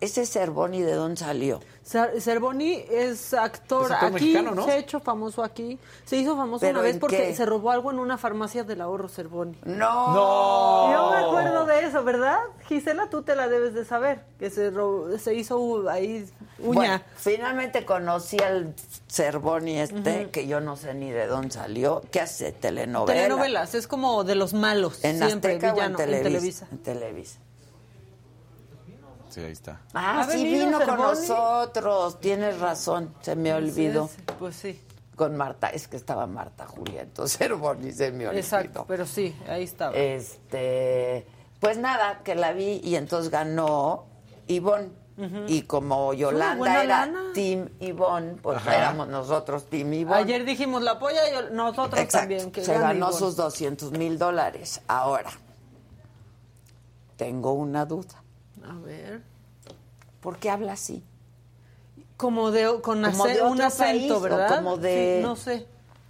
ese Cervoni, ¿de dónde salió? Cer- Cervoni es actor, Es actor aquí, mexicano, ¿no? se ha hecho famoso aquí. Se hizo famoso ¿Pero una vez porque qué? se robó algo en una farmacia del ahorro Cervoni. No. No. Yo me acuerdo de eso, ¿verdad? Gisela, tú te la debes de saber, que se, ro- se hizo ahí uña. Bueno, finalmente conocí al Cervoni este, que yo no sé ni de dónde salió, que hace telenovela. Telenovelas, es como de los malos, ¿En siempre Azteca villano, o en? Televisa. En Televisa. Sí, ahí está. Ah, ¿Ha sí venido vino con nosotros, tienes razón, se me olvidó. Sí, sí, Pues sí, Con Marta, es que estaba Marta Julia, entonces *laughs* Cervoni se me olvidó. exacto, pero sí, ahí estaba. Este, pues nada, que la vi y entonces ganó Ivonne. Y como Yolanda era lana. Team Ivonne, pues Ajá. éramos nosotros Team Ivonne. Ayer dijimos la polla y nosotros Exacto. también. Que Se ganó Ivonne. sus 200 mil dólares. Ahora, tengo una duda. A ver. ¿Por qué habla así? Como de con Como ace- de un acento, país, ¿verdad? como de- Sí, no sé.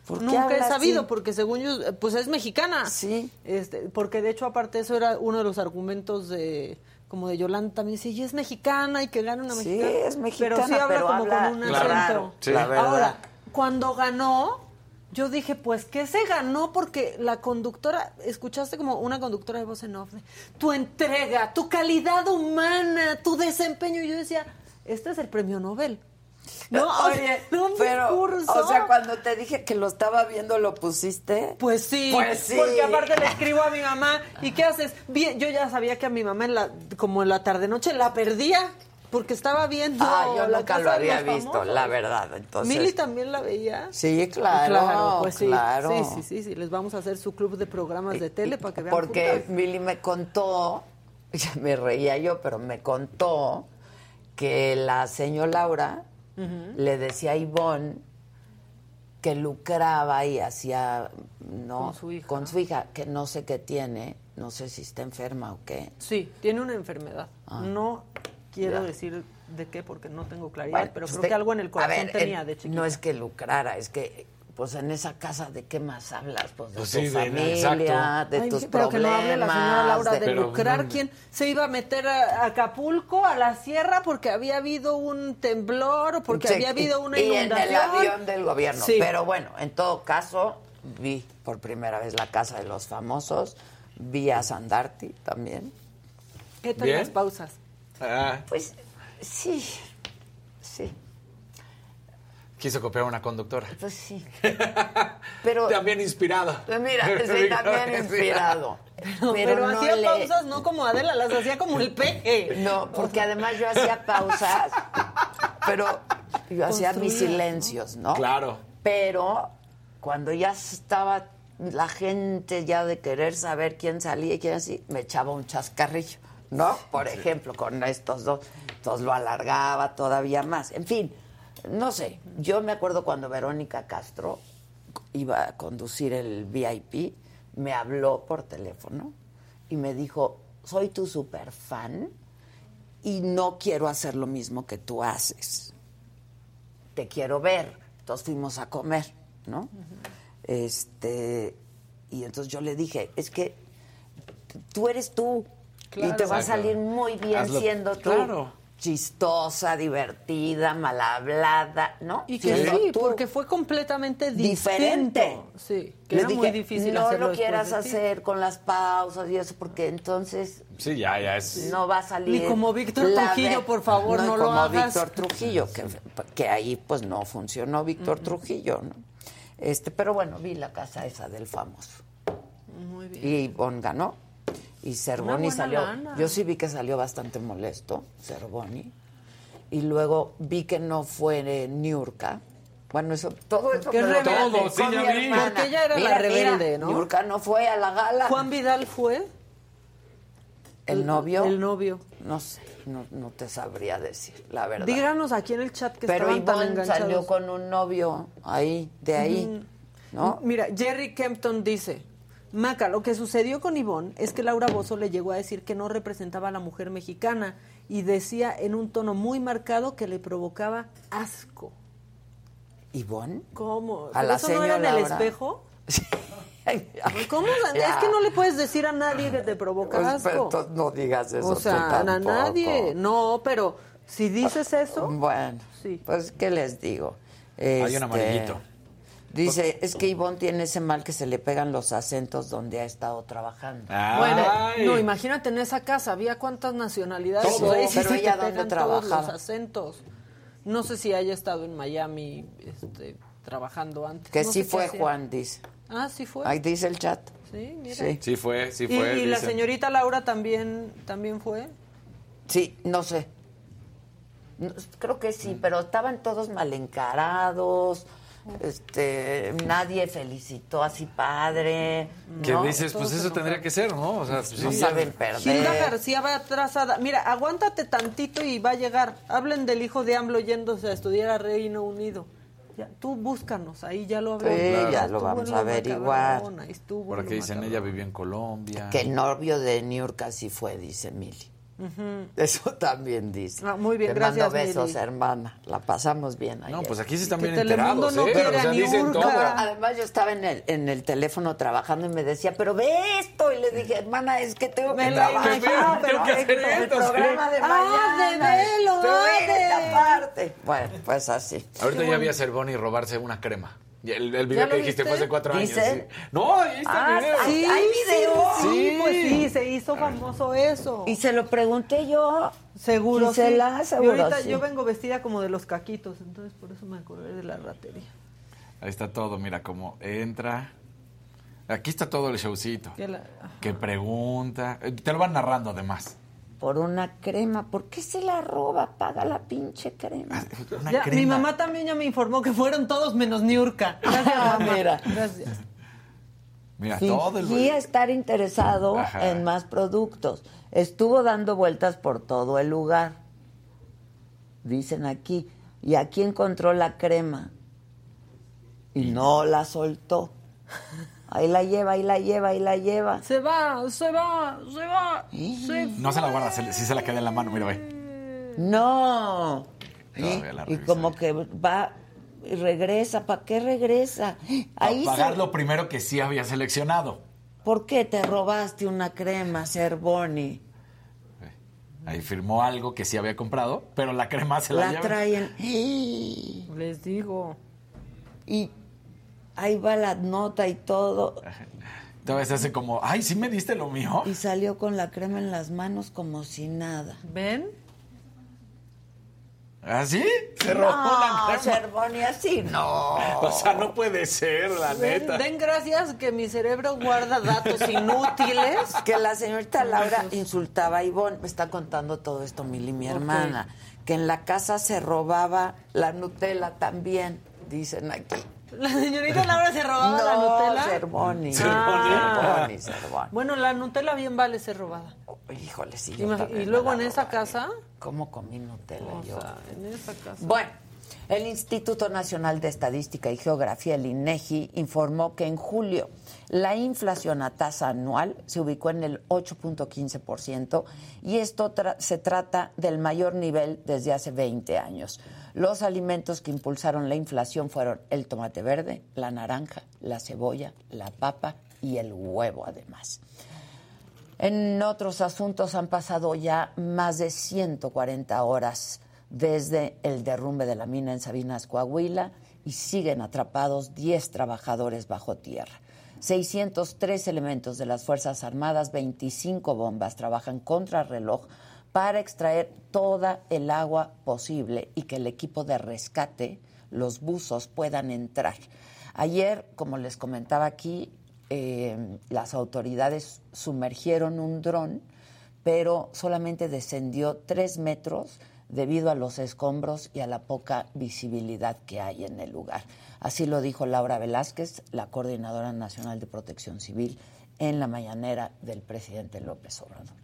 ¿Por qué Nunca he sabido, así? porque según yo, pues es mexicana. Sí. Este, porque de hecho, aparte, eso era uno de los argumentos de como de Yolanda también. Dice, y es mexicana y que gane una Sí, mexicana. es mexicana, Pero sí habla pero como habla con un Claro. acento. Sí. la verdad. Ahora, cuando ganó, yo dije, pues, ¿qué se ganó? Porque la conductora, escuchaste como una conductora de voz en off, tu entrega, tu calidad humana, tu desempeño. Y yo decía, este es el premio Nobel. No, Oye, un pero, o sea, cuando te dije que lo estaba viendo, ¿lo pusiste? Pues sí, Pues sí. porque aparte le escribo a mi mamá, ¿y qué haces? Bien, yo ya sabía que a mi mamá en la, como en la tarde-noche la perdía, porque estaba viendo Ah, yo la nunca Casa lo había visto, Famosos. la verdad. Entonces, ¿Mili también la veía? Sí, claro, pues sí, claro. Sí, sí, sí, sí, les vamos a hacer su club de programas de tele para que vean Porque juntas. Billy me contó, *laughs* ya me reía yo, pero me contó que la señora Laura le decía a Ivonne que lucraba y hacía, no, Con su hija. con su hija, que no sé qué tiene, no sé si está enferma o qué. Sí, tiene una enfermedad. Ah. No quiero Ya. decir de qué porque no tengo claridad, Bueno, pero pues creo que algo en el a corazón ver, tenía eh, de chiquita. No es que lucrara, es que pues en esa casa de qué más hablas, pues de Pues tu sí, de- familia, exacto. de Ay, tus pero problemas. que no hable la señora Laura de, de- lucrar. ¿Quién se iba a meter a Acapulco, a la sierra, porque había habido un temblor o porque Sí, había habido una y inundación? en el avión del gobierno. Sí. Pero bueno, en todo caso, vi por primera vez la casa de los famosos, vi a Sandarti también. ¿Qué tal las pausas? Ah, Pues sí, sí, quiso copiar a una conductora. pues sí. *laughs* Pero También inspirado. Pues mira, sí, *laughs* también inspirado. Pero, Pero no hacía le- pausas no como Adela, las hacía como el peje. No, porque además yo hacía pausas, pero yo hacía mis silencios, ¿no? Claro. Pero cuando ya estaba la gente ya de querer saber quién salía y quién así, me echaba un chascarrillo, ¿no? Por ejemplo, con estos dos, entonces lo alargaba todavía más. En fin, no sé, yo me acuerdo cuando Verónica Castro iba a conducir el VIP, me habló por teléfono y me dijo, soy tu super fan y no quiero hacer lo mismo que tú haces. Te quiero ver. Entonces fuimos a comer, ¿no? Este, y entonces yo le dije, es que tú eres tú Claro. y te va a salir muy bien Hazlo- siendo tú. claro. Chistosa, divertida, mal hablada, ¿no? Y que sí, porque fue completamente Diferente. distinto. Sí, que Le era muy difícil no hacerlo lo quieras hacer con las pausas y eso, porque entonces Sí, ya, ya es. no va a salir. Ni como Víctor Trujillo, por favor, no lo como hagas. Víctor Trujillo, que, que ahí pues no funcionó Víctor Trujillo, ¿no? Este, pero bueno, vi la casa esa del famoso. Muy bien. Y Bon ganó. Y Cervoni salió. lana. Yo sí vi que salió bastante molesto, Cervoni. Y luego vi que no fue eh, Niurka. Bueno, eso, todo eso Qué Sí, ya vi. Porque ella era la rebelde, mira, ¿no? Niurka no fue a la gala. Juan Vidal fue ¿El novio? el novio. No sé, no, no te sabría decir, la verdad. Díganos aquí en el chat que Pero estaban tan Ivonne enganchados. salió con un novio ahí, de ahí, ¿no? Mira, Jerry Kempton dice, Maca, lo que sucedió con Ivonne es que Laura Bozo le llegó a decir que no representaba a la mujer mexicana y decía en un tono muy marcado que le provocaba asco. ¿Ivonne? ¿Cómo? A ¿Pero la eso no era en el espejo? *laughs* ¿Cómo? Es que no le puedes decir a nadie que te provoca Pues, asco. pero entonces no digas eso o tú sea, a nadie. No, pero si dices eso, Bueno, Sí. pues, ¿qué les digo? Hay un amarillito. Dice, es que Ivonne tiene ese mal que se le pegan los acentos donde ha estado trabajando. Bueno, Ay. no, imagínate en esa casa, había cuántas nacionalidades. Todo. Sí Pero ella ¿dónde todos los trabajaba? acentos. No sé si haya estado en Miami este, trabajando antes. Que No sí fue. Juan, dice. Ah, sí fue. Ahí dice el chat. Sí, mira. Sí. Sí fue, sí fue. y la señorita Laura también, también fue. Sí, no sé. No, creo que sí, pero estaban todos mal encarados. Este, nadie felicitó a su padre. Que ¿no? dices, pues eso tendría que ser, ¿no? O sea, pues, No sí, saben perder. Gilda García va atrasada. Mira, aguántate tantito y va a llegar. Hablen del hijo de AMLO yéndose a estudiar a Reino Unido. Ya, tú búscanos, ahí ya lo hablamos. Sí, ya lo Estuvo vamos en a averiguar. Por aquí dicen, macabrón. ella vivió en Colombia. Que el novio de Niurka sí fue, dice Mili. Eso también dice. Ah, muy bien, Te gracias, mando besos, hermana. La pasamos bien ayer. No, pues aquí sí están bien enterados, no ¿eh? quiere o sea. Además, yo estaba en el, en el teléfono trabajando y me decía, pero ve esto. Y le dije, hermana, es que tengo que Me la trabajar. pero que hacer el esto, programa de Ah, mañana. de velo, Tú ah, de- esta parte. Bueno, pues así. Ahorita ya vi a Cervoni robarse una crema. Y El, el video ¿Ya lo que dijiste fue hace cuatro años. ¿Dice? sí. No, ahí está Ah, el video. sí. Sí, ¿Hay video? Sí, Sí. pues sí, se hizo famoso eso. Y se lo pregunté yo. Seguro Gisela, sí. seguro y ahorita sí. yo vengo vestida como de los caquitos, entonces por eso me acordé de la ratería. Ahí está todo, mira cómo entra. Aquí está todo el showcito. Que la- Que pregunta. Eh, Te lo van narrando además. Por una crema. ¿Por qué se la roba? Paga la pinche crema. Una Ya, crema. mi mamá también ya me informó que fueron todos menos Niurka. Gracias, mamá. Mira. Gracias. Mira, todo el Fingía estar interesado Ajá. en más productos. Estuvo dando vueltas por todo el lugar. Dicen aquí. Y aquí encontró la crema. Y no la soltó. Ahí la lleva, ahí la lleva, ahí la lleva. Se va, se va, se va. Se No se la guarda, se sí se la queda en la mano. Mira, ve. No. La Y como que va y regresa. ¿Para qué regresa? Ahí Para pagar se- lo primero que sí había seleccionado. ¿Por qué te robaste una crema, Cervoni? Ahí firmó algo que sí había comprado, pero la crema se la, La lleva. traen. Les digo. Y ahí va la nota y todo. *laughs* Entonces hace como, ay, ¿sí me diste lo mío? Y salió con la crema en las manos como si nada. ¿Ven? ¿Así? Se robó la No, crema. Cervoni, así no. O sea, no puede ser, la neta. den gracias que mi cerebro guarda datos inútiles. Que la señorita Laura insultaba a Ivonne. Me está contando todo esto, Mili, mi hermana. Que en la casa se robaba la Nutella también, dicen aquí. La señorita Laura se robaba la No, Nutella. Cervoni. Ah. Cervoni, Cervoni. Bueno, la Nutella bien vale ser robada. Híjole, sí. y luego la en esa casa, ¿Cómo comí Nutella o yo? sea, en esa casa. Bueno, el Instituto Nacional de Estadística y Geografía, el INEGI, informó que en julio la inflación a tasa anual se ubicó en el 8.15% y esto se trata del mayor nivel desde hace 20 años. Los alimentos que impulsaron la inflación fueron el tomate verde, la naranja, la cebolla, la papa y el huevo además. En otros asuntos han pasado ya más de 140 horas desde el derrumbe de la mina en Sabinas, Coahuila, y siguen atrapados 10 trabajadores bajo tierra. 603 elementos de las Fuerzas Armadas, 25 bombas trabajan contra reloj para extraer toda el agua posible y que el equipo de rescate, los buzos, puedan entrar. Ayer, como les comentaba aquí, eh, las autoridades sumergieron un dron, pero solamente descendió tres metros debido a los escombros y a la poca visibilidad que hay en el lugar. Así lo dijo Laura Velázquez, la coordinadora nacional de protección civil, en la mañanera del presidente López Obrador.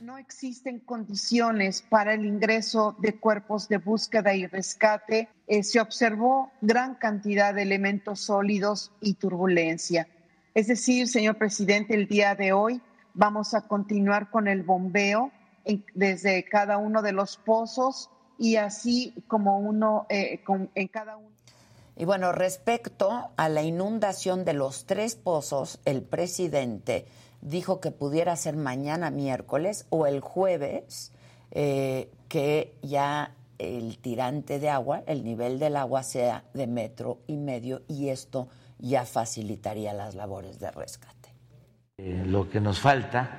No existen condiciones para el ingreso de cuerpos de búsqueda y rescate. Eh, se observó gran cantidad de elementos sólidos y turbulencia. Es decir, señor presidente, el día de hoy vamos a continuar con el bombeo desde cada uno de los pozos y así como uno eh, en cada uno. Y bueno, respecto a la inundación de los tres pozos, el presidente dijo que pudiera ser mañana miércoles o el jueves, eh, que ya el tirante de agua, el nivel del agua sea de metro y medio y esto ya facilitaría las labores de rescate. Eh, lo que nos falta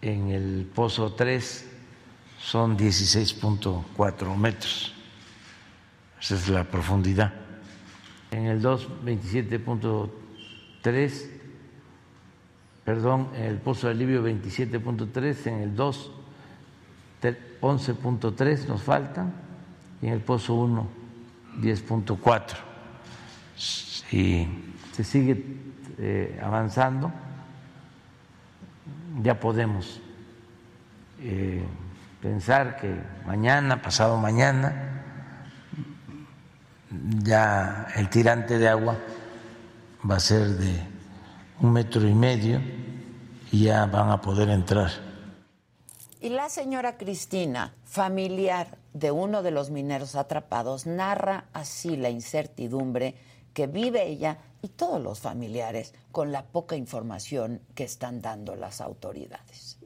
en el pozo 3 son 16.4 metros. Esa es la profundidad. En el 2, 27.3, perdón, en el pozo de alivio 27.3, en el 2, te- 11.3 nos faltan, y en el pozo 1, 10.4. Si se sigue eh, avanzando, ya podemos eh, pensar que mañana, pasado mañana, ya el tirante de agua va a ser de un metro y medio y ya van a poder entrar. Y la señora Cristina, familiar de uno de los mineros atrapados, narra así la incertidumbre que vive ella y todos los familiares con la poca información que están dando las autoridades.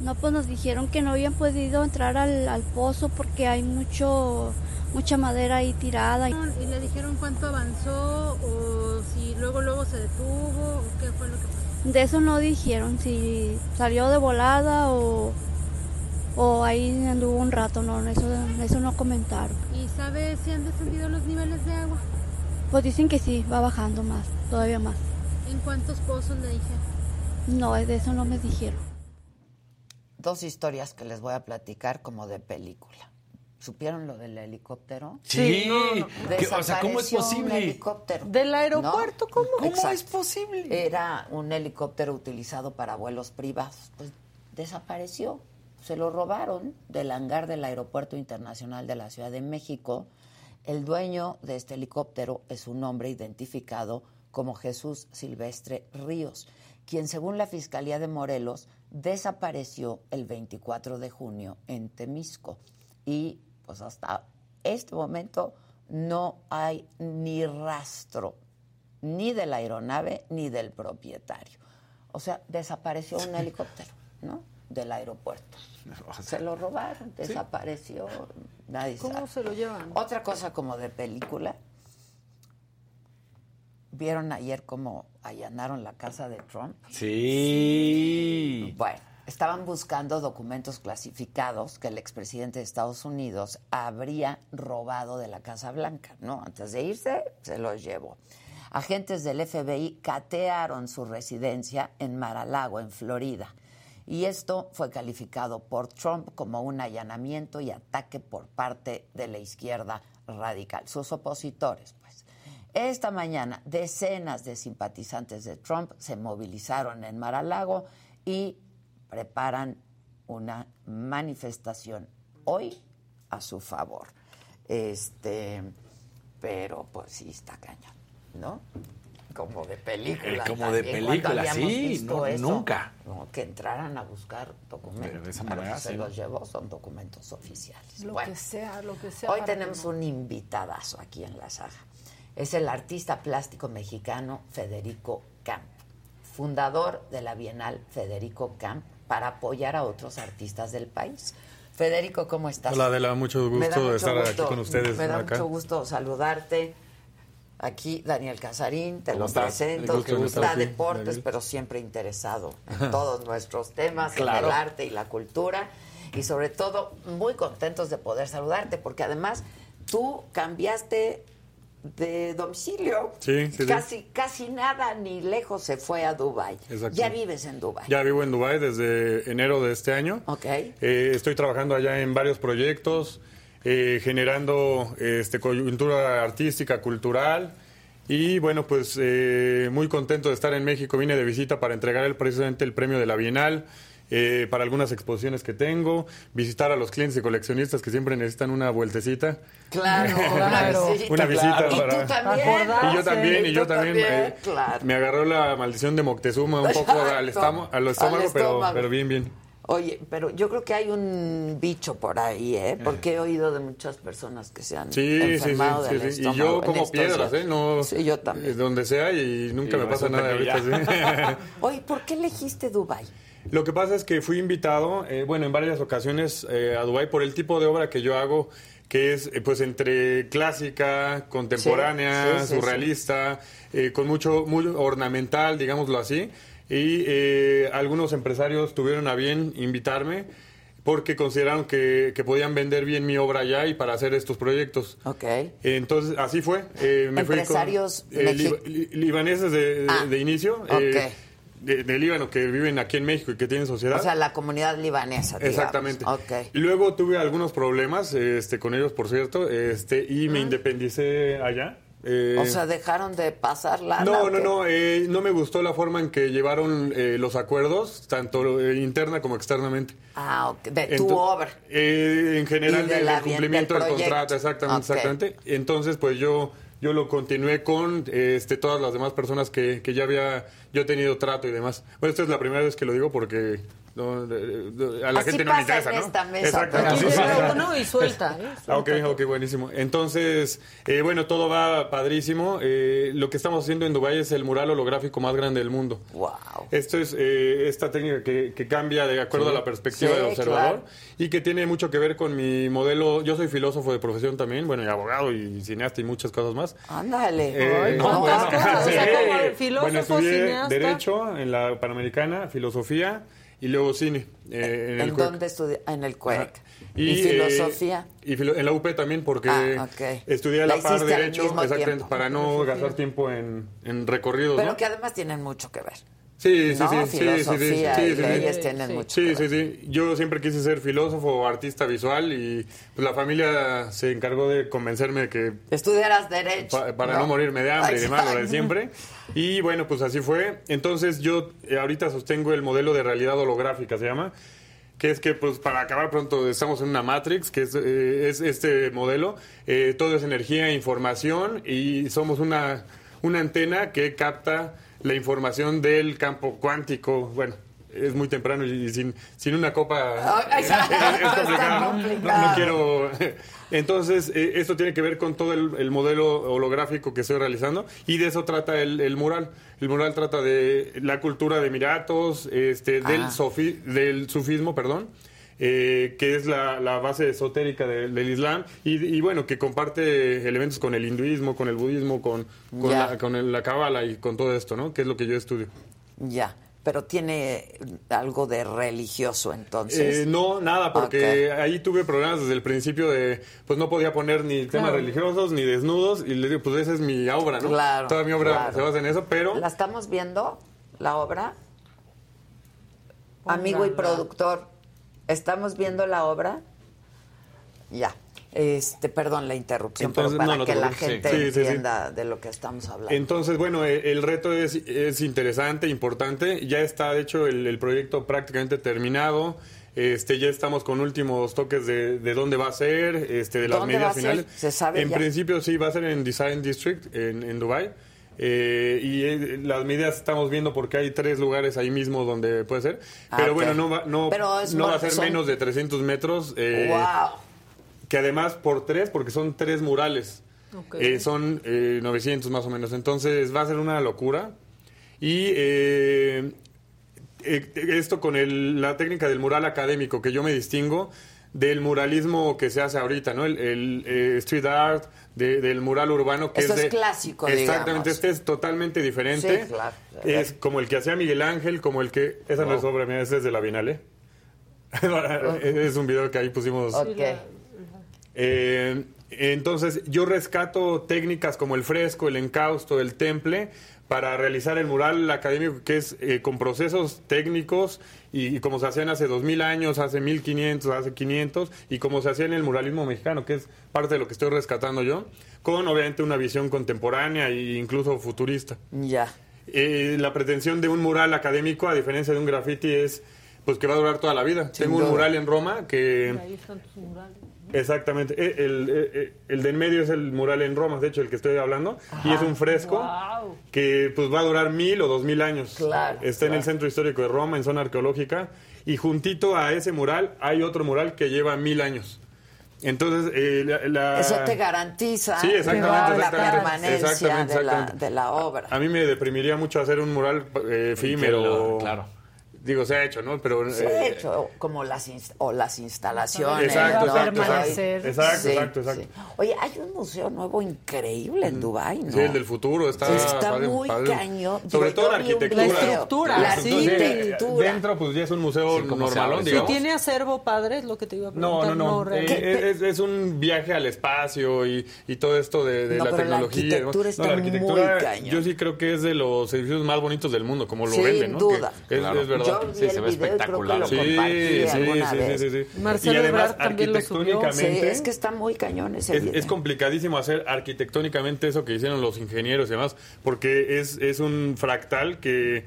No, pues nos dijeron que no habían podido entrar al, al pozo porque hay mucho, mucha madera ahí tirada. ¿Y le dijeron cuánto avanzó o si luego luego se detuvo o qué fue lo que pasó? De eso no dijeron, si salió de volada o, o ahí anduvo un rato, no, eso, eso no comentaron. ¿Y sabe si han descendido los niveles de agua? Pues dicen que sí, va bajando más, todavía más. ¿En cuántos pozos le dijeron? No, de eso no me dijeron. Dos historias que les voy a platicar como de película. ¿Supieron lo del helicóptero? Sí, ¿Qué- o sea, ¿cómo es Desapareció posible? Un helicóptero. Del aeropuerto, ¿cómo? ¿Cómo Exacto. es posible? Era un helicóptero utilizado para vuelos privados. Pues desapareció. Se lo robaron del hangar del Aeropuerto Internacional de la Ciudad de México. El dueño de este helicóptero es un hombre identificado como Jesús Silvestre Ríos, quien según la Fiscalía de Morelos desapareció el 24 de junio en Temisco. Y pues hasta este momento no hay ni rastro ni de la aeronave ni del propietario. O sea, desapareció un helicóptero, ¿no? Del aeropuerto. *laughs* Se lo robaron, desapareció, nadie ¿Cómo sabe. se lo llevan? Otra cosa como de película. ¿Vieron ayer cómo allanaron la casa de Trump? Sí. Bueno, estaban buscando documentos clasificados que el expresidente de Estados Unidos habría robado de la Casa Blanca, ¿no? Antes de irse, se los llevó. Agentes del FBI catearon su residencia en Mar-a-Lago, en Florida. Y esto fue calificado por Trump como un allanamiento y ataque por parte de la izquierda radical, sus opositores. Esta mañana, decenas de simpatizantes de Trump se movilizaron en Mar-a-Lago y preparan una manifestación hoy a su favor. Este, pero pues sí está cañón, ¿no? Como de película. Eh, como de película, ¿Cuándo habíamos sí, visto no, eso? nunca. No, que entraran a buscar documentos. Pero de esa manera, se sí. los llevó, son documentos oficiales. Lo Bueno. que sea, lo que sea. Hoy tenemos que no- un invitadazo aquí en la saga. Es el artista plástico mexicano Federico Camp, fundador de la Bienal Federico Camp para apoyar a otros artistas del país. Federico, ¿cómo estás? Hola Adela, mucho Me da gusto de estar gusto, aquí con ustedes. Me da acá. mucho gusto saludarte. Aquí Daniel Casarín, te ¿Cómo lo estás? presento. De Está aquí, deportes, Daniel. pero siempre interesado en todos nuestros temas, en el arte y la cultura. Y sobre todo, muy contentos de poder saludarte, porque además tú cambiaste de domicilio. Sí, sí, sí. Casi, casi nada ni lejos se fue a Dubai. Exacto. Ya vives en Dubai. Ya vivo en Dubái desde enero de este año. Ok. Eh, estoy trabajando allá en varios proyectos, eh, generando este, coyuntura artística, cultural. Y bueno, pues eh, muy contento de estar en México. Vine de visita para entregar el, precisamente el premio de la Bienal. Eh, para algunas exposiciones que tengo, visitar a los clientes y coleccionistas que siempre necesitan una vueltecita. Claro, *laughs* claro. Una visita claro. para... Y tú también. Y yo también, y yo también. eh, claro. Me agarró la maldición de Moctezuma un poco al, estamo- al estómago, Al pero, estómago. pero bien, bien. Oye, pero yo creo que hay un bicho por ahí, ¿eh? Porque he oído de muchas personas que se han Sí, enfermado sí, del sí. Y estómago yo como piedras. ¿eh? No, Sí, yo también. Donde sea y nunca Y me pasa nada ahorita. sí. *laughs* Oye, ¿por qué elegiste Dubai? Lo que pasa es que fui invitado, eh, bueno, en varias ocasiones eh, a Dubái por el tipo de obra que yo hago, que es eh, pues entre clásica, contemporánea, Sí, sí, sí, surrealista, eh, con mucho, muy ornamental, digámoslo así. Y eh, algunos empresarios tuvieron a bien invitarme porque consideraron que, que podían vender bien mi obra allá y para hacer estos proyectos. Ok. Entonces, así fue. Eh, me fui con, Empresarios eh, mexi- li- li- libaneses de, Ah, de inicio. ok. eh, de, de Líbano que viven aquí en México y que tienen sociedad. O sea, la comunidad libanesa. digamos. Exactamente. Luego tuve algunos problemas este, con ellos, por cierto, este, y me independicé allá. Eh, O sea, dejaron de pasar la. no, no, no, eh, no me gustó la forma en que llevaron eh, los acuerdos, tanto eh, interna como externamente. Ah, ok, de tu obra. Eh, en general del cumplimiento del contrato, exactamente, exactamente. Entonces, pues yo yo lo continué con este todas las demás personas que, que ya había yo tenido trato y demás. Bueno, esta es la primera vez que lo digo porque no, a la Así gente no le interesa, en ¿no? esta mesa, Exacto. Aquí pasa. llega uno y suelta. ¿eh? *laughs* Ah, ok, ok, buenísimo. Entonces, eh, bueno, todo va padrísimo. Eh, lo que estamos haciendo en Dubái es el mural holográfico más grande del mundo. Wow. Esto es eh, esta técnica que, que cambia de acuerdo Sí. a la perspectiva Sí, del observador claro. y que tiene mucho que ver con mi modelo. Yo soy filósofo de profesión también, bueno, y abogado y cineasta y muchas cosas más. Ándale. Eh, no, ¿cuántas bueno. cosas? O sea, Sí. como filósofo, bueno, estudié cineasta. Derecho en la Panamericana, Filosofía y luego Cine. eh, en ¿En, el CUEC. dónde estudié? En el CUEC. Ajá. ¿Y, eh, filosofía? y filo- en la UP también, porque Ah, ok. estudié a La la par Derecho, exactamente, para no gastar tiempo en, en recorridos. Pero ¿no? que además tienen mucho que ver. Sí, sí, ¿no? sí, sí, sí, sí, Filosofía sí, sí, sí. tienen mucho Sí, sí, sí. Yo siempre quise ser filósofo o artista visual y pues, la familia se encargó de convencerme de que Estudiaras Derecho. pa- para no. morirme de hambre y demás, lo de siempre. Y bueno, pues así fue. Entonces yo eh, ahorita sostengo el modelo de realidad holográfica, se llama, que es que pues para acabar pronto estamos en una Matrix, que es, eh, es este modelo. Eh, todo es energía, información y somos una, una antena que capta la información del campo cuántico. Bueno. Es muy temprano y sin, sin una copa *laughs* es, está es complicado, ¿no? Quiero *laughs* entonces, eh, esto tiene que ver con todo el, el modelo holográfico que estoy realizando y de eso trata el, el mural. El mural trata de la cultura de Emiratos, este, del, Ah. sofi- del sufismo, perdón, eh, que es la, la base esotérica de- del Islam y, y, bueno, que comparte elementos con el hinduismo, con el budismo, con, con Ya. la, con el- la cábala y con todo esto, ¿no? Que es lo que yo estudio. Ya. Pero tiene algo de religioso entonces. Eh, no, nada, porque ahí tuve problemas desde el principio de, pues no podía poner ni temas Claro. religiosos ni desnudos y le digo, pues esa es mi obra, ¿no? Claro, Toda mi obra claro. se basa en eso, pero ¿La estamos viendo, la obra? Amigo y productor, ¿estamos viendo la obra? Ya. Este, perdón la interrupción, Entonces, pero para no, no te que la gente Sí, sí, sí. entienda de lo que estamos hablando. entonces, bueno, eh, el reto es, es interesante, importante. Ya está, de hecho, el, el proyecto prácticamente terminado. Este, ya estamos con últimos toques de, de dónde va a ser, este, de las ¿Dónde va medidas finales. ¿Se sabe En ya? principio sí va a ser en Design District, en, en Dubai. Eh, y eh, las medidas estamos viendo porque hay tres lugares ahí mismo donde puede ser. Ah, Pero bueno, no va, no, Pero es no va a ser son- menos de 300 metros. eh, ¡Wow! Que además por tres, porque son tres murales. Eh, son eh, 900 más o menos. Entonces va a ser una locura. Y eh, eh, esto con el- la técnica del mural académico, que yo me distingo del muralismo que se hace ahorita, ¿no? El, el, eh, street art, de- del mural urbano, que Eso es es de... clásico, Exactamente, digamos. este es totalmente diferente. Sí, claro. Es como el que hacía Miguel Ángel, como el que... Esa no es obra mía, ese es de la Bienal, *laughs* ¿eh? es un video que ahí pusimos... Ok. Eh, entonces, yo rescato técnicas como el fresco, el encausto, el temple, para realizar el mural académico, que es eh, con procesos técnicos y, y como se hacían hace 2000 años, hace 1500, hace 500, y como se hacía en el muralismo mexicano, que es parte de lo que estoy rescatando yo, con obviamente una visión contemporánea e incluso futurista. Ya. Eh, la pretensión de un mural académico, a diferencia de un graffiti, es pues que va a durar toda la vida. Sin Tengo un mural en Roma que... Ahí están tus murales. Exactamente. Eh, El, eh, eh, el de en medio es el mural en Roma, de hecho, el que estoy hablando. Y es un fresco Wow. que pues va a durar mil o dos mil años. Claro, Está en el centro histórico de Roma, en zona arqueológica. Y juntito a ese mural hay otro mural que lleva mil años. Entonces, eh, la, la- Eso te garantiza Sí, exactamente, la exactamente. permanencia Exactamente, de, la, de la obra. A mí me deprimiría mucho hacer un mural eh, efímero. claro. Digo, se ha hecho, ¿no? Pero Se eh, ha hecho como las, o las instalaciones. Exacto, ¿no? exacto, exacto. Exacto. Oye, hay un museo nuevo increíble en Dubái, ¿no? Sí, el del futuro está, Sí, está padre- muy padre. cañón. Sobre Yo- todo la arquitectura. La estructura, La sí. arquitectura. Dentro, pues ya es un museo normalón, digamos. tiene acervo padre, es lo que te iba a No, preguntar. no, no. realmente. Eh, es, es un viaje al espacio y, y todo esto de, de No, la pero la tecnología. arquitectura No, está la arquitectura, muy cañón. Yo sí creo que es de los edificios más bonitos del mundo, como lo venden, ¿no? duda. Que es, Claro. es verdad. Yo vi el video y creo que lo Sí, compartí sí, alguna sí, vez. sí, sí, sí. Marcelo y además, Ebrard también lo subió. Sí, arquitectónicamente... es que está muy cañón ese Es, video. es complicadísimo hacer arquitectónicamente eso que hicieron los ingenieros y demás, porque es, es un fractal que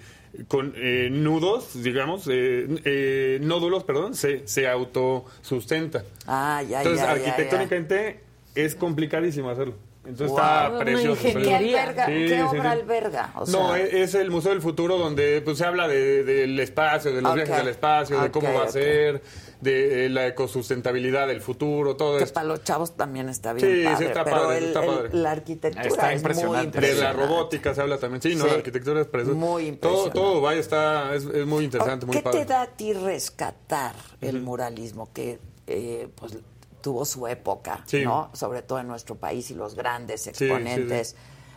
con eh, nudos, digamos, eh, eh, nódulos, perdón, se, se autosustenta. Ah, ya, Entonces, ya, ya, ya. arquitectónicamente es complicadísimo hacerlo. Entonces Wow. está precioso. ¿Qué precioso. alberga? Sí, ¿Qué sí, obra sí. alberga? O no, sea, es, es el Museo del Futuro donde pues, se habla de- del espacio, de los viajes al espacio, de cómo va a ser, de eh, la ecosustentabilidad del futuro, todo que esto. para los chavos también está bien Sí, sí, padre, está pero padre, el- está el- padre. la arquitectura Está es impresionante. muy De la impresionante. robótica se habla también. Sí, no, Sí. la arquitectura es preciosa. Muy Todo, impresionante. todo vaya, está, es, es muy interesante, muy ¿Qué padre. te da a ti rescatar el muralismo que eh, pues tuvo su época, Sí. ¿no? Sobre todo en nuestro país y los grandes sí, exponentes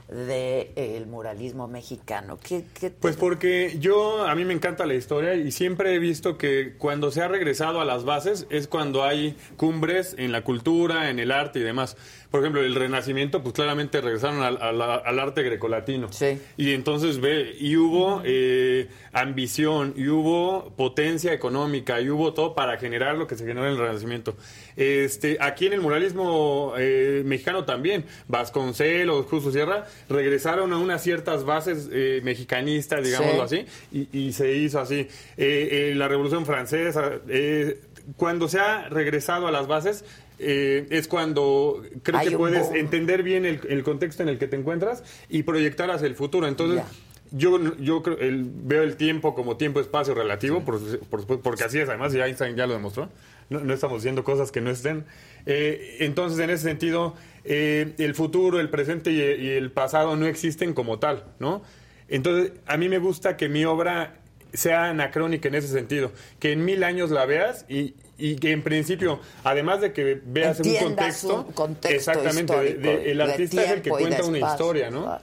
del muralismo mexicano. ¿Qué, qué te- Pues porque yo, a mí me encanta la historia y siempre he visto que cuando se ha regresado a las bases es cuando hay cumbres en la cultura, en el arte y demás. Por ejemplo, el Renacimiento, pues claramente regresaron al, al- al arte grecolatino. Y entonces ve, y hubo eh, ambición, y hubo potencia económica, y hubo todo para generar lo que se generó en el Renacimiento. Este, aquí en el muralismo eh, mexicano también, Vasconcelos, Justo Sierra, regresaron a unas ciertas bases eh, mexicanistas, digámoslo Sí. así, y, y se hizo así. Eh, eh, la Revolución Francesa, eh, cuando se ha regresado a las bases, eh, es cuando creo Hay que puedes entender bien el, el contexto en el que te encuentras y proyectar hacia el futuro. Entonces, yo, yo creo- el- veo el tiempo como tiempo-espacio relativo, por, por supuesto, porque así es, además, y Einstein ya lo demostró. No, no estamos diciendo cosas que no estén. Eh, entonces, en ese sentido, eh, el futuro, el presente y, y el pasado no existen como tal, ¿no? Entonces, a mí me gusta que mi obra sea anacrónica en ese sentido, que en mil años la veas y, y que en principio, además de que veas un Entiendas contexto, un contexto exactamente, de- el artista es el que cuenta una historia, ¿no?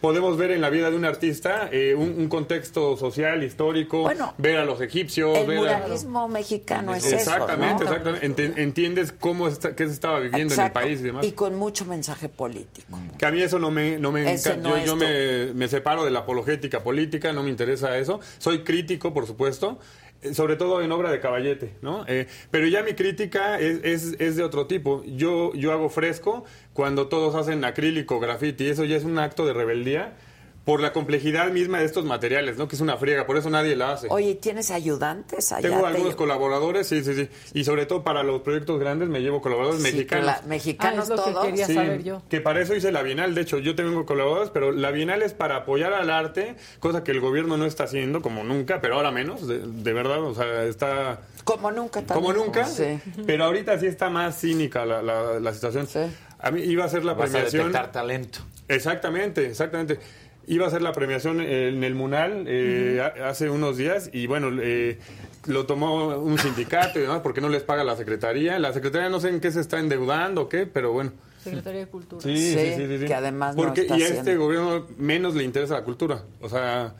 Podemos ver en la vida de un artista eh, un, un contexto social, histórico, Bueno, ver a los egipcios, el ver a- muralismo mexicano es exactamente, eso, ¿no? exactamente. Enti- entiendes cómo está, qué se estaba viviendo en el país y demás. Y con mucho mensaje político. Que a mí eso no me, no me encanta. no yo yo me, me separo de la apologética política, no me interesa eso. Soy crítico, por supuesto, sobre todo en obra de caballete, ¿no? Eh, pero ya mi crítica es, es, es de otro tipo. Yo, yo hago fresco cuando todos hacen acrílico, grafiti, eso ya es un acto de rebeldía por la complejidad misma de estos materiales, ¿no? Que es una friega, por eso nadie la hace. Oye, ¿tienes ayudantes allá? Tengo Te- algunos colaboradores, sí, sí, sí. Y sobre todo para los proyectos grandes me llevo colaboradores Sí, mexicanos. mexicanos Ah, es lo que todos. quería Sí, saber yo. Que para eso hice la Bienal. De hecho, yo tengo colaboradores, pero la Bienal es para apoyar al arte, cosa que el gobierno no está haciendo, como nunca, pero ahora menos, de, de verdad. O sea, está. Como nunca también. Como nunca, Sí. pero ahorita sí está más cínica la, la- la situación. A mí iba a ser la Vas a premiación. detectar talento. Exactamente, exactamente. Iba a ser la premiación en el Munal eh, a- hace unos días y bueno, eh, lo tomó un sindicato y demás porque no les paga la secretaría. La secretaría no sé en qué se está endeudando o qué, pero bueno. Secretaría de Cultura. Sí, sí, sí, sí, sí. que además no Porque está y a este haciendo. gobierno menos le interesa la cultura. O sea,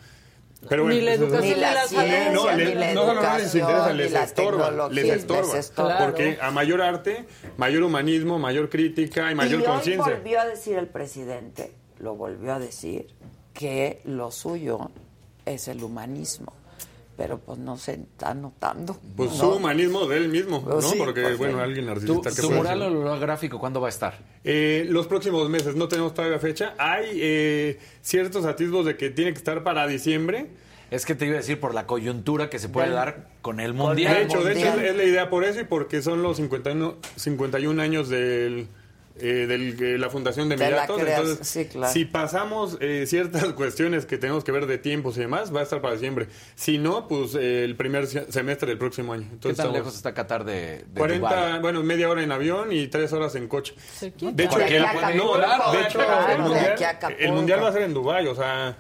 pero bueno, Ni la educación, Ni la ni ciencia, no, ni le- la no solo no les interesa, les ni estorba, les estorba, les estorba. porque a mayor arte, mayor humanismo, mayor crítica y mayor y hoy conciencia. volvió a decir el presidente, lo volvió a decir, que lo suyo es el humanismo. Pero pues no se está notando. Pues ¿no? su humanismo de él mismo, ¿no? Pues sí, porque, porque- bueno, alguien ¿Tu, narcisista. ¿qué tu puede mural hacer? holográfico cuándo va a estar? Eh, los próximos meses, no tenemos todavía fecha. Hay eh, ciertos atisbos de que tiene que estar para diciembre. Es que te iba a decir por la coyuntura que se puede dar con el mundial. De hecho, de hecho es, es la idea por eso y porque son los 51, 51 años del, eh, de la Fundación de Emiratos. creas- Entonces, sí, claro. si pasamos eh, ciertas *laughs* cuestiones que tenemos que ver de tiempos y demás, va a estar para siempre. Si no, pues eh, el primer se- semestre del próximo año. ¿Qué Entonces, tan estamos- lejos está Qatar de, de 40, Dubái? bueno, media hora en avión y tres horas en coche. De hecho, el, mundial, aquí a Acapulco. el mundial va a ser en Dubái, o sea,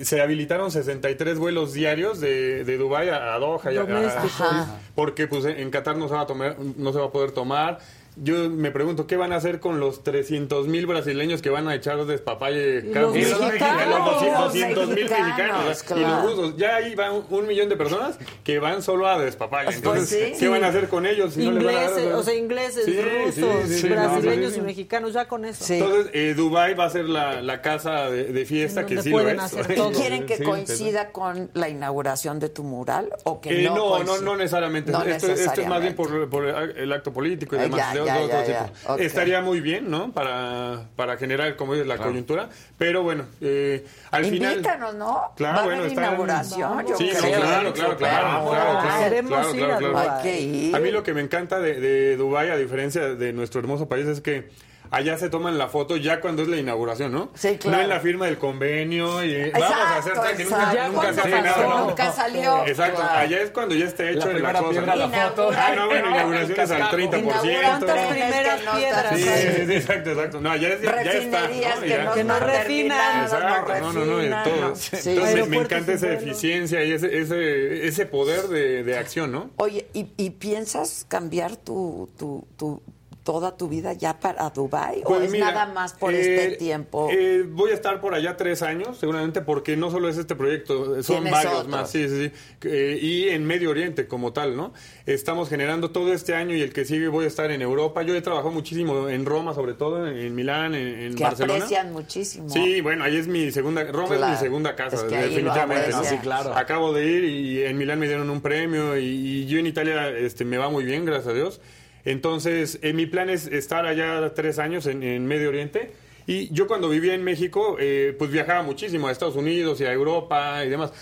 se habilitaron 63 vuelos diarios de, de Dubái a, a Doha, y a- a- porque pues en Qatar no se va a tomar, no se va a poder tomar. Yo me pregunto qué van a hacer con los 300 mil brasileños que van a echar despapalle Y cada los uno. *laughs* mexicanos. los Los 200 mil mexicanos, mexicanos o sea, y claro. los rusos. Ya ahí va un, millón de personas que van solo a despapalle. Pues Entonces, sí. ¿qué van a hacer con ellos? si no les van a dar- Ingleses, o sea, ingleses, Sí, rusos, sí, sí, sí, brasileños no, sí, y sí. mexicanos, ya con eso. Entonces, eh, Dubai va a ser la, la casa de, de fiesta que sí lo es. hacer *laughs* ¿Y todo. quieren que Sí, coincida con la inauguración de tu mural o que Eh, no? no, no, coincida? no necesariamente. No esto, esto es más bien necesariamente. por, por el acto político y demás. ya, de ya, otro ya, tipo. ya. Ok. Estaría muy bien, ¿no? Para, para generar, como dices, la coyuntura. Pero bueno, eh, al final. Invítanos, ¿no? Claro, a bueno, inauguración, yo Sí, no, creo. claro, claro, claro, claro, claro, Queremos claro, ir claro, a claro. Dubái. Hay que ir. A mí lo que me encanta de, de Dubái, a diferencia de nuestro hermoso país, es que allá se toman la foto ya cuando es la inauguración, ¿no? Sí, claro. No en la firma del convenio y eh, vamos a hacer tal que nunca, exacto. nunca se hace nada, ¿no? Nunca salió. Exacto, Claro. allá es cuando ya está hecho La en la primera cosa. piedra, ¿no? la foto. Ah, no, bueno, *laughs* inauguraciones al 30%. Inauguran primeras piedras. Sí, sí, exacto, exacto. No, ya, es, ya está. ¿no? que Ya- no, Que no están refinan. Exacto, no, no, no, todo. Sí. Entonces, me- encanta esa eficiencia y ese, ese, ese poder de, de acción, ¿no? Oye, ¿y, y piensas cambiar tu, tu, tu, toda tu vida ya para Dubai o Pues es mira, nada más por eh, este tiempo? eh, voy a estar por allá tres años, seguramente, porque no solo es este proyecto, son Tienes varios otros. más, sí, sí, sí. Eh, y en Medio Oriente como tal, ¿no? Estamos generando todo este año y el que sigue voy a estar en Europa. Yo he trabajado muchísimo en Roma, sobre todo, en, en Milán, en, en que Barcelona. aprecian muchísimo. Sí, bueno, ahí es mi segunda, Roma es mi segunda casa, Es que definitivamente. ¿no? Sí, claro. Acabo de ir y en Milán me dieron un premio y, y yo en Italia este, me va muy bien, gracias a Dios. Entonces, eh, mi plan es estar allá tres años en, en Medio Oriente. Y yo cuando vivía en México, eh, pues viajaba muchísimo a Estados Unidos y a Europa y demás.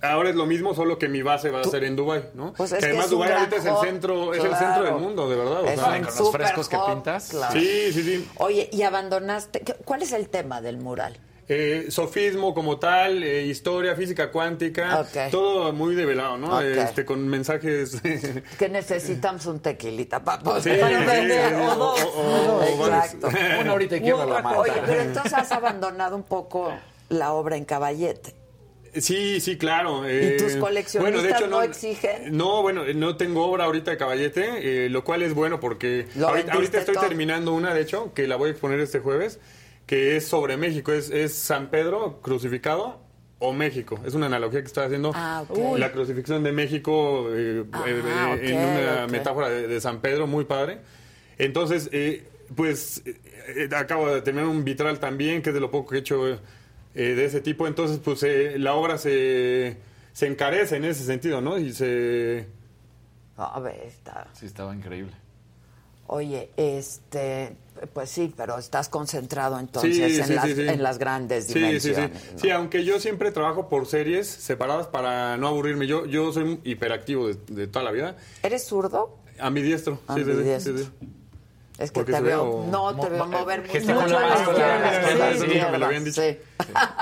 Ahora es lo mismo, solo que mi base va a ser en Dubai, ¿no? Pues es que que además es un Dubai ahorita es el centro, es el centro del mundo, de verdad. o Es sea. con los frescos que pintas. claro. Sí, sí, sí. Oye, y abandonaste. ¿qué- ¿Cuál es el tema del mural? Eh, sofismo como tal, eh, historia, física cuántica, todo muy develado, ¿no? Este, con mensajes... Que necesitamos un tequilita para poder Sí, sí, sí, vender, sí, o dos. o- o Exacto. Una horita y quiebra la manta. Oye, pero entonces has abandonado un poco la obra en caballete. Sí, sí, claro. eh, tus coleccionistas no exigen? No, bueno, no tengo obra ahorita de caballete, eh, lo cual es bueno porque Lo ahorita, ahorita estoy todo. terminando una, de hecho, que la voy a exponer este jueves, que es sobre México, es, es San Pedro crucificado o México. Es una analogía que estoy haciendo. Ah. La crucifixión de México eh, Ah, eh, ok, en una metáfora de, de San Pedro, muy padre. Entonces, eh, pues eh, eh, acabo de terminar un vitral también, que es de lo poco que he hecho eh, de ese tipo. Entonces, pues eh, la obra se, se encarece en ese sentido, ¿no? Y se... A ver, está. Sí, estaba increíble. Oye, este, pues sí, pero estás concentrado entonces Sí, en, sí, las, sí, sí. en las grandes Sí, sí, sí. dimensiones. ¿no? Sí, aunque yo siempre trabajo por series separadas para no aburrirme. Yo, yo soy hiperactivo de, de toda la vida. ¿Eres zurdo? Ambidiestro. Sí, sí, sí, Ambidiestro. sí, sí. Es que Porque te veo, no te veo mo- mover mucho. a sí, sí, me lo habían dicho. sí.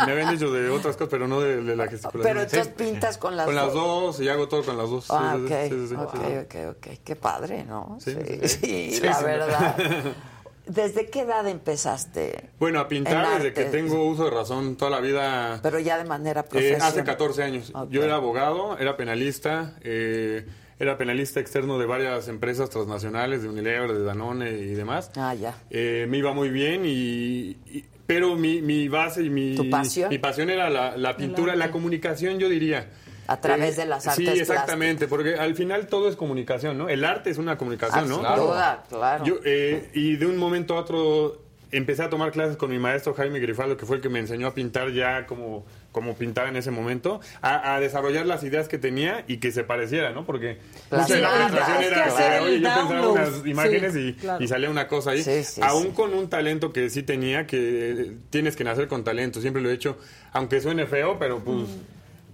Me habían dicho de otras cosas, pero no de, de la gesticulación. Pero entonces pintas con las Con las dos. dos y hago todo con las dos. Sí, Ah, sí, ok, sí, sí, sí, ok, sí. ok, ok. Qué padre, ¿no? Sí, Sí, sí, sí, *laughs* sí. Sí, la sí. verdad. *laughs* ¿Desde qué edad empezaste? Bueno, a pintar desde que tengo uso de razón toda la vida. Pero ya de manera Eh, profesional. hace 14 años. Ok. Yo era abogado, era penalista, eh, era penalista externo de varias empresas transnacionales, de Unilever, de Danone y demás. Ah, ya. Eh, me iba muy bien y... y- pero mi, mi base y mi, ¿Tu pasión? mi pasión era la, la pintura, la comunicación, yo diría. A través Eh, de las Sí, artes exactamente, porque al final todo es comunicación, ¿no? El arte es una comunicación, Ah, ¿no? duda, claro. Yo, eh, y de un momento a otro empecé a tomar clases con mi maestro Jaime Grifaldo, que fue el que me enseñó a pintar ya como, como pintaba en ese momento, a, a desarrollar las ideas que tenía y que se pareciera, ¿no? Porque mucha de la presentación Es que era, hacer oye, yo pensaba unas imágenes Sí, y, claro. y salía una cosa ahí. Sí, sí, Aún sí. con un talento que sí tenía, que tienes que nacer con talento, siempre lo he hecho, aunque suene feo, pero pues...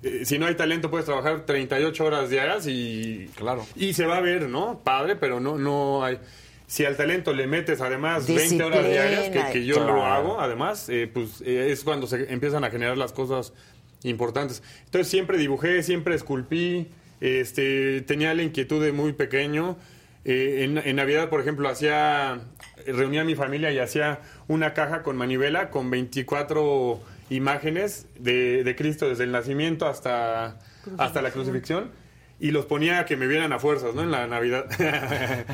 eh, si no hay talento puedes trabajar 38 horas diarias y Claro. y se va a ver, ¿no? Padre, pero no no hay si al talento le metes además 20 horas Disciplina, diarias, que, que yo lo claro. hago además, eh, pues eh, es cuando se empiezan a generar las cosas importantes. Entonces siempre dibujé, siempre esculpí, este, tenía la inquietud de muy pequeño. Eh, en, en Navidad, por ejemplo, hacía, reunía a mi familia y hacía una caja con manivela con 24 imágenes de, de Cristo desde el nacimiento hasta, hasta la crucifixión y los ponía a que me vieran a fuerzas, ¿no? En la Navidad. *laughs*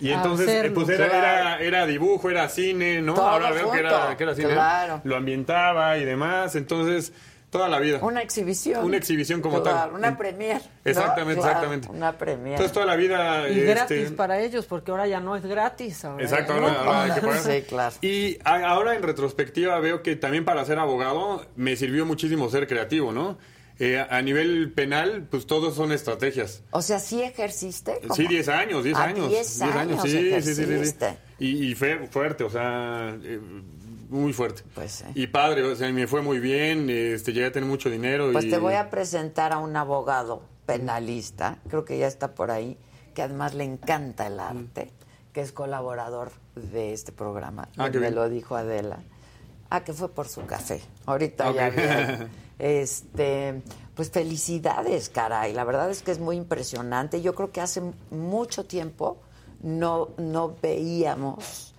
y entonces, hacerlo, pues era, claro. era, era dibujo, era cine, ¿no? Todo Ahora veo que era, que era cine. claro. Lo ambientaba y demás. Entonces, toda la vida. Una exhibición. Una exhibición como Claro, tal. Una premier. ¿no? Exactamente, Claro, exactamente. Una premier. Entonces, toda la vida. Y este, gratis para ellos, porque ahora ya no es gratis. Ahora Exacto, ahora, ahora hay que pagar. Sí, claro. Y a- ahora en retrospectiva veo que también para ser abogado me sirvió muchísimo ser creativo, ¿no? Eh, a nivel penal, pues todos son estrategias. O sea, ¿sí ejerciste? ¿Cómo? Sí, 10 años, 10 Ah, años. 10 años sí, sí, sí, sí, sí. Y, y fue fuerte, o sea, eh, muy fuerte. Pues sí. Y padre, o sea, me fue muy bien, este, llegué a tener mucho dinero. Pues y... te voy a presentar a un abogado penalista, creo que ya está por ahí, que además le encanta el arte, que es colaborador de este programa. Ah, me bien. lo dijo Adela. Ah, que fue por su café. Ahorita ya. *laughs* Este, pues felicidades, caray. La verdad es que es muy impresionante. Yo creo que hace mucho tiempo no, no veíamos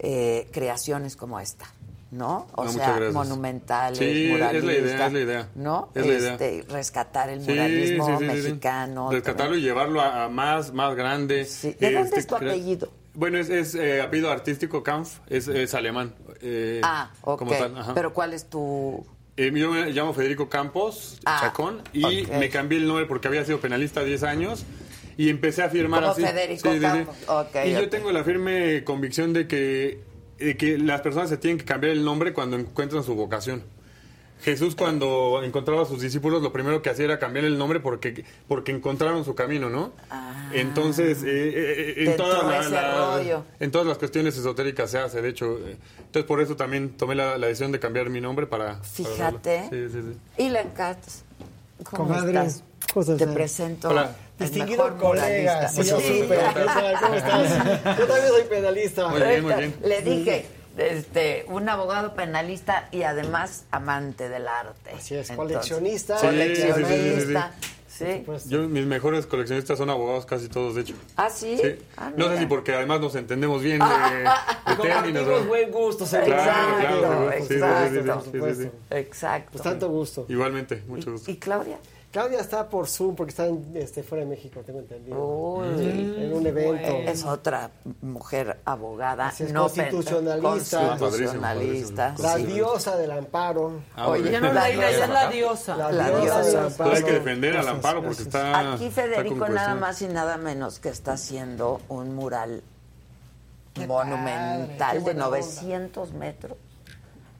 eh, creaciones como esta, ¿no? O sea, monumentales, Sí, es la muralistas. idea, es la idea. ¿No? Es la idea. Este, rescatar el muralismo sí, sí, mexicano. Rescatarlo y llevarlo a, a más, más grande. ¿De dónde Este, es tu apellido? Bueno, es, es eh, apellido artístico Kampf, es, es alemán. eh, Ah, ok. como tal, ajá. Pero ¿cuál es tu...? Eh, yo me llamo Federico Campos Ah, Chacón y me cambié el nombre porque había sido penalista 10 años y empecé a firmar Como así. Federico Campos. Ok, y yo tengo la firme convicción de que, de que las personas se tienen que cambiar el nombre cuando encuentran su vocación. Jesús cuando encontraba a sus discípulos lo primero que hacía era cambiar el nombre porque, porque encontraron su camino, ¿no? Entonces, eh, eh, eh, en, todas la- en todas las cuestiones esotéricas se hace, de hecho. eh, entonces, por eso también tomé la, la decisión de cambiar mi nombre para... Fíjate. Sí, sí, sí. Y la Katz. ¿Cómo Comadre, estás? ¿cómo estás? Te presento Hola. Distinguido colega, sí, yo. ¿Cómo estás? Yo también soy penalista. Muy bien, muy bien. Le dije, este, un abogado penalista y además amante del arte. Así es, coleccionista. Sí, sí, sí, sí, sí. Yo, mis mejores coleccionistas son abogados casi todos, de hecho. ¿Ah, sí? Sí. Ah, no sé si porque además nos entendemos bien de, de términos. ¿no? buen gusto, Claro, seguro. claro, Exacto, exacto. Pues tanto gusto. Igualmente, mucho gusto. ¿Y Claudia? Claudia está por Zoom porque está en, este, fuera de México, tengo entendido. Uy. en un evento. Es otra mujer abogada, es, no constitucionalista. constitucionalista. La sí. diosa del amparo. Ah, Oye, bien. no la ella ya es la diosa. La, La diosa, diosa. del amparo. hay que defender al amparo porque está. Aquí está Federico con nada más y nada menos que está haciendo un mural Qué monumental padre, de buena onda. 900 metros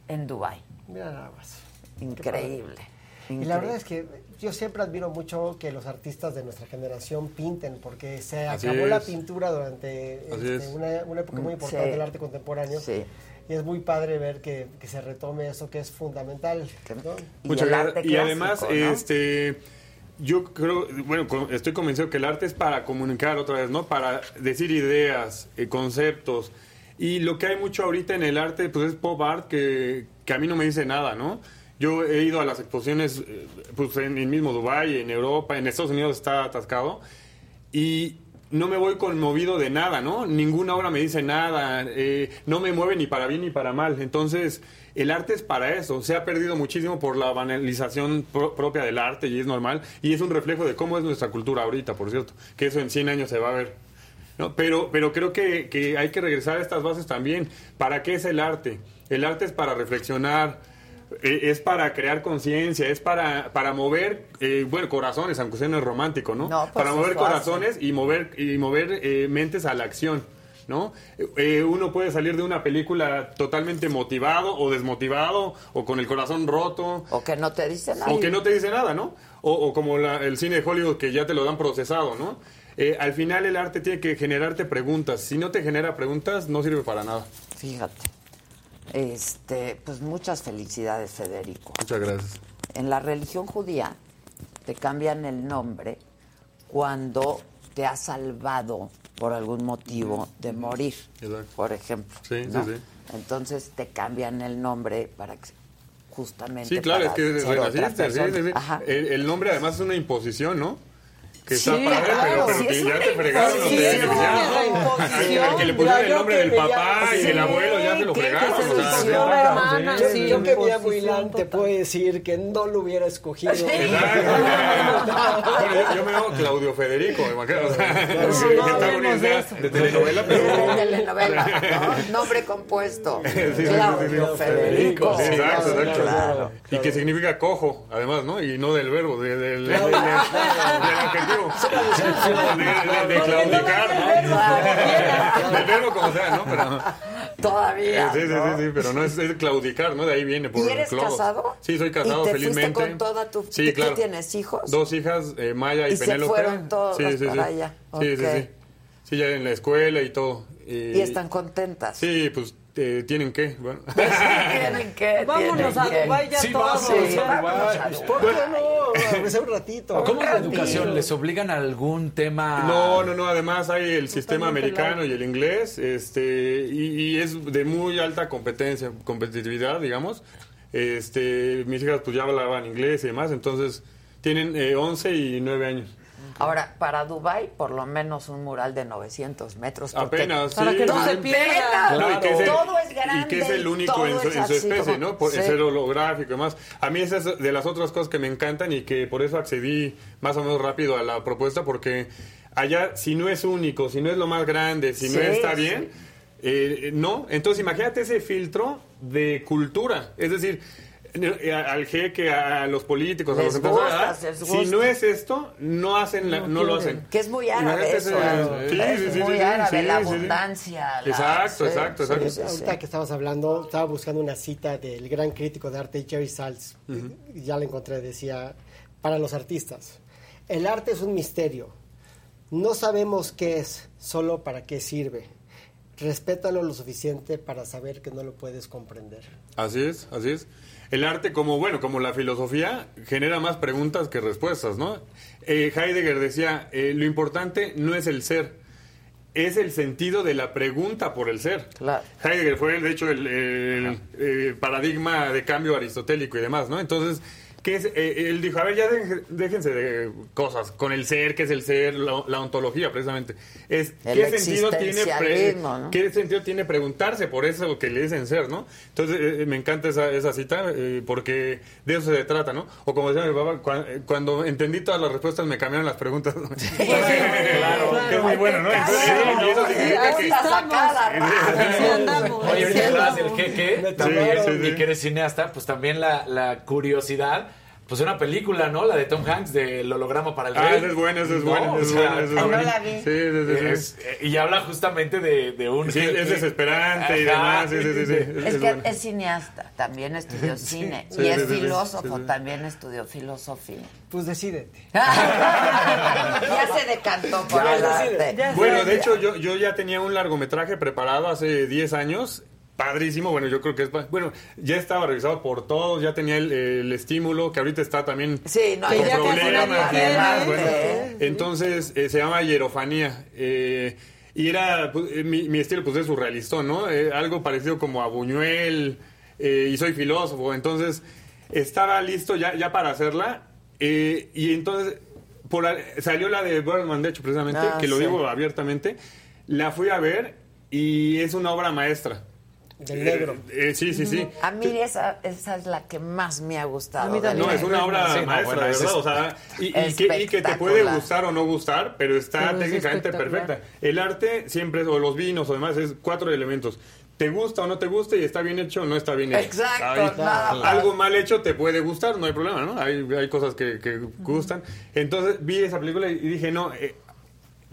en Dubai. Mira nada más. Increíble. Y la verdad es que yo siempre admiro mucho que los artistas de nuestra generación pinten, porque se Así acabó la pintura durante este, es. una, una época muy Mm, importante sí. del arte contemporáneo. Sí. Y es muy padre ver que, que se retome eso que es fundamental. ¿no? Y Muchas el gracias. arte Y además, clásico, ¿no? este, yo creo, bueno, estoy convencido que el arte es para comunicar otra vez, ¿no? Para decir ideas, eh, conceptos. Y lo que hay mucho ahorita en el arte, pues es pop art que, que a mí no me dice nada, ¿no? Yo he ido a las exposiciones, eh, pues en el mismo Dubai, en Europa, en Estados Unidos está atascado. Y no me voy conmovido de nada, ¿no? Ninguna obra me dice nada, eh, no me mueve ni para bien ni para mal. Entonces, el arte es para eso. Se ha perdido muchísimo por la banalización pro- propia del arte y es normal. Y es un reflejo de cómo es nuestra cultura ahorita, por cierto. Que eso en 100 años se va a ver. ¿no? Pero, pero creo que, que hay que regresar a estas bases también. ¿Para qué es el arte? El arte es para reflexionar, es para crear conciencia, es para, para mover, eh, bueno, corazones, aunque sea no es romántico, ¿no? No, pues para mover hace. corazones y mover, y mover eh, mentes a la acción. ¿No? Eh, uno puede salir de una película totalmente motivado o desmotivado o con el corazón roto O que no te dice nada. o que no te dice nada, ¿no? O, o como la- el cine de Hollywood que ya te lo dan procesado, ¿no? Eh, al final el arte tiene que generarte preguntas. Si no te genera preguntas, no sirve para nada. Fíjate. Este, pues muchas felicidades, Federico. Muchas gracias. En la religión judía te cambian el nombre cuando te ha salvado por algún motivo de morir, por ejemplo. Sí, ¿no? sí, sí. Entonces te cambian el nombre para que justamente. Sí, claro, es que ser otra renaciste, sí, persona. sí, sí. Ajá. El, el nombre además es una imposición, ¿no? Que está Sí, padre, claro, pero, pero sí, que ya te fregaron los derechos, ya. Al que le pusieron el yo nombre que del papá y del abuelo, ya se lo que- que fregaron. se o sea, sí, yo sí. que vi a Muilán te puedo decir que no lo hubiera escogido. Bueno, yo, yo me llamo Claudio Federico, imagínate. O sea, No, sí, no, que no está hablemos bonita de telenovela, pero. De telenovela, ¿no? Nombre compuesto. Claudio. Federico. Exacto, exacto. Y que significa cojo, además, ¿no? Y no del verbo, de- del, adjetivo. De, de, de claudicar, ¿no? Del verbo como sea, ¿no? Pero, Todavía. sí, sí, ¿no? sí, sí, pero no es, es claudicar, ¿no? De ahí viene por ¿Y eres casado? Sí, soy casado, ¿Y te felizmente. con toda tu... Sí, ¿Tú claro. tienes hijos? Dos hijas, eh, Maya y, Y se Penélope. fueron todas sí, sí, para sí. allá. Sí, sí, sí. Sí, ya en la escuela y todo. Y están contentas. Sí, pues eh, tienen que, bueno. *laughs* Tienen que. Vámonos tienen a. Dubái ya Sí, todos. a Dubái. ¿Por qué no? Un ratito. ¿Cómo es la educación? ¿Les obligan a algún tema? No, no, no. Además hay el sistema americano y el inglés, este, y, y es de muy alta competencia, competitividad, digamos. Este, mis hijas pues ya hablaban inglés y demás, entonces tienen eh, 11 y 9 años. Ahora, para Dubai por lo menos un mural de 900 metros. porque- Apenas, Para sí. que no se pierda. Y que es el- Todo es grande. Y que es el único en su, es en su especie, como- ¿no? Por Sí. ser holográfico y demás. A mí esa es de las otras cosas que me encantan y que por eso accedí más o menos rápido a la propuesta, porque allá, si no es único, si no es lo más grande, si no está sí. bien, eh, no. Entonces, imagínate ese filtro de cultura. Es decir, al jeque, a los políticos, a los empresarios, si no es esto, no hacen la- no, lo hacen. Que es muy árabe Imagínate eso. sí, es sí, sí, muy sí, árabe, sí, la sí, sí. abundancia. la- Exacto, sí, exacto, sí, exacto. sí, sí. Ahorita que estabas hablando, estaba buscando una cita del gran crítico de arte Jerry Salz. Ya la encontré, decía, para los artistas, el arte es un misterio. No sabemos qué es, solo para qué sirve. Respétalo lo suficiente para saber que no lo puedes comprender. Así es, así es. El arte, como bueno, como la filosofía, genera más preguntas que respuestas, ¿no? Eh, Heidegger decía, eh, lo importante no es el ser, es el sentido de la pregunta por el ser. Heidegger fue, de hecho, el, el, eh, paradigma de cambio aristotélico y demás, ¿no? Entonces, ¿qué es? Eh, él dijo, a ver, ya deje- déjense de cosas, con el ser, ¿qué es el ser? La, la ontología, precisamente. Es, El ¿qué sentido tiene pre- ¿no? ¿Qué sentido tiene preguntarse por eso que le dicen ser, no? Entonces, eh, me encanta esa, esa cita eh, porque de eso se trata, ¿no? O como decía mi papá, cua- eh, cuando entendí todas las respuestas me cambiaron las preguntas. *laughs* claro, que es muy bueno, ¿no? Entonces, y eso significa que... Oye, ahorita Sí, sí, sí. y que eres cineasta, pues también la, la curiosidad. Pues una película, ¿no? La de Tom Hanks, del holograma para el Ah, rey. esa es buena, esa es buena, esa es sea, buena, es buena. No la vi. Sí, sí, sí, sí. Es- y habla justamente de, de un Sí, es desesperante y demás, sí, sí, sí, sí. Es, Es que es cineasta, también estudió cine. sí, y es sí, sí, sí, filósofo, sí, sí. también estudió filosofía. Pues decídete. *laughs* ya se decantó por Ya, el ya arte. Bueno, de hecho, yo, yo ya tenía un largometraje preparado hace 10 años. Padrísimo, bueno, yo creo que es... Bueno, ya estaba revisado por todos, ya tenía el, el estímulo, que ahorita está también Sí, no, con problemas y demás, tiene. bueno. Entonces, eh, se llama Hierofanía. eh, y era, pues, eh, mi, mi estilo pues es surrealista, ¿no? Eh, algo parecido como a Buñuel, eh, y soy filósofo, entonces estaba listo ya, ya para hacerla, eh, y entonces por salió la de Bergman, de hecho, precisamente, Ah, que lo sí. digo abiertamente, la fui a ver y es una obra maestra. Del negro. Eh, eh, sí, sí, sí. A mí esa, esa es la que más me ha gustado. A mí también. No, es una obra Sí, no, maestra, bueno, ese verdad. es- O sea, y, y que, y que te puede gustar o no gustar, pero está Pero técnicamente perfecta. El arte siempre, o los vinos o demás, es cuatro elementos. Te gusta o no te gusta y está bien hecho o no está bien hecho. Exacto, Ahí- más. algo mal hecho te puede gustar, no hay problema, ¿no? Hay, hay cosas que, que gustan. Entonces vi esa película y dije, no, eh,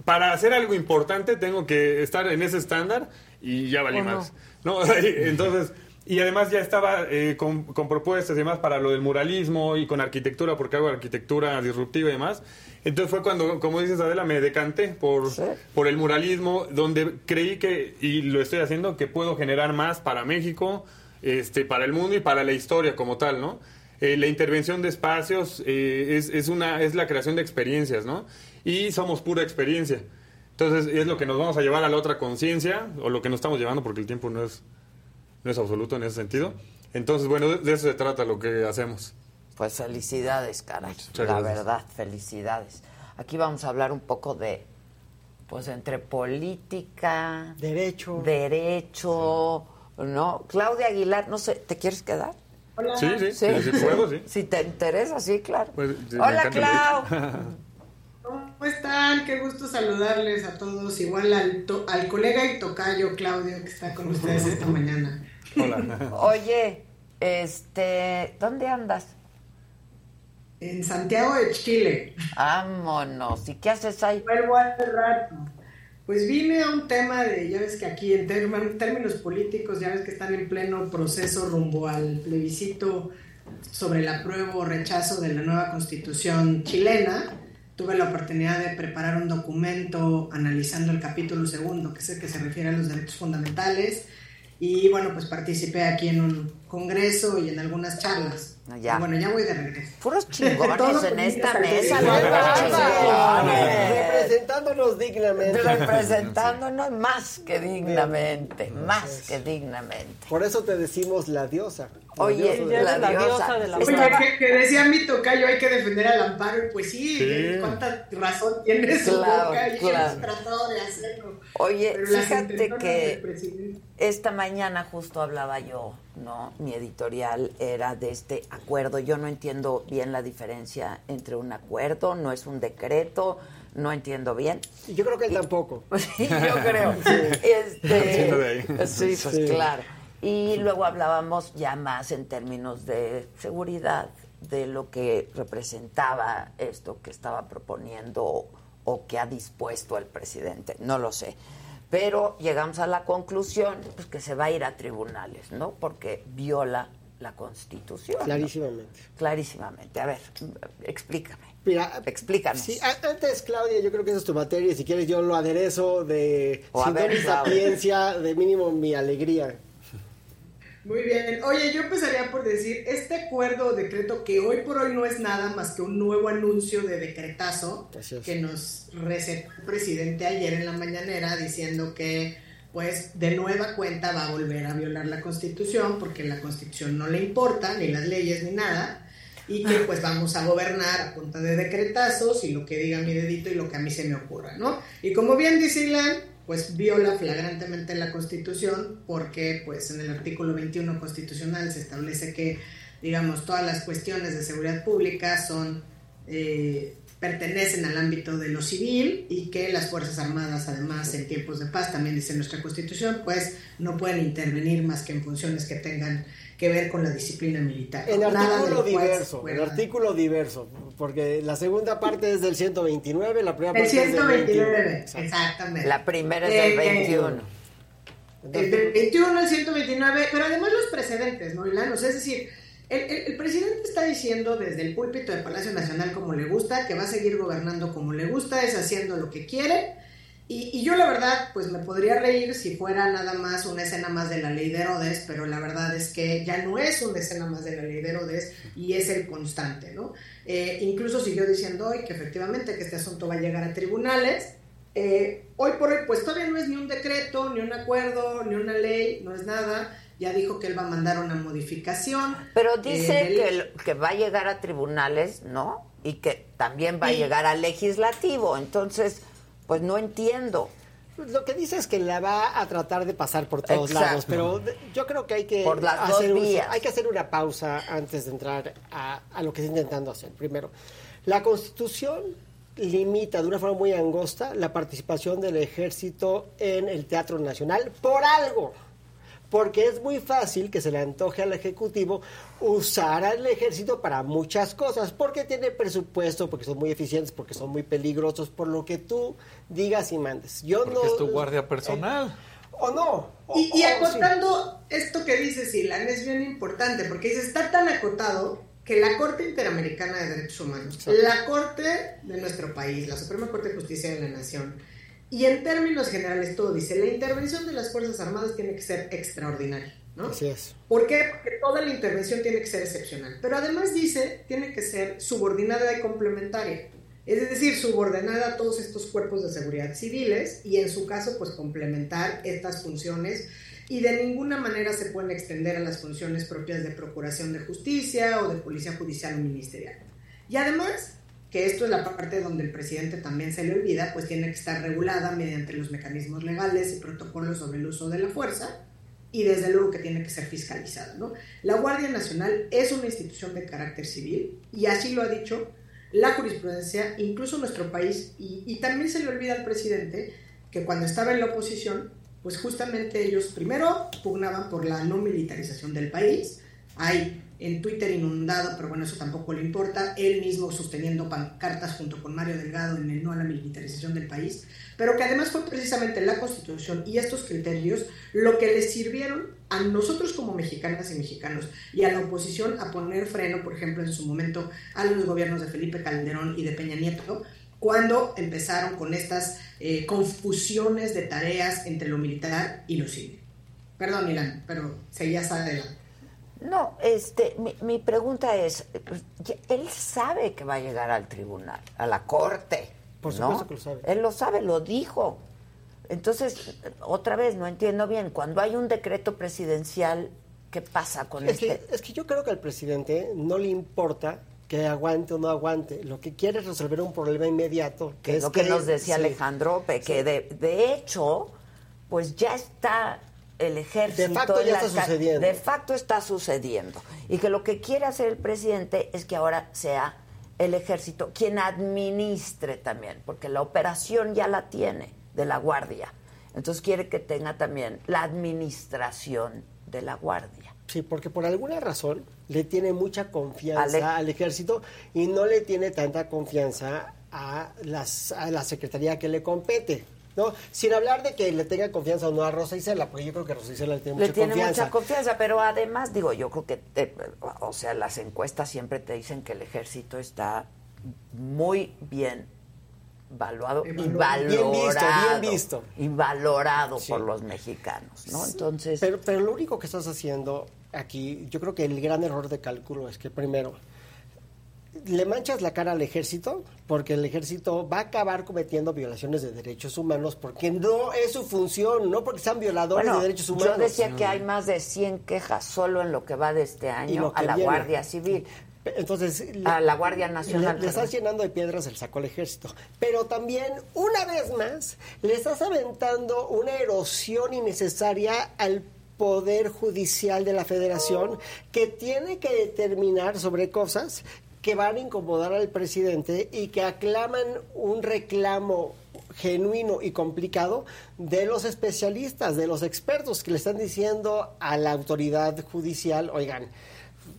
para hacer algo importante tengo que estar en ese estándar y ya valí ¿O no? ¿No? *laughs* Entonces, y además ya estaba eh, con, con propuestas y demás para lo del muralismo y con arquitectura, porque hago arquitectura disruptiva y demás. Entonces fue cuando, como dices Adela, me decanté por, por el muralismo, donde creí que, y lo estoy haciendo, que puedo generar más para México, este, para el mundo y para la historia como tal, ¿no? Eh, la intervención de espacios eh, es, es, una, es la creación de experiencias, ¿no? Y somos pura experiencia. Entonces es lo que nos vamos a llevar a la otra conciencia, o lo que nos estamos llevando, porque el tiempo no es, no es absoluto en ese sentido. Entonces, bueno, de, de eso se trata lo que hacemos. Pues felicidades, caray. Muchas la gracias. verdad, felicidades. Aquí vamos a hablar un poco de, pues entre política, derecho, derecho, ¿no? Claudia Aguilar, no sé, ¿te quieres quedar? Hola. Sí, sí, sí, sí, puedo, sí. Si te interesa, sí, claro. Pues, Hola, Clau. *laughs* ¿Cómo están? Qué gusto saludarles a todos. Igual al, to- al colega y tocayo Claudio que está con ustedes esta mañana. Hola. *laughs* Oye, este, ¿dónde andas? En Santiago de Chile. Vámonos. ¿Y qué haces ahí? Vuelvo hace rato. Pues vine a un tema de, ya ves que aquí en términos políticos, ya ves que están en pleno proceso rumbo al plebiscito sobre el apruebo o rechazo de la nueva constitución chilena. Tuve la oportunidad de preparar un documento analizando el capítulo segundo, que es el que se refiere a los derechos fundamentales. Y bueno, pues participé aquí en un congreso y en algunas charlas. Ya. Y bueno, ya voy de regreso. Puros *laughs* chingones en esta mesa, ¿no? Representándonos dignamente. Representándonos más que dignamente, más que dignamente. Por eso te decimos la diosa. La Oye, diosa la diosa de la Oye, que, que decía mi tocayo, hay que defender al amparo, y pues sí, Sí. cuánta razón tiene su Claro, boca, y claro. hemos tratado de hacerlo. Oye, fíjate que esta mañana justo hablaba yo, ¿no? Mi editorial era de este acuerdo. Yo no entiendo bien la diferencia entre un acuerdo, no es un decreto, no entiendo bien. Yo creo que él tampoco. *laughs* Sí, yo creo. *laughs* Este, de ahí. Sí, pues Sí. claro. Y luego hablábamos ya más en términos de seguridad, de lo que representaba esto que estaba proponiendo o que ha dispuesto el presidente. No lo sé. Pero llegamos a la conclusión pues, que se va a ir a tribunales, ¿no? Porque viola la Constitución. ¿no? Clarísimamente. Clarísimamente. A ver, explícame. Mira, Explícanos. Sí, antes, Claudia, yo creo que esa es tu materia y si quieres yo lo aderezo de O sin ver, doble Claudia. sapiencia, de mínimo mi alegría. Muy bien. Oye, yo empezaría por decir, este acuerdo o decreto que hoy por hoy no es nada más que un nuevo anuncio de decretazo que nos recetó el presidente ayer en la mañanera diciendo que pues de nueva cuenta va a volver a violar la constitución porque la constitución no le importa, ni las leyes ni nada, y que pues vamos a gobernar a punta de decretazos y lo que diga mi dedito y lo que a mí se me ocurra, ¿no? Y como bien dice Ilan, pues viola flagrantemente la constitución porque pues en el artículo 21 constitucional se establece que digamos todas las cuestiones de seguridad pública son eh, pertenecen al ámbito de lo civil y que las Fuerzas Armadas, además, en tiempos de paz, también dice nuestra Constitución, pues no pueden intervenir más que en funciones que tengan que ver con la disciplina militar. De artículo diverso, en pueda- artículo diverso, porque la segunda parte es del 129, la primera El parte es del 21. 129, exactamente. La primera es Eh, del 21. El del 21 al 129, pero además los precedentes, ¿no, Ilan? O sea, es decir, el, el- el presidente está diciendo desde el púlpito del Palacio Nacional como le gusta, que va a seguir gobernando como le gusta, es haciendo lo que quiere. Y, y yo la verdad, pues me podría reír si fuera nada más una escena más de la ley de Herodes, pero la verdad es que ya no es una escena más de la ley de Herodes y es el constante, ¿no? Eh, incluso siguió diciendo hoy que efectivamente que este asunto va a llegar a tribunales. Eh, hoy por hoy, pues todavía no es ni un decreto, ni un acuerdo, ni una ley, no es nada. Ya dijo que él va a mandar una modificación. Pero Eh, dice del- que, va a llegar a tribunales, ¿no? Y que también va a llegar al legislativo. Entonces, pues no entiendo. Lo que dice es que la va a tratar de pasar por todos Exacto. lados, pero yo creo que hay que Por las dos hacer un- vías. hay que hacer una pausa antes de entrar a, a lo que está intentando hacer. Primero, la Constitución limita de una forma muy angosta la participación del ejército en el Teatro Nacional por algo. Porque es muy fácil que se le antoje al Ejecutivo usar al ejército para muchas cosas, porque tiene presupuesto, porque son muy eficientes, porque son muy peligrosos, por lo que tú digas y mandes. Yo Porque no, es tu guardia personal. ¿O no? O- Y, acotando esto que dices, Ilan, es bien importante, porque dice, está tan acotado que la Corte Interamericana de Derechos Humanos, Exacto. la Corte de nuestro país, la Suprema Corte de Justicia de la Nación, y en términos generales todo dice, la intervención de las Fuerzas Armadas tiene que ser extraordinaria, ¿no? Así es. ¿Por qué? Porque toda la intervención tiene que ser excepcional. Pero además dice, tiene que ser subordinada y complementaria. Es decir, subordinar a todos estos cuerpos de seguridad civiles y en su caso, pues complementar estas funciones y de ninguna manera se pueden extender a las funciones propias de procuración de justicia o de policía judicial o ministerial. Y además, que esto es la parte donde el presidente también se le olvida, pues tiene que estar regulada mediante los mecanismos legales y protocolos sobre el uso de la fuerza y desde luego que tiene que ser fiscalizada. ¿no? La Guardia Nacional es una institución de carácter civil y así lo ha dicho la jurisprudencia, incluso nuestro país, y, y también se le olvida al presidente que cuando estaba en la oposición, pues justamente ellos primero pugnaban por la no militarización del país. Hay en Twitter inundado, pero bueno, eso tampoco le importa, él mismo sosteniendo pancartas junto con Mario Delgado en el no a la militarización del país, pero que además fue precisamente la Constitución y estos criterios lo que les sirvieron a nosotros como mexicanas y mexicanos y a la oposición a poner freno, por ejemplo, en su momento a los gobiernos de Felipe Calderón y de Peña Nieto, cuando empezaron con estas eh, confusiones de tareas entre lo militar y lo civil. Perdón, Irán, pero seguías adelante. No, este, mi, mi pregunta es, ya- él sabe que va a llegar al tribunal, a la corte. Por ¿no? supuesto que lo sabe. Él lo sabe, lo dijo. Entonces, otra vez, no entiendo bien, cuando hay un decreto presidencial, ¿qué pasa con Es este? que, es que yo creo que al presidente no le importa que aguante o no aguante. Lo que quiere es resolver un problema inmediato. Que que es lo que, nos decía sí. Alejandro, que de, de hecho, pues ya está el ejército. De facto ya está sucediendo. De facto está sucediendo. Y que lo que quiere hacer el presidente es que ahora sea el ejército quien administre también, porque la operación ya la tiene de la guardia. Entonces quiere que tenga también la administración de la guardia. Sí, porque por alguna razón le tiene mucha confianza Ale- al ejército y no le tiene tanta confianza a, las, a la secretaría que le compete. ¿No? Sin hablar de que le tenga confianza o no a Rosa Isela, porque yo creo que Rosa Isela le tiene Le mucha tiene confianza. mucha confianza, pero además, digo, yo creo que, eh, o sea, las encuestas siempre te dicen que el ejército está muy bien valuado y valorado. Bien visto, bien visto. Y valorado Sí. por los mexicanos, ¿no? Entonces, Pero, pero lo único que estás haciendo aquí, yo creo que el gran error de cálculo es que primero le manchas la cara al ejército porque el ejército va a acabar cometiendo violaciones de derechos humanos porque no es su función, no porque sean violadores bueno, de derechos humanos. yo decía que hay más de 100 quejas solo en lo que va de este año a la viene. Guardia Civil. Entonces, a la Guardia Nacional. Le, le estás llenando de piedras el saco al ejército. Pero también, una vez más, le estás aventando una erosión innecesaria al poder judicial de la federación que tiene que determinar sobre cosas que van a incomodar al presidente y que aclaman un reclamo genuino y complicado de los especialistas, de los expertos que le están diciendo a la autoridad judicial, oigan,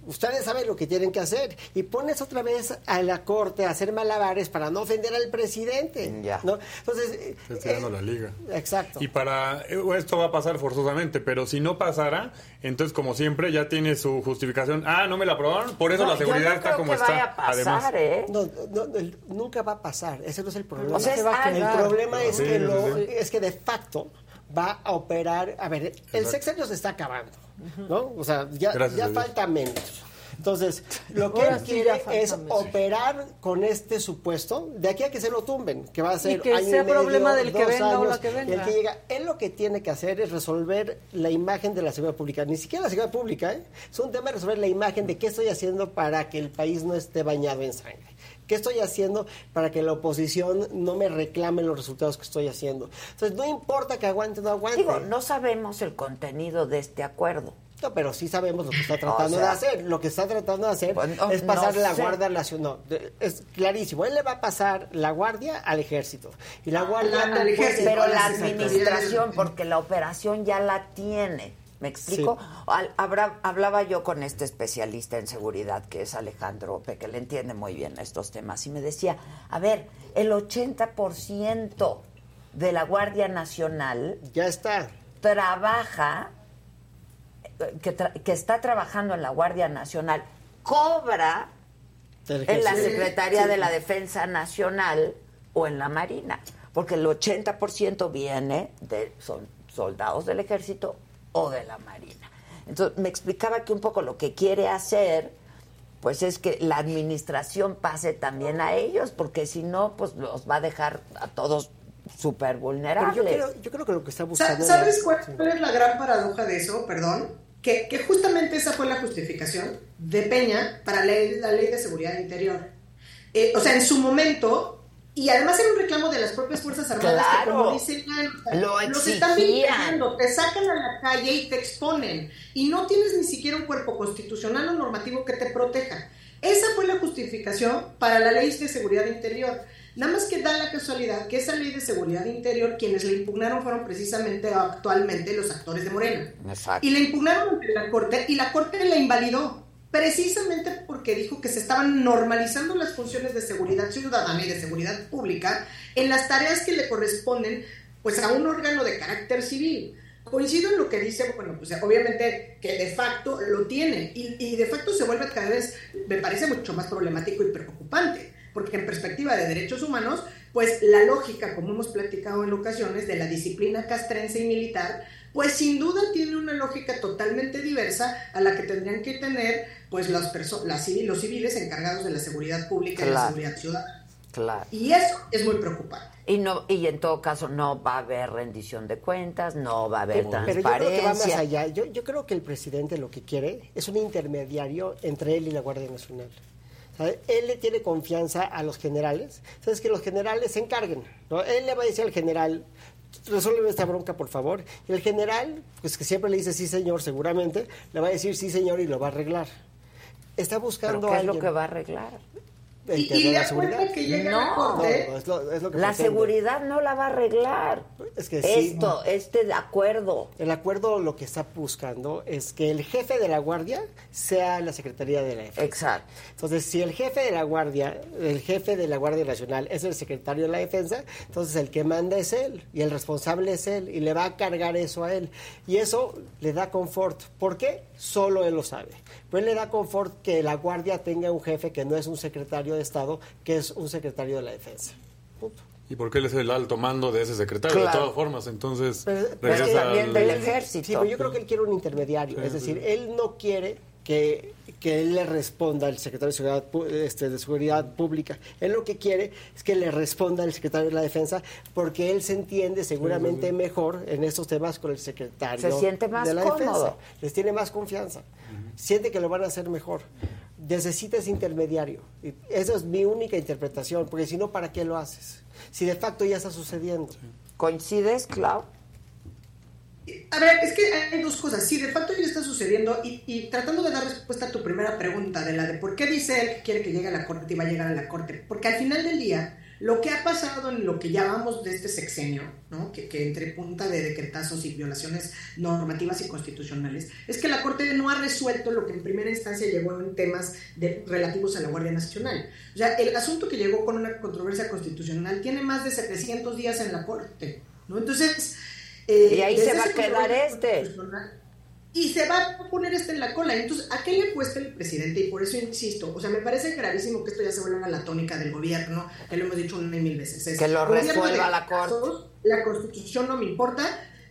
ustedes saben lo que tienen que hacer y pones otra vez a la corte a hacer malabares para no ofender al presidente. ¿no? Entonces, eh, Está tirando la liga. exacto. Y para eh, esto va a pasar forzosamente, pero si no pasara, entonces como siempre ya tiene su justificación. Ah, no me la aprobaron, por eso No, la yo seguridad está como que está. vaya a pasar, Además, ¿eh? No, no, no, el- nunca va a pasar. Ese no es el problema. O sea, es el problema es Sí, que sí, lo- sí. es que de facto va a operar. A ver, el Exacto. sexenio se está acabando, ¿no? O sea, ya, ya falta menos. Entonces, *laughs* lo que Ahora él quiere es operar con este supuesto de aquí a que se lo tumben, que va a ser que año sea medio, problema del que venga o la que venga. el que llega. Él lo que tiene que hacer es resolver la imagen de la seguridad pública. Ni siquiera la seguridad pública, ¿eh? Es un tema de resolver la imagen de qué estoy haciendo para que el país no esté bañado en sangre. ¿Qué estoy haciendo para que la oposición no me reclame los resultados que estoy haciendo? Entonces, no importa que aguante o no aguante. Digo, no sabemos el contenido de este acuerdo. No, pero sí sabemos lo que está *laughs* tratando O sea, de hacer. Lo que está tratando de hacer Bueno, es pasar no la sé. Guardia Nacional. No, es clarísimo. Él le va a pasar la Guardia al Ejército. Y la Guardia... no puede- Pero la administración, porque la operación ya la tiene. ¿Me explico? Habrá- hablaba yo con este especialista en seguridad, que es Alejandro Ope, que le entiende muy bien estos temas, y me decía, a ver, el 80% de la Guardia Nacional ya está trabaja, eh, que, tra- que está trabajando en la Guardia Nacional, cobra en la. Secretaría Sí. de la Defensa Nacional o en la Marina, porque el 80% viene de son soldados del ejército o de la Marina. Entonces me explicaba que un poco lo que quiere hacer pues es que la administración pase también a ellos, porque si no, pues los va a dejar a todos súper Pero vulnerables. yo creo, yo creo que lo que está buscando... ¿Sabes cuál es la gran paradoja de eso? Perdón. Que, que justamente esa fue la justificación de Peña para la, la ley de seguridad interior. Eh, o sea, en su momento, y además era un reclamo de las propias Fuerzas Armadas que, como dicen, "Ay, Lo los están militarizando, te sacan a la calle y te exponen. Y no tienes ni siquiera un cuerpo constitucional o normativo que te proteja. Esa fue la justificación para la ley de seguridad interior. Nada más que da la casualidad que esa ley de seguridad interior, quienes la impugnaron fueron precisamente actualmente los actores de Morena. Exacto. Y la impugnaron ante la Corte y la Corte la invalidó, precisamente porque dijo que se estaban normalizando las funciones de seguridad ciudadana y de seguridad pública en las tareas que le corresponden pues a un órgano de carácter civil. Coincido en lo que dice, bueno, pues obviamente que de facto lo tiene y, y de facto se vuelve cada vez, me parece mucho más problemático y preocupante, porque en perspectiva de derechos humanos, pues la lógica, como hemos platicado en ocasiones, de la disciplina castrense y militar, pues sin duda tiene una lógica totalmente diversa a la que tendrían que tener pues las perso- las civil- los civiles encargados de la seguridad pública y la seguridad ciudadana. Claro. Y eso es muy preocupante. Y no y en todo caso no va a haber rendición de cuentas, no va a haber Pero, pero yo creo que va más transparencia. allá. Yo, yo creo que el presidente lo que quiere es un intermediario entre él y la Guardia Nacional. ¿Sabe? Él le tiene confianza a los generales. Sabes que los generales se encarguen. ¿no? Él le va a decir al general, resuelve esta bronca, por favor. Y el general, pues que siempre le dice sí, señor, seguramente, le va a decir sí, señor, y lo va a arreglar. Está buscando ¿Pero qué es lo que va a arreglar? El Y- de la seguridad. que llega la No. Corte, No, es lo- es lo que La pretende. seguridad no la va a arreglar. Es que sí. Esto, este acuerdo. El acuerdo lo que está buscando es que el jefe de la guardia sea la Secretaría de la Defensa. Exacto. Entonces, si el jefe de la guardia, el jefe de la Guardia Nacional es el secretario de la Defensa, entonces el que manda es él y el responsable es él y le va a cargar eso a él. Y eso le da confort. ¿Por qué? Solo él lo sabe. Él le da confort que la guardia tenga un jefe que no es un secretario de Estado, que es un secretario de la Defensa. Punto. ¿Y por qué él es el alto mando de ese secretario? Claro. De todas formas, entonces Pero- regresa pero al- Sí, pero yo creo que él quiere un intermediario. Sí, es sí. decir, él no quiere que, que él le responda al secretario de Seguridad, este, de Seguridad Pública. Él lo que quiere es que le responda el secretario de la Defensa porque él se entiende seguramente mejor en estos temas con el secretario Se siente más de la cómodo. Defensa. Les tiene más confianza. Siente que lo van a hacer mejor. Necesita ese intermediario. Y esa es mi única interpretación, porque si no, ¿para qué lo haces? Si de facto ya está sucediendo. ¿Coincides, Clau? A ver, es que hay dos cosas. Sí, de facto ya está sucediendo y, y tratando de dar respuesta a tu primera pregunta de la de por qué dice él que quiere que llegue a la corte y va a llegar a la corte. Porque al final del día, lo que ha pasado en lo que llamamos de este sexenio, ¿no? que, que entre punta de decretazos y violaciones normativas y constitucionales, es que la corte no ha resuelto lo que en primera instancia llegó en temas de- relativos a la Guardia Nacional. O sea, el asunto que llegó con una controversia constitucional tiene más de 700 días en la corte. ¿no? Entonces... eh, Y ahí se va a quedar este. Y se va a poner este en la cola. Entonces, ¿a qué le cuesta el presidente? Y por eso insisto, o sea, me parece gravísimo que esto ya se vuelva la tónica del gobierno, que lo hemos dicho una y mil veces. Es, Que lo resuelva la casos, La constitución no me importa,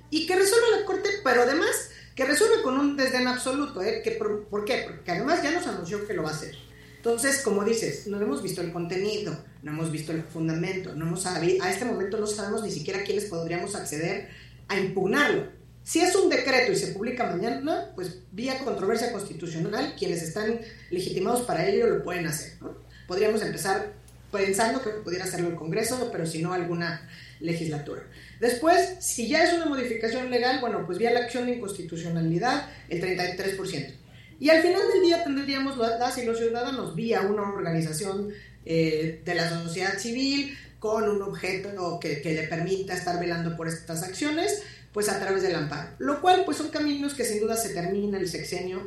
y que resuelva la corte, pero además que resuelva con un desdén absoluto. ¿eh? Que por, ¿Por qué? Porque además ya nos anunció que lo va a hacer. Entonces, como dices, no hemos visto el contenido, no hemos visto el fundamento, no hemos sabido, a este momento no sabemos ni siquiera quiénes podríamos acceder a impugnarlo. Si es un decreto y se publica mañana, pues vía controversia constitucional, quienes están legitimados para ello lo pueden hacer. ¿no? Podríamos empezar pensando que pudiera hacerlo el Congreso, pero si no, alguna legislatura. Después, si ya es una modificación legal, bueno, pues vía la acción de inconstitucionalidad, el 33%. Y al final del día tendríamos las y los ciudadanos vía una organización eh, de la sociedad civil con un objeto que, que le permita estar velando por estas acciones, pues a través del amparo. Lo cual, pues son caminos que sin duda se termina el sexenio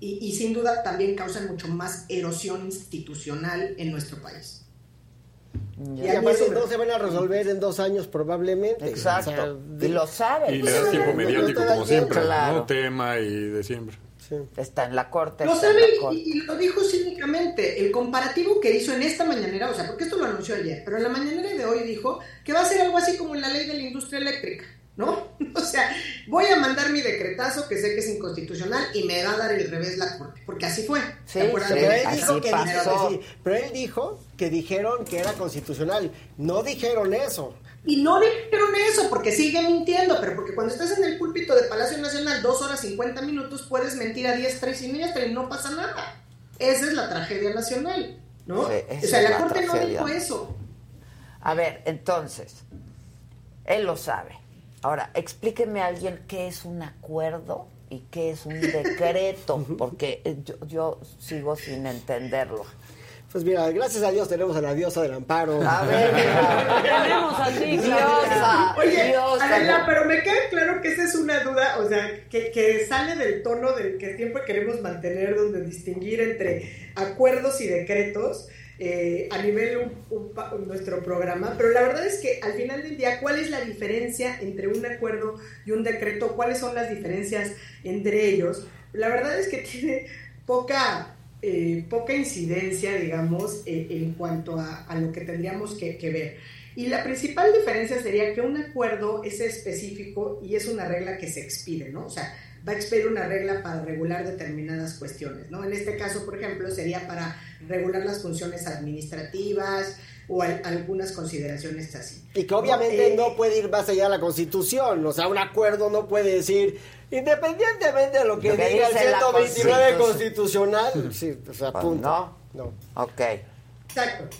y, y sin duda también causan mucho más erosión institucional en nuestro país. Y aparte no se van a resolver en dos años probablemente. Exacto. O sea, Y lo saben. Y le das tiempo mediático No como siempre, Claro. ¿no? Tema y de siempre. Está en la corte. Lo en sabe y, corte. y lo dijo cínicamente. El comparativo que hizo en esta mañanera, o sea, porque esto lo anunció ayer, pero en la mañanera de hoy dijo que va a ser algo así como la ley de la industria eléctrica, ¿no? *laughs* O sea, voy a mandar mi decretazo que sé que es inconstitucional y me va a dar el revés la corte, porque así fue. Sí, Pero él, dijo que pero él dijo que dijeron que era constitucional. No dijeron eso. Y no dijeron eso porque sigue mintiendo, pero porque cuando estás en el púlpito de Palacio Nacional dos horas 50 minutos puedes mentir a diestra y siniestra y no pasa nada. Esa es la tragedia nacional, ¿no? Sí, o sea, la Corte no dijo eso. A ver, entonces, él lo sabe. Ahora, explíqueme a alguien qué es un acuerdo y qué es un decreto, *laughs* porque eh, yo, yo sigo sin entenderlo. Pues mira, gracias a Dios tenemos a la diosa del amparo. A ver, Tenemos así, Diosa, Oye, diosa. Adela, pero me queda claro que esa es una duda, o sea, que, que sale del tono del que siempre queremos mantener, donde distinguir entre acuerdos y decretos eh, a nivel un- un nuestro programa, pero la verdad es que al final del día, ¿cuál es la diferencia entre un acuerdo y un decreto? ¿Cuáles son las diferencias entre ellos? La verdad es que *laughs* tiene poca eh, poca incidencia, digamos, eh, en cuanto a, a lo que tendríamos que, que ver. Y la principal diferencia sería que un acuerdo es específico y es una regla que se expide, ¿no? O sea, va a expedir una regla para regular determinadas cuestiones, ¿no? En este caso, por ejemplo, sería para regular las funciones administrativas o al- algunas consideraciones así. Y que obviamente Eh, no puede ir más allá de la Constitución. O sea, un acuerdo no puede decir, independientemente de lo que Lo que diga el dice la 129 Constitución. constitucional, sí, o sea, Pues punto. no. No. Ok. Exacto.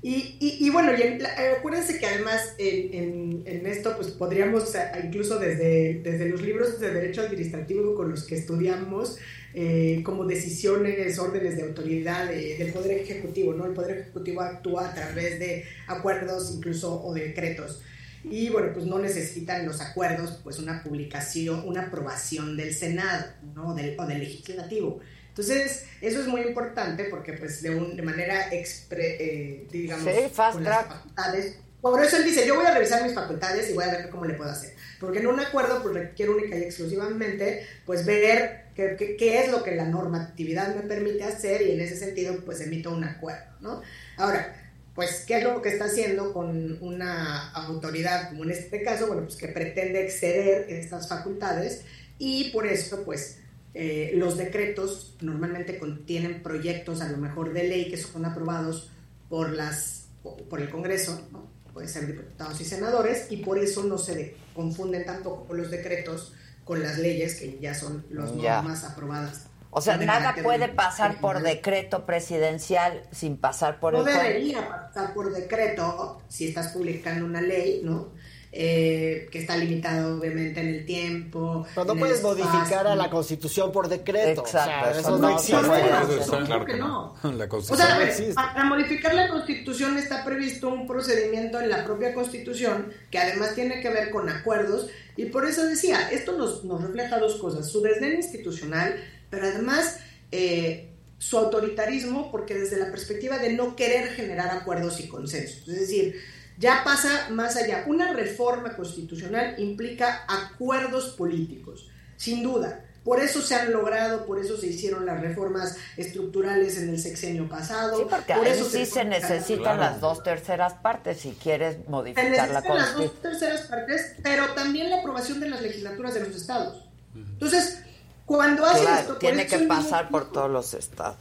Y, y, bueno, y en eh, acuérdense que además en, esto pues podríamos incluso desde, desde los libros de derecho administrativo con los que estudiamos eh, como decisiones, órdenes de autoridad del Poder Ejecutivo, ¿no? El Poder Ejecutivo actúa a través de acuerdos incluso o de decretos. Y bueno, pues no necesitan los acuerdos pues una publicación, una aprobación del Senado, ¿no? Del, o del Legislativo. Entonces, eso es muy importante porque, pues, de, un- de manera, expre- eh, digamos, Sí, fast con las track. facultades. Por eso él dice, yo voy a revisar mis facultades y voy a ver cómo le puedo hacer. Porque en un acuerdo, pues, requiere única y exclusivamente, pues, ver qué es lo que la normatividad me permite hacer y en ese sentido, pues, emito un acuerdo, ¿no? Ahora, pues, ¿qué es lo que está haciendo con una autoridad, como en este caso? Bueno, pues, que pretende exceder estas facultades y por eso, pues, eh, los decretos normalmente contienen proyectos a lo mejor de ley que son aprobados por las por el Congreso, ¿no? puede ser diputados y senadores, y por eso no se de- confunden tampoco los decretos con las leyes que ya son las Ya. normas aprobadas. O sea, nada puede pasar por decreto presidencial sin pasar por no el Congreso. debería pasar por decreto si estás publicando una ley, ¿no? Eh, que está limitado obviamente en el tiempo. Pero no puedes modificar a la Constitución por decreto. Exacto, o sea, eso eso, no existe. puede Eso está ¿Cómo claro que no. La O sea, no a ver, existe. para modificar la Constitución está previsto un procedimiento en la propia Constitución que además tiene que ver con acuerdos y por eso decía, esto nos, nos refleja dos cosas, su desdén institucional, pero además eh, su autoritarismo porque desde la perspectiva de no querer generar acuerdos y consensos. Es decir, ya pasa más allá. Una reforma constitucional implica acuerdos políticos, sin duda. Por eso se han logrado, por eso se hicieron las reformas estructurales en el sexenio pasado. Sí, porque por ahí eso sí se necesitan Claro. las dos terceras partes si quieres Se modificar la necesitan las Constitución. dos terceras partes, pero también la aprobación de las legislaturas de los estados. Entonces, cuando hace Claro, esto, tiene que pasar mismo- por todos los estados.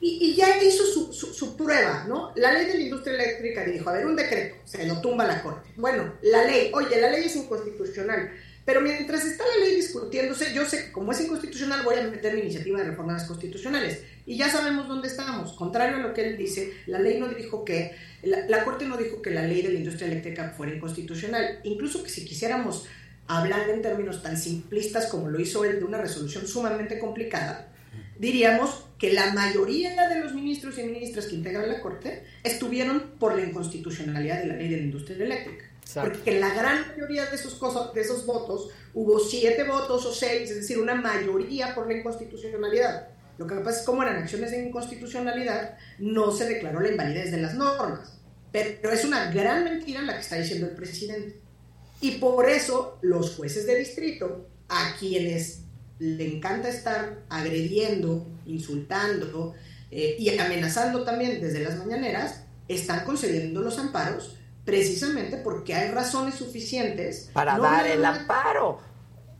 Y, y ya hizo su, su- prueba, ¿no? La ley de la industria eléctrica dijo, a ver, un decreto, se lo tumba la Corte. Bueno, la ley, oye, la ley es inconstitucional, pero mientras está la ley discutiéndose, yo sé que como es inconstitucional voy a meter mi iniciativa de reformas constitucionales. Y ya sabemos dónde estamos. Contrario a lo que él dice, la ley no dijo que, la, la Corte no dijo que la ley de la industria eléctrica fuera inconstitucional. Incluso que si quisiéramos hablar en términos tan simplistas como lo hizo él de una resolución sumamente complicada, diríamos que la mayoría de los ministros y ministras que integran la Corte estuvieron por la inconstitucionalidad de la ley de la industria eléctrica. Exacto. Porque la gran mayoría de esos, cosas, de esos votos hubo siete votos o seis, es decir, una mayoría por la inconstitucionalidad. Lo que pasa es que como eran acciones de inconstitucionalidad, no se declaró la invalidez de las normas. Pero es una gran mentira la que está diciendo el presidente. Y por eso los jueces de distrito, a quienes le encanta estar agrediendo, insultando eh, y amenazando también desde las mañaneras, están concediendo los amparos precisamente porque hay razones suficientes Para no dar el amparo.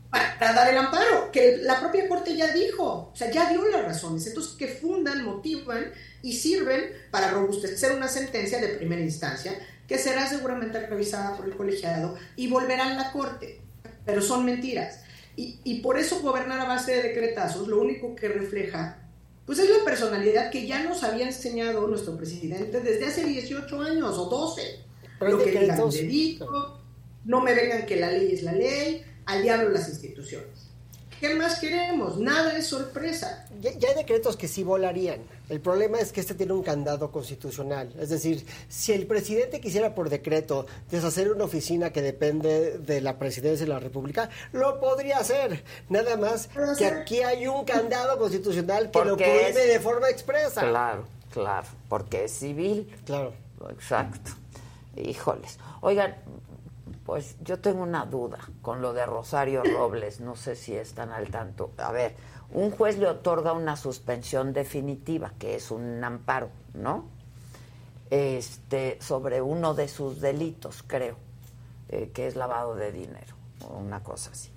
para dar el amparo, que la propia Corte ya dijo, o sea, ya dio las razones. Entonces, que fundan, motivan y sirven para robustecer una sentencia de primera instancia que será seguramente revisada por el colegiado y volverá a la Corte. Pero son mentiras. Y, y por eso gobernar a base de decretazos lo único que refleja pues es la personalidad que ya nos había enseñado nuestro presidente desde hace 18 años o 12. Pero Lo que digan delito, no me vengan que la ley es la ley, al diablo las instituciones. ¿Qué más queremos? Nada es sorpresa. Ya, ya hay decretos que sí volarían. El problema es que este tiene un candado constitucional. Es decir, si el presidente quisiera por decreto deshacer una oficina que depende de la presidencia de la República, lo podría hacer. Nada más que aquí hay un candado constitucional que lo prohíbe es- de forma expresa. Claro, claro, porque es civil. Claro. Exacto. Híjoles. Oigan, pues yo tengo una duda con lo de Rosario Robles, no sé si están al tanto. A ver, un juez le otorga una suspensión definitiva, que es un amparo, ¿no? Este, sobre uno de sus delitos, creo, eh, que es lavado de dinero, o una cosa así.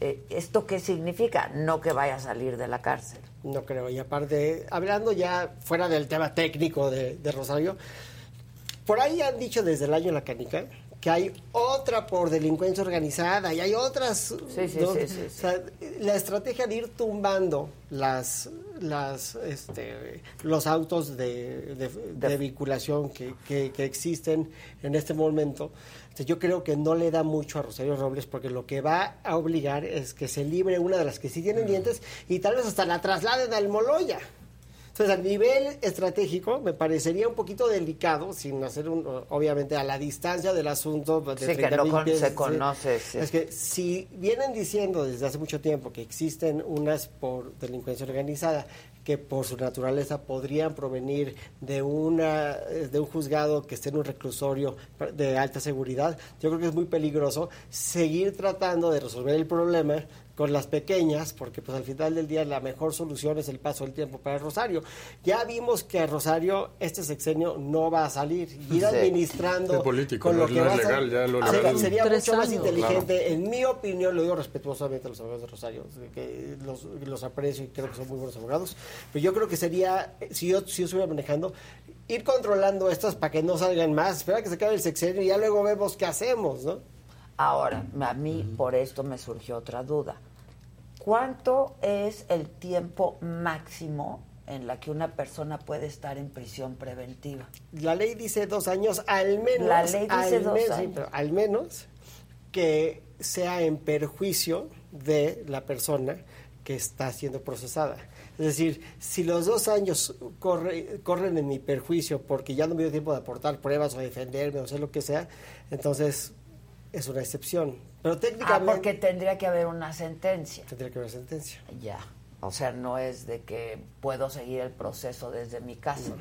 Eh, ¿Esto qué significa? No que vaya a salir de la cárcel. No creo. Y aparte, hablando ya fuera del tema técnico de, de Rosario, por ahí han dicho desde el año La Canica que hay otra por delincuencia organizada y hay otras. Sí, sí, ¿no? sí, sí, O sea, la estrategia de ir tumbando las las este, los autos de, de- de vinculación que, que- que existen en este momento, este, yo creo que no le da mucho a Rosario Robles porque lo que va a obligar es que se libre una de las que sí tienen dientes y tal vez hasta la trasladen al Moloya. Entonces, a nivel estratégico, me parecería un poquito delicado, sin hacer un, obviamente, a la distancia del asunto. De Sí, que 30,000 no con- pies, se conoce, sí. Es que si vienen diciendo desde hace mucho tiempo que existen unas por delincuencia organizada, que por su naturaleza podrían provenir de una eh, de un juzgado que esté en un reclusorio de alta seguridad, yo creo que es muy peligroso seguir tratando de resolver el problema con las pequeñas, porque pues al final del día la mejor solución es el paso del tiempo para Rosario. Ya vimos que a Rosario este sexenio no va a salir, ir Sí. administrando Es político, con no lo es- que no va a legal, ser- ya lo sería- legal. sería Tres mucho más inteligente, en mi opinión, lo digo respetuosamente a los abogados de Rosario, que los, los aprecio y creo que son muy buenos abogados, pero yo creo que sería, si yo, si yo estuviera manejando, ir controlando estas para que no salgan más, esperar que se acabe el sexenio y ya luego vemos qué hacemos, ¿no? Ahora, a mí por esto me surgió otra duda. ¿Cuánto es el tiempo máximo en la que una persona puede estar en prisión preventiva? La ley dice dos años, al menos. La ley dice al dos menos, años. pero al menos que sea en perjuicio de la persona que está siendo procesada. Es decir, si los dos años corre- corren en mi perjuicio porque ya no me dio tiempo de aportar pruebas o defenderme o hacer lo que sea, entonces es una excepción. Pero Ah, técnicamente porque tendría que haber una sentencia. tendría que haber sentencia. Ya. O sea, no es de que puedo seguir el proceso desde mi casa.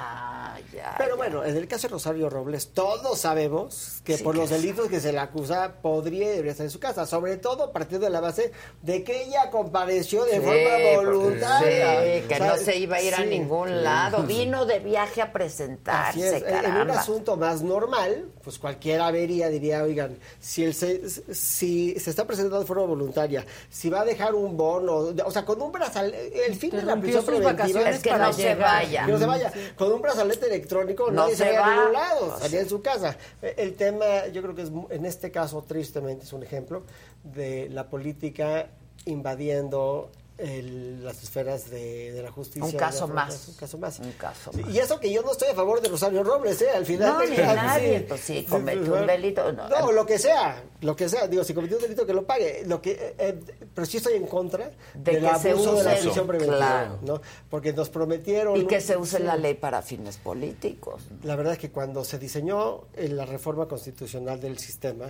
Ah, ya. Pero ya. bueno, en el caso de Rosario Robles, todos sabemos que Sí, por que los delitos que se le acusa podría y debería estar en su casa, sobre todo partiendo de la base de que ella compareció de Sí, forma voluntaria. sí, que O sea, no se iba a ir a sí. ningún lado. Vino de viaje a presentarse, Así es. En- un asunto más normal, pues cualquiera vería, diría, oigan, si, el se, si se está presentando de forma voluntaria, si va a dejar un bono, o sea, con un brazalete, el fin de la prisión preventiva Es que para no se vaya. que no se vaya. Con un brazalete electrónico No nadie se salía va. a ningún lado, O salía sea. en su casa. Eh, El tema, yo creo que es, en este caso, tristemente, es un ejemplo de la política invadiendo el- las esferas de, de la justicia. Un caso más. Un caso más. Un caso más. Y eso que yo no estoy a favor de Rosario Robles, ¿eh? Al final. No, ni nadie, sí. pues sí, cometió un delito, no. No, lo que sea, lo que sea. Digo, si cometió un delito, que lo pague. Lo que, eh, eh, pero sí estoy en contra De del que se abuso de la use, prisión preventiva. claro. ¿no? Porque nos prometieron. Y que se use sí. la ley para fines políticos. La verdad es que cuando se diseñó eh, la reforma constitucional del sistema,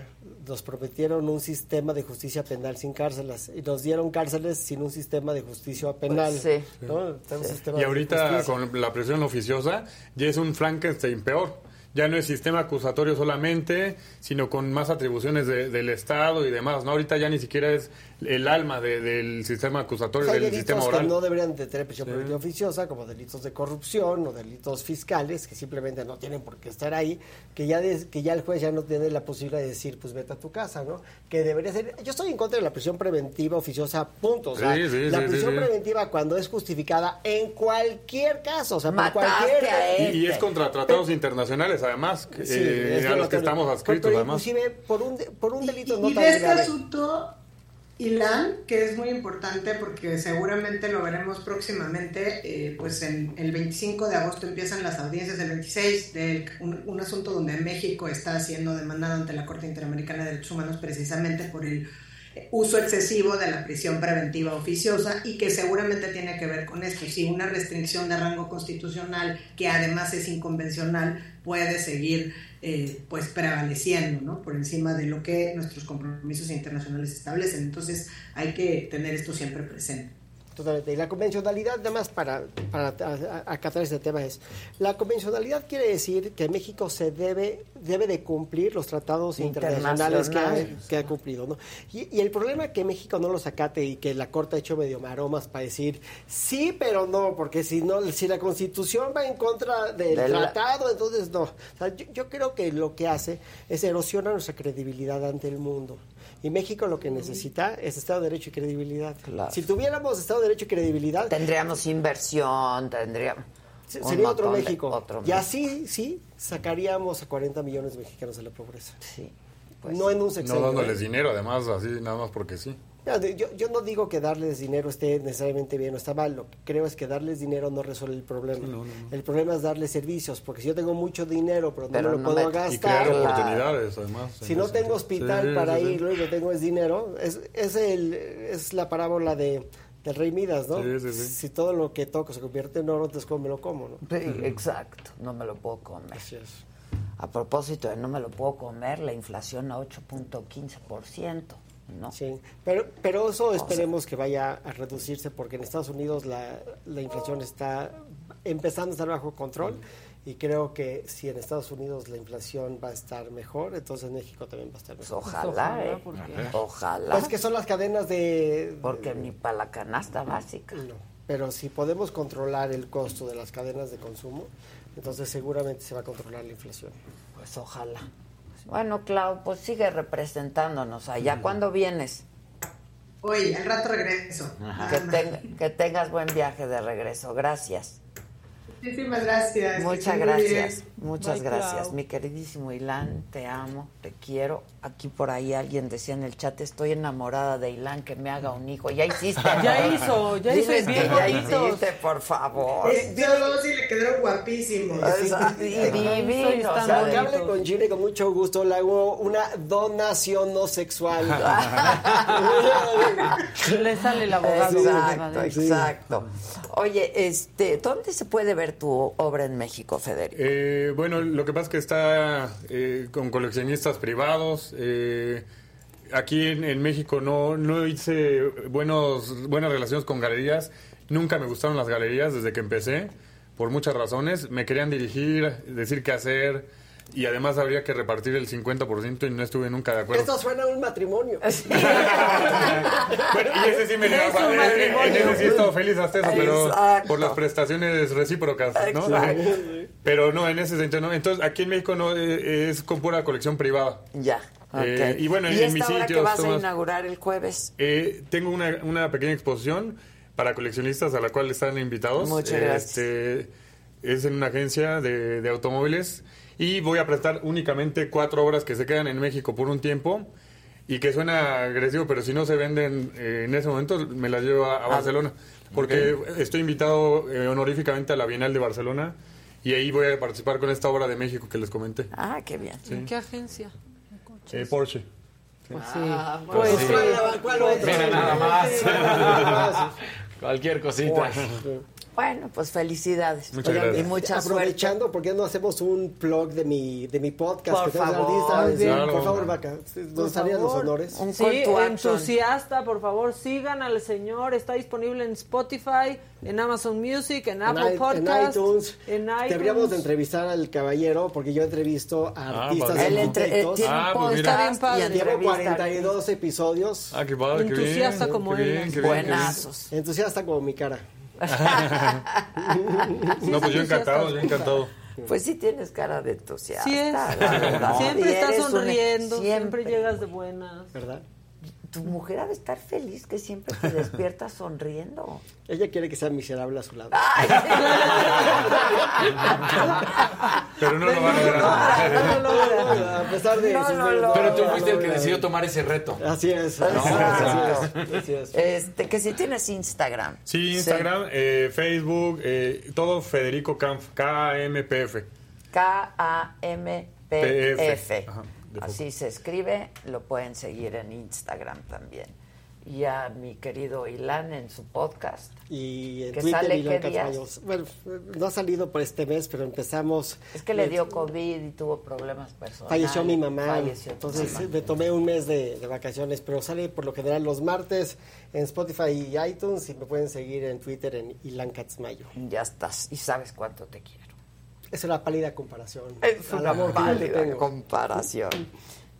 nos prometieron un sistema de justicia penal sin cárceles y nos dieron cárceles sin un sistema de justicia penal. Pues sí. Y ahorita justicia. con la presión oficiosa ya es un Frankenstein peor. Ya no es sistema acusatorio solamente, sino con más atribuciones de- del Estado y demás. ¿no? Ahorita ya ni siquiera es el alma de- del sistema acusatorio, Hay del delitos sistema que oral. no deberían de tener prisión Sí. preventiva oficiosa, como delitos de corrupción o delitos fiscales, que simplemente no tienen por qué estar ahí, que ya, des- que ya el juez ya no tiene la posibilidad de decir, pues vete a tu casa, ¿no? Que debería ser... Yo estoy en contra de la prisión preventiva oficiosa, punto. O sea, Sí, sí, la prisión sí. preventiva cuando es justificada en cualquier caso, o sea, por Mataste cualquier... a Y, y es contra tratados internacionales, además, que, Sí, eh, es a los que estamos adscritos, Pero además. inclusive por un, por un delito no y tan de este asunto, Ilan, que es muy importante porque seguramente lo veremos próximamente, eh, pues en el 25 de agosto empiezan las audiencias, el 26, de un, un asunto donde México está siendo demandado ante la Corte Interamericana de Derechos Humanos precisamente por el uso excesivo de la prisión preventiva oficiosa y que seguramente tiene que ver con esto. Si una restricción de rango constitucional que además es inconvencional puede seguir eh, pues prevaleciendo ¿no? por encima de lo que nuestros compromisos internacionales establecen. Entonces hay que tener esto siempre presente. Totalmente. Y la convencionalidad, nada más para, para acatar este tema, es la convencionalidad quiere decir que México se debe, debe de cumplir los tratados internacionales que ha, Internacionales. que ha cumplido. ¿no? Y, y el problema es que México no los acate y que la Corte ha hecho medio maromas para decir sí, pero no, porque si no, si la Constitución va en contra del De la- tratado, entonces no. O sea, yo, yo creo que lo que hace es erosiona nuestra credibilidad ante el mundo. Y México lo que necesita es Estado de Derecho y credibilidad. Si tuviéramos Estado de Derecho y credibilidad, Tendríamos inversión, tendríamos... sería otro de- México. otro y así, sí, sacaríamos a 40 millones de mexicanos de la pobreza. Sí. no en un No sexenio. dándoles ¿eh? dinero, además, así, nada más porque sí. Yo, yo no digo que darles dinero esté necesariamente bien o está mal. Lo que creo es que darles dinero no resuelve el problema. El problema es darles servicios, porque si yo tengo mucho dinero, pero no Pero me lo puedo me- gastar. Y crear oportunidades, además. Si no tengo hospital Sí, para sí, sí. ir, lo único que tengo es dinero, es, es, el, es la parábola de, del rey Midas, ¿no? Sí, sí, sí. Si todo lo que toco se convierte en oro, entonces ¿cómo me lo como, no? Sí, exacto, no me lo puedo comer. A propósito de no me lo puedo comer, la inflación a 8.15%, ¿no? Sí, pero, pero eso sea- esperemos que vaya a reducirse porque en Estados Unidos la, la inflación está empezando a estar bajo control y creo que si en Estados Unidos la inflación va a estar mejor, entonces en México también va a estar mejor. ojalá, ¿eh? Ojalá. Pues que son las cadenas de... Porque ni para la canasta básica. No, pero si podemos controlar el costo de las cadenas de consumo, entonces seguramente se va a controlar la inflación. Pues ojalá. Bueno, Clau, pues sigue representándonos allá. ¿Cuándo vienes? Hoy, al rato regreso. Que, ten- que tengas buen viaje de regreso. Gracias. Muchísimas gracias. Muchas gracias, muchas Bye, gracias. Clau. Mi queridísimo Ilan, te amo, te quiero. Aquí por ahí alguien decía en el chat, estoy enamorada de Ilan, que me haga un hijo. Ya hiciste. *laughs* Ya hizo, ya hizo, bien ya hiciste, por favor. Eh, Yo dos y le quedaron guapísimos. Divinos, O sea, que hable con Chile con mucho gusto, le hago una donación no sexual. *laughs* Le sale el abogado. Exacto. Oye, este, ¿dónde se puede ver tu obra en México, Federico? Eh, bueno, lo que pasa es que está eh, con coleccionistas privados. Eh, aquí en, en México no, no hice buenos, buenas relaciones con galerías. Nunca me gustaron las galerías desde que empecé, por muchas razones. Me querían dirigir, decir qué hacer. Y además habría que repartir el 50% y no estuve nunca de acuerdo. Esto suena a un matrimonio. *laughs* *laughs* Bueno, y ese sí me un En, ese sí he estado feliz hasta eso, pero Exacto. por las prestaciones recíprocas, ¿no? Exacto. Pero no, en ese sentido no. Entonces, aquí en México no eh, es con pura colección privada. Ya. Ok. Eh, y bueno, en, ¿Y en mis esta obra que vas a Tomás, inaugurar el jueves? eh, tengo una, una pequeña exposición para coleccionistas a la cual están invitados. Muchas gracias. Este, es en una agencia de, de automóviles y voy a prestar únicamente cuatro obras que se quedan en México por un tiempo y que suena agresivo, pero si no se venden eh, en ese momento me las llevo a, a Barcelona porque estoy invitado eh, honoríficamente a la Bienal de Barcelona y ahí voy a participar con esta obra de México que les comenté. Ah, qué bien. ¿En qué agencia? Eh, Porsche. Pues sí. Ah, pues sí. sí. ¿Cuál otro? Mira nada más. Nada más. *laughs* Cualquier cosita. Bueno, pues felicidades. Muchas Oigan, gracias. Y mucha suerte. Aprovechando, ¿por qué no hacemos un blog de mi, de mi podcast? Por que favor. Muy bien. Por Claro. favor, Vaca. Por Nos harían los honores. Un Sí, entusiasta, por favor, sigan al señor. Está disponible en Spotify, en Amazon Music, en En, Apple i- en Podcasts, iTunes. en iTunes. Deberíamos de entrevistar al caballero porque yo entrevisto a Ah, artistas y Él entre- eh, Ah, pues mira. podcast Está bien padre. y Llevo entrevista 42 episodios. Ah, qué padre, qué bien. Entusiasta como qué él. bien, qué bien, qué bien. Buenazos. Entusiasta como mi cara. *laughs* No, pues yo encantado, yo encantado. Pues sí tienes cara de entusiasta. Sí es. la verdad. Y Siempre estás un- sonriendo, siempre. siempre. llegas de buenas. ¿Verdad? Tu mujer ha de estar feliz que siempre te despiertas *laughs* sonriendo. Ella quiere que sea miserable a su lado. Pero no lo va a lograr. A pesar de No, sus- no, no. Pero tú fuiste el que decidió tomar ese reto. Así es. No, así es, así es. Este, que si tienes Instagram. Sí, Instagram, eh, Facebook, eh, todo Federico Kampf, K-A-M-P-F. K-A-M-P-F. Así se escribe, lo pueden seguir en Instagram también. Y a mi querido Ilan en su podcast. Y en ¿Que Twitter sale Ilan qué días? Bueno, no ha salido por este mes, pero empezamos. Es que le dio COVID y tuvo problemas personales. Falleció mi mamá, Falleció entonces mamá. me tomé un mes de, de vacaciones, pero sale por lo general los martes en Spotify y iTunes y me pueden seguir en Twitter en Ilan Katzmayo. Ya estás. Y sabes cuánto te quiero. Es una pálida comparación Es una amor pálida comparación.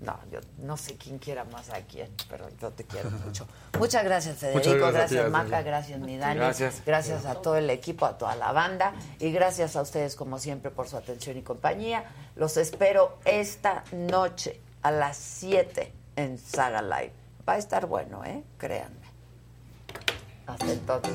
No, yo no sé quién quiera más a quién, pero yo te quiero mucho. Muchas gracias, Federico. Muchas gracias. Maca. Gracias, mi Dani. Gracias. Gracias a todo el equipo, a toda la banda. Y gracias a ustedes, como siempre, por su atención y compañía. Los espero esta noche a las 7 en Saga Live. Va a estar bueno, ¿eh? Créanme. Hasta entonces.